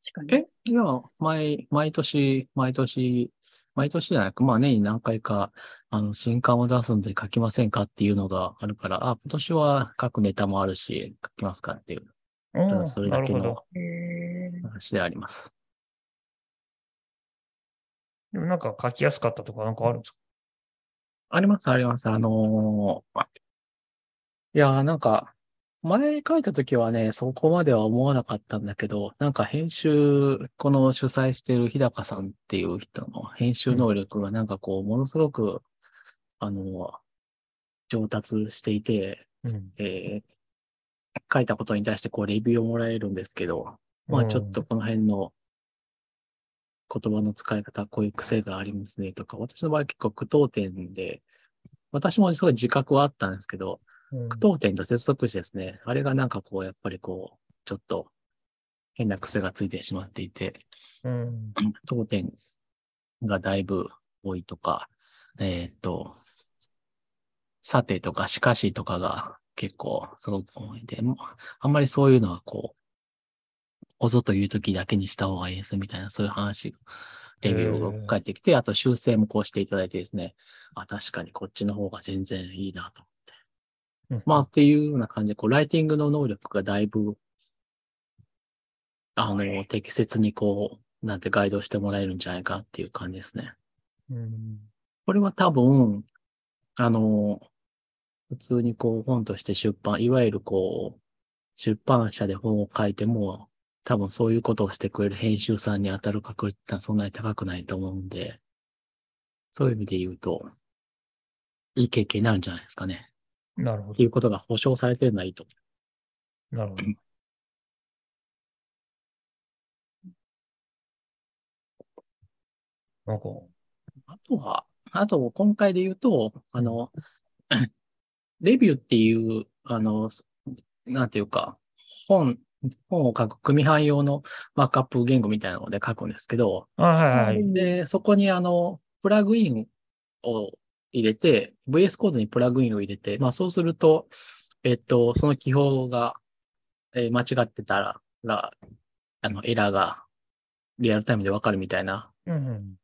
確かに。
え？いや、毎、毎年、毎年、毎年じゃなく、まあ年に何回か、あの、新刊を出すんで書きませんかっていうのがあるから、あ、今年は書くネタもあるし、書きますかっていう、
うん
ただそれだけの話であります。
でもなんか書きやすかったとかなんかあるんですか？
あります、あります。あのーいやー、なんか、前書いたときはね、そこまでは思わなかったんだけど、なんか編集、この主催してる日高さんっていう人の編集能力がなんかこう、ものすごく、あの、上達していて、
うん。
えー書いたことに対してこうレビューをもらえるんですけど、まあちょっとこの辺の言葉の使い方、こういう癖がありますねとか、私の場合結構句読点で、私もすごい自覚はあったんですけど、
うん、
句読点と接続詞ですね。あれがなんかこう、やっぱりこう、ちょっと変な癖がついてしまっていて、
うん。
句読点がだいぶ多いとか、えーっと、さてとかしかしとかが結構すごく多いんで、もうあんまりそういうのはこう、こぞという時だけにした方がいいですみたいな、そういう話、レビューが返ってきて、あと修正もこうしていただいてですね、あ、確かにこっちの方が全然いいなと。
うん
まあっていうような感じで、こう、ライティングの能力がだいぶ、あの、適切にこう、なんてガイドしてもらえるんじゃないかっていう感じですね。
うん。
これは多分、あの、普通にこう本として出版、いわゆるこう、出版社で本を書いても、多分そういうことをしてくれる編集さんに当たる確率はそんなに高くないと思うんで、そういう意味で言うと、いい経験になるんじゃないですかね。
なるほ
っていうことが保証されてるのはいいと。
ど。なるほど。なんか、
あとは、あと今回で言うと、あの、レビューっていう、あの、なんていうか、本、本を書く組版用のマークアップ言語みたいなので書くんですけど。で、そこにあの、プラグインを入れて、VS コードにプラグインを入れて、まあそうすると、えっと、その記法が、えー間違ってたら、らあの、エラーがリアルタイムでわかるみたいな。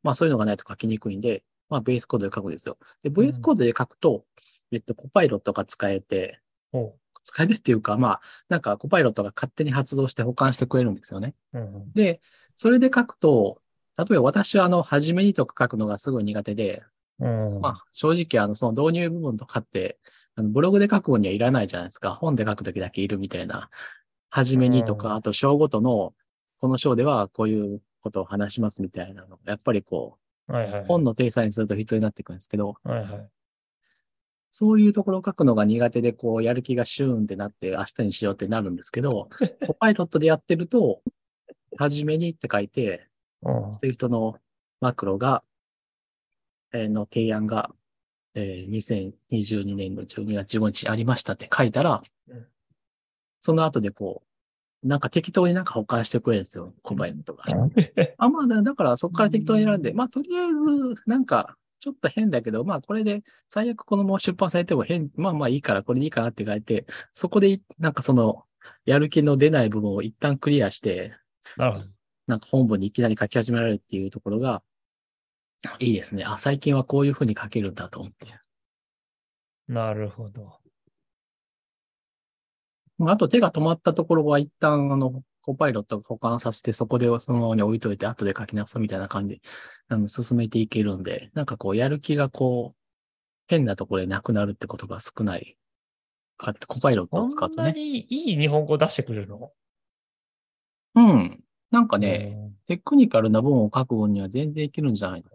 まあそういうのがないと書きにくいんで、まあベースコードで書くんですよ。で、
うん
VS コードで書くと、えっと、コパイロットが使えて、
ほ
使えてっていうか、まあ、なんかコパイロットが勝手に発動して保管してくれるんですよね。
う。うんうん。
で、それで書くと、例えば私はあの、初めにとか書くのがすごい苦手で、
うん。
まあ正直あの、その導入部分とかって、あのブログで書く分にはいらないじゃないですか。本で書くときだけいるみたいな。初めにと
うん
か、あと章ごとの、この章ではこういうことを話しますみたいなのが、やっぱりこう、
はいはい。
本の体裁にすると必要になってくるんですけど、
はいはい。
そういうところを書くのが苦手で、こう、やる気がシューンってなって、明日にしようってなるんですけど、コパイロットでやってると、はじめにって書いて、
うん。
そういう人のマクロが、えーの提案が、えー2022年の12月15日ありましたって書いたら
うん、
その後でこう、なんか適当になんか保管してくれるんですよ、コパイロットが。あ、まあ、だだからそこから適当に選んで、まあ、とりあえず、なんか、ちょっと変だけど、まあ、これで、最悪このまま出版されても変、まあまあいいから、これでいいかなって書いて、そこでい、なんかその、やる気の出ない部分を一旦クリアして、
なるほど。
なんか本文にいきなり書き始められるっていうところが、いいですね。あ、最近はこういうふうに書けるんだと思って。
なるほど。
まああと手が止まったところは一旦、あの、コパイロットが保管させて、そこでそのままに置いといて、後で書き直すみたいな感じで、あの、進めていけるんで、なんかこう、やる気がこう、変なところでなくなるってことが少ない。かコパイロット
こ
を使うんとね。
なにいい日本語出してくれるの？
うん。なんかね、テクニカルな文を書く分には全然いけるんじゃないの？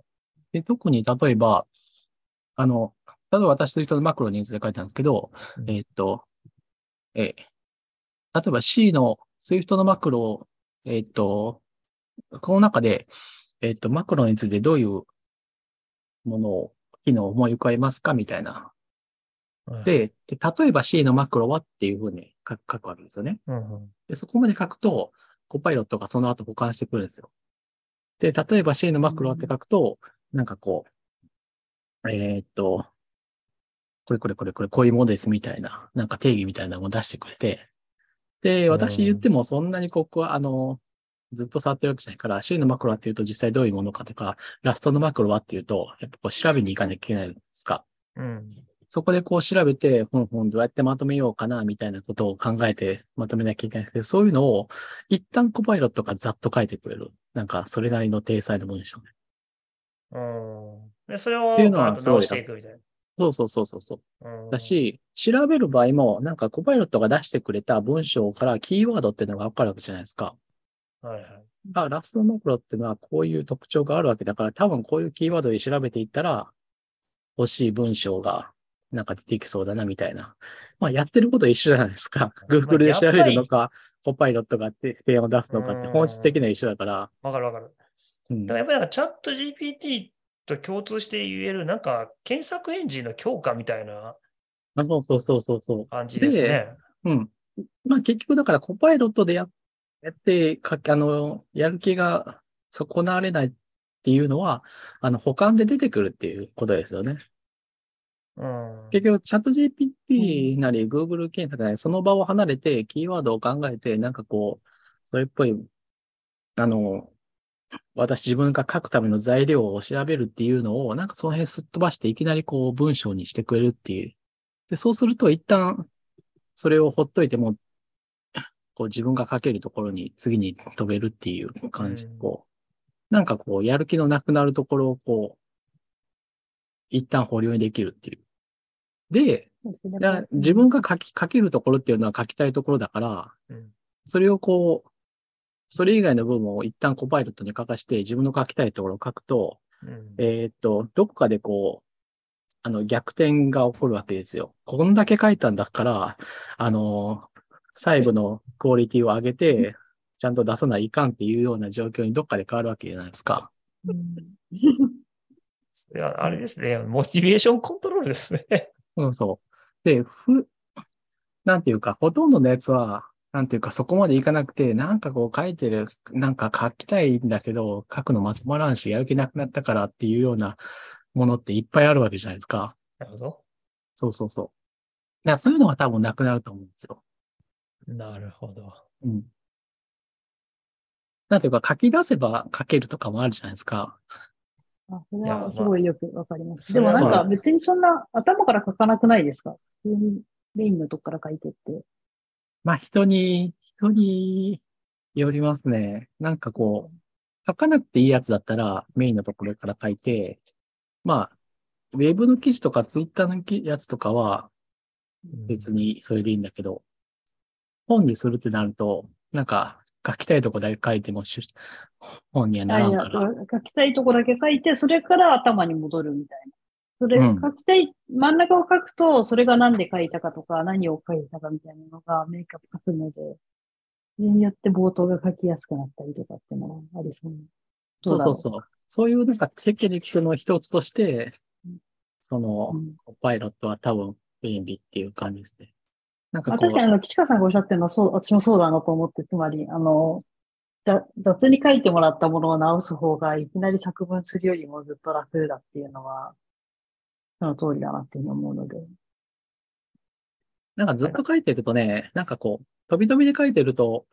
で、特に例えば、あの、例えば私、そういう人のマクロについて書いたんですけど、
うん
えーっと、えー例えば C の Swift のマクロを、えーっと、この中で、えーっと、マクロについてどういうものを、機能を思い浮かべますかみたいな。
うん、
で、で例えば C のマクロはっていうふうに書く書くわけですよね。
うんうん、
で、そこまで書くと、コパイロットがその後保管してくるんですよ。で、例えば C のマクロって書くと、なんかこう、えーっと、これこれこれこれこういうものですみたいな、なんか定義みたいなのを出してくれて、で、私言ってもそんなにここは、あの、ずっと触ってるわけじゃないから、C のマクロはっていうと実際どういうものかとか、ラストのマクロはっていうと、やっぱこう調べに行かなきゃいけないんですか。
うん。
そこでこう調べて、ほんほんどうやってまとめようかな、みたいなことを考えてまとめなきゃいけないんですけど、そういうのを一旦コパイロットがざっと書いてくれる。なんか、それなりの体裁の文章ね。
うん。で、それを
っていうのは
していくみたい
そうそうそうそうそう。だ、し、調べる場合も、なんかコパイロットが出してくれた文章からキーワードっていうのがわかるわけじゃないですか。
はいはい。
あ、ラストマクロっていうのはこういう特徴があるわけだから、多分こういうキーワードで調べていったら、欲しい文章がなんか出てきそうだなみたいな。まあやってること一緒じゃないですか。Google で調べるのか、コパイロットが提案を出すのかって本質的には一緒だから。
わかるわかる。
うん
だからやっぱりなんかチャット GPT と共通して言える、なんか検索エンジンの強化みたいな
あそうそうそうそうそう。
感じですね。
うん。まあ結局だからコパイロットでややって、かあの、やる気が損なわれないっていうのは、あの、保管で出てくるっていうことですよね。
うん。
結局、チャット GPT なり Google 検索なり、その場を離れて、キーワードを考えて、なんかこう、それっぽい、あの、私自分が書くための材料を調べるっていうのを、なんかその辺すっ飛ばしていきなりこう文章にしてくれるっていう。で、そうすると一旦それをほっといても、こう自分が書けるところに次に飛べるっていう感じ
うん。
こう、なんかこう、やる気のなくなるところをこう、一旦保留にできるっていう。で、自分が書き、書けるところっていうのは書きたいところだから、
うん
それをこう、それ以外の部分を一旦コパイロットに書かして自分の書きたいところを書くと、
うん
えーっと、どこかでこう、あの、逆転が起こるわけですよ。こんだけ書いたんだから、あの、細部のクオリティを上げて、ちゃんと出さないかんっていうような状況にどっかで変わるわけじゃないですか。
うん
いや、あれですね。モチベーションコントロールですね。
うん、そう。で、ふ、なんていうか、ほとんどのやつは、なんていうか、そこまでいかなくて、なんかこう書いてる、なんか書きたいんだけど、書くのまつまらんし、やる気なくなったからっていうようなものっていっぱいあるわけじゃないですか。
なるほど。
そうそうそう。だからそういうのが多分なくなると思うんですよ。
なるほど。
うん。なんていうか、書き出せば書けるとかもあるじゃないですか。
あそれはすごいよくわかります。でもなん
まあ
か別にそんな頭から書かなくないですか？普通にメインのとこから書いてって。
まあ人に、人によりますね。なんかこう、書かなくていいやつだったらメインのところから書いて、まあ、ウェブの記事とかツイッターのやつとかは別にそれでいいんだけど、本にするってなると、なんか書きたいとこだけ書いても本にはならんから。
書きたいとこだけ書いて、それから頭に戻るみたいな。それ、
うん
書きたい、真ん中を書くと、それが何で書いたかとか、何を書いたかみたいなのが明確化するので、それによって冒頭が書きやすくなったりとかっていうのはありそうな。
そうそうそう。そういうなんかテクニックの一つとして
うん、
その
う、ん
パイロットは多分便利っていう感じですね。なんか
確かにあの、岸川さんがおっしゃってるのは、そう、私もそうだなと思って、つまり、あの、ざ雑に書いてもらったものを直す方が、いきなり作文するよりもずっと楽だっていうのは、その通りだなっていうふうに思うので。
なんかずっと書いてるとね、なんかこう、飛び飛びで書いてると、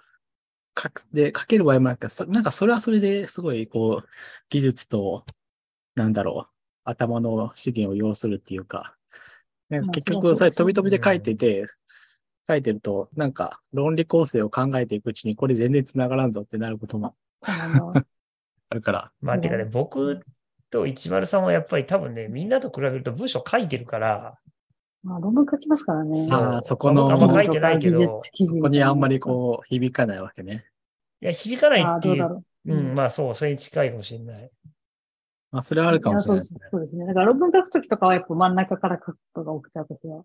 書く、で、書ける場合もあるけど、そなんかそれはそれですごい、こう、技術と、なんだろう、頭の資源を要するっていうか、なんか
まあ
結局、
それ
飛び飛びで書いてて、書いてると、なんか論理構成を考えていくうちに、これ全然繋がらんぞってなることも
あ
るから。
まあ、てかね、僕と一丸さんはやっぱり多分ね、みんなと比べると文章書いてるから、
まあ、論文書きますからね。
あーそこの
まあんま書いてないけど、
そこにあんまりこう、響かないわけね。
いや、響かない
ああ、
っていう、
どうだろう。
うん、まあそう、それに近いかもしれない。
まあ、それはあるかもしれないですね。
そうそうですね。だから論文書くときとかはやっぱ真ん中から書くことが多くて、私は。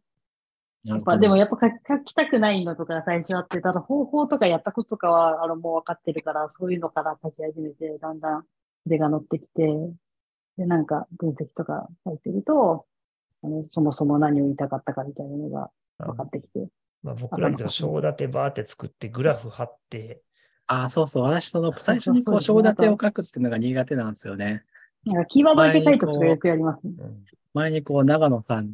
やっぱ、でもやっぱ書き書きたくないのとか最初あって、ただ方法とかやったこととかは、あの、もう分かってるから、そういうのから書き始めて、だんだん腕が乗ってきて、で、なんか分析とか書いてると、あの、そもそも何を言いたかったかみたいなのが分かってきて。
まあ、僕らと章立てバーって作って、グラフ貼って、
ああ、そうそう。私、その、最初にこう、章立てを書くっていうのが苦手なんですよね。
なんかキーワードだけ書いとくとよくやりますね。
うん
前にこう、長野さん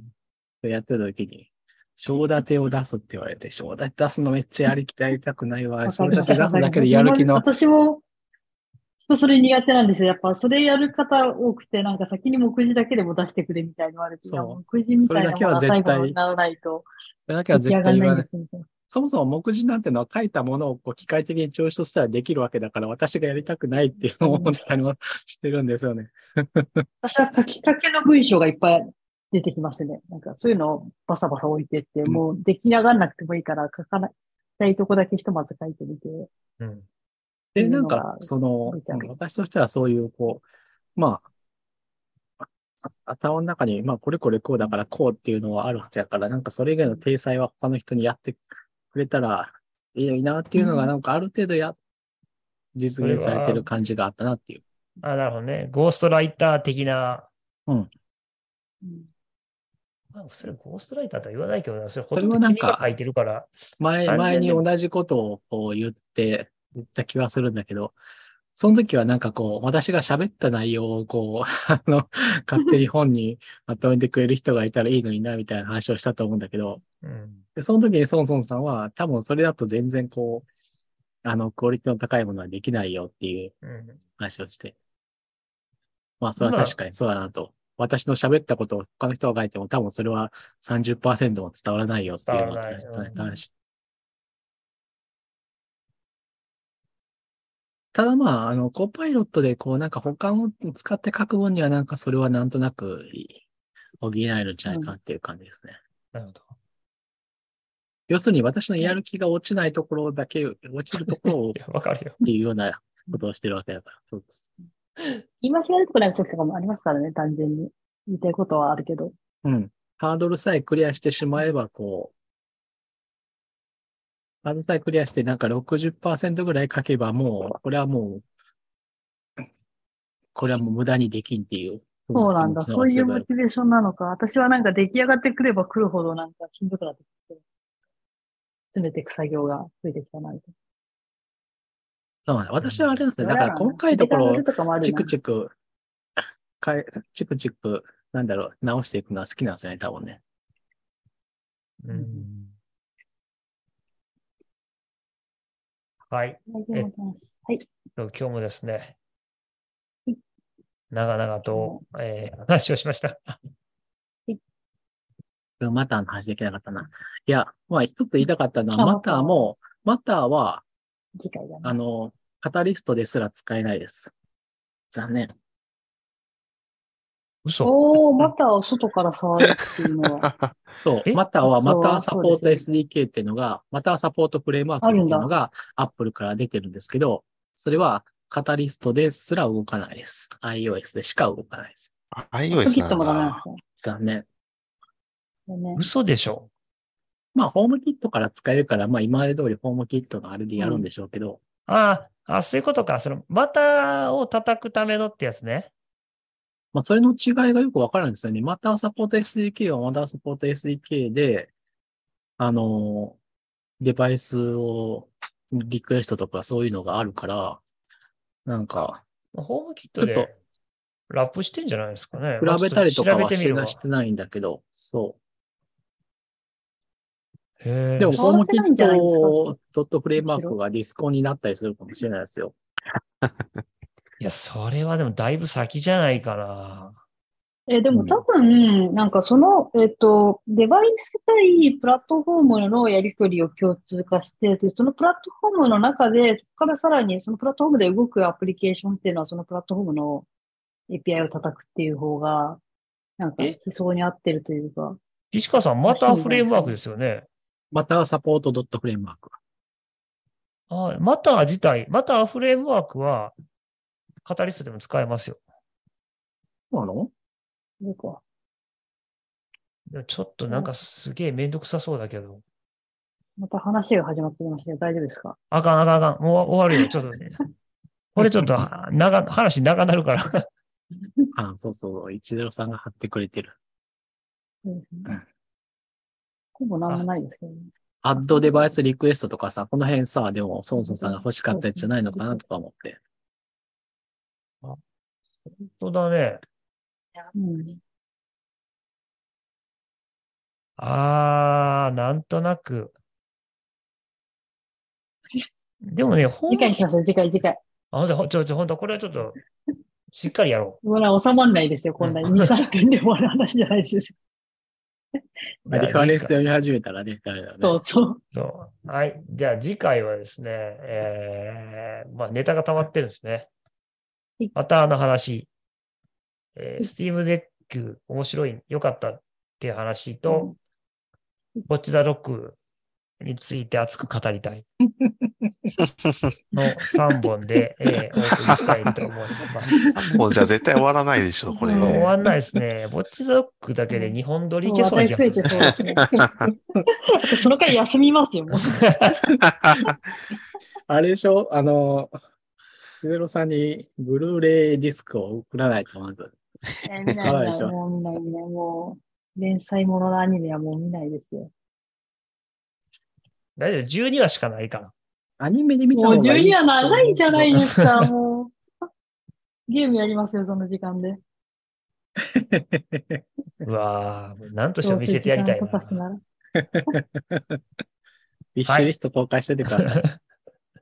とやってた時に、章立てを出すって言われて、章立て出すのめっちゃやりきやりたくないわ。章立て出すだけでやる気の。
私も、ちょっとそれ苦手なんですよ。やっぱそれやる方多くて、なんか先に目次だけでも出してくれみたいに言われて、目次みたいなものは
それだけは絶対
最後にならないと
それだけは絶対言わない。そもそも目次なんてのは書いたものをこう機械的に抽出したらできるわけだから、私がやりたくないっていうのを思ったりもしてるんですよね。
私は書きかけの文章がいっぱい出てきますね。なんかそういうのをバサバサ置いてって、
うん
もう出来上がんなくてもいいから書かない、たいとこだけひとまず書いてみて。
うん。
で、なんかその私としてはそういう、こう、まあ、頭の中に、まあ、これこれこうだからこうっていうのはあるわけだから、なんかそれ以外の体裁は他の人にやってくれたらいいなっていうのが、なんかある程度や、実現されてる感じがあったなっていう。
あ、なるほどね。ゴーストライター的な。
うん
まあ、それゴーストライターとは言わないけどな、それほとんど
はなんか
君が書いてるから。
前、前に同じことをこう言って、言った気はするんだけど、その時はなんかこう、私が喋った内容をこう、あの、勝手に本にまとめてくれる人がいたらいいのにな、みたいな話をしたと思うんだけど、
うん。
でその時にソンソンさんは、多分それだと全然こう、あの、クオリティの高いものはできないよっていう
うん。
話をして。まあ、それは確かにそうだなと。私の喋ったことを他の人が書いても多分それは30%も伝わらないよっていう話ただまあ、あの、コパイロットでこうなんか保管を使って書く分にはなんかそれはなんとなく補えるんじゃないかなっていう感じですね。
なるほど。
要するに私のやる気が落ちないところだけ、落ちるところを
わかるよ。
ていうようなことをしてるわけだから。そうです。
言い間違えるところの時とかもありますからね、単純に。言いたいことはあるけど。
うん。ハードルさえクリアしてしまえば、こう、ハードルさえクリアしてなんか60%ぐらい書けばもう、これはもう、これはもう無駄にできんっていう。
そうなんだ。そういうモチベーションなのか。私はなんか出来上がってくれば来るほどなんかしんどくなってきて、詰めていく作業が増えてきたな、みたい
そうなんだ私はあれなんですね。
な。
だから細かいところチクチク、かえチクチク、なんだろう、直していくのは好きなんですよね、多分ね。
うん。はい。
はい。
今日もですね
はい、
長々と、えー話をしました。
マターの話できなかったな。いや、まあ一つ言いたかったのは、
あ
マターも、マターは。あの、カタリストですら使えないです。残念。
嘘
おー、また外から触るっていうのは。
そう
え？
マターは
そう
マターサポート SDK っていうのが、マターサポートフレームワークっていうのが Apple から出てるんですけど、それはカタリストですら動かないです。iOS でしか動かないです。
iOS なん
キットもダメなん
だ。
です
残念。
嘘でしょ？
まあ、ホームキットから使えるから、まあ、今まで通りホームキットのあれでやるんでしょうけど、
ああ、あ、そういうことか。その、バターを叩くためのってやつね。
まあ、それの違いがよくわからないんですよね。マターサポート SDK はマターサポート SDK で、あの、デバイスをリクエストとかそういうのがあるから、なんか、
ホームキット
ちょっ
でラップしてんじゃないですかね。
比べたりとか
まあ
はしてなしてないんだけど、そ
へ
う。
え
でも、ホームキットドットフレームワークがディスコになったりするかもしれないですよ。
いや、それはでもだいぶ先じゃないかな。
え、でも多分、なんかその、えっと、デバイス対プラットフォームのやり取りを共通化して、で、そのプラットフォームの中で、そこからさらにそのプラットフォームで動くアプリケーションっていうのは、そのプラットフォームの API を叩くっていう方が、なんか
え？
思想に合ってるというか、
石川さん、またフレームワークですよね。
マターサポートドットフレームワーク。
あマター自体、マターフレームワークは、カタリストでも使えますよ。
そうなの？
どうか。
ちょっとなんかすげえめんどくさそうだけど。
また話が始まってきましたけど、大丈夫ですか？
あかんあかんあかん。もう終わるよ。ちょっとね。これちょっとは長、話長なるから。
あ、そうそう。一ゼロさんが貼ってくれてる。
そうですね
うん。
ほぼなんもないですけどね。
アッドデバイスリクエストとかさ、この辺さ、でも、ソンソンさんが欲しかったやつじゃないのかなとか思って。
本当だね。
うん。
あー、なんとなく。でもね、ほん
次回にしましょう、次回、次回。
あ、ほんと、ほんちょ、ちょ、ほんと、これはちょっと、しっかりやろ
ほら、収まんないですよ、こんなに。2、3分で終わる話じゃないですよ。
う。
リファレンス読み始めたらね、ダメだよね。
そうそう。
そう。はい。じゃあ次回はですね、えー、まあネタが溜まってるんですね
はい。
またあの話、えー、スティームデック面白い、良かったっていう話と、ウォッチザロックについて熱く語りたい の3本で、えーお送りしたいと思います。
もうじゃあ絶対終わらないでしょ、これ。
もう終わんないですね。ぼっちドッグだけで2本撮りいけそうな気がする。
そね。その回休みますよ、もう。
あれでしょ？あの、ゼロさんにブルーレイディスクを送らないとまず。
え見ない見もう見ない見ない、もう、連載もののアニメはもう見ないですよ。
大丈夫、12話しかないから。
アニメで見た
もう
方がいい。
12は長いじゃないですか、もう。ゲームやりますよ、その時間で。
うわぁ、なんとしても見せてやりたいな。
なら。
ビッシュリスト公開しておいてください。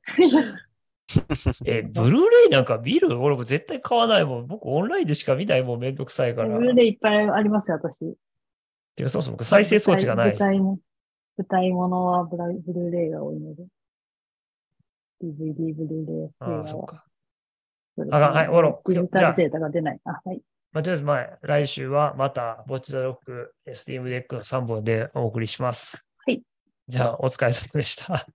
え、ブルーレイなんか見る？俺も絶対買わないもん。僕オンラインでしか見ないもん、めんどくさいから。
ブルーレイいっぱいありますよ、私。
てかそもそも僕再生装置がない
舞。台も、舞台ものはブルーレイが多いので。DVD、ブルーレイ、
ああ。そうか。あはい終わろう
デジタルデータが出ない。あ、はい。
まあ、とりあえず前、来週はまた、ボッチザロック、スティームデックの3本でお送りします。
はい。
じゃあ、お疲れ様でした。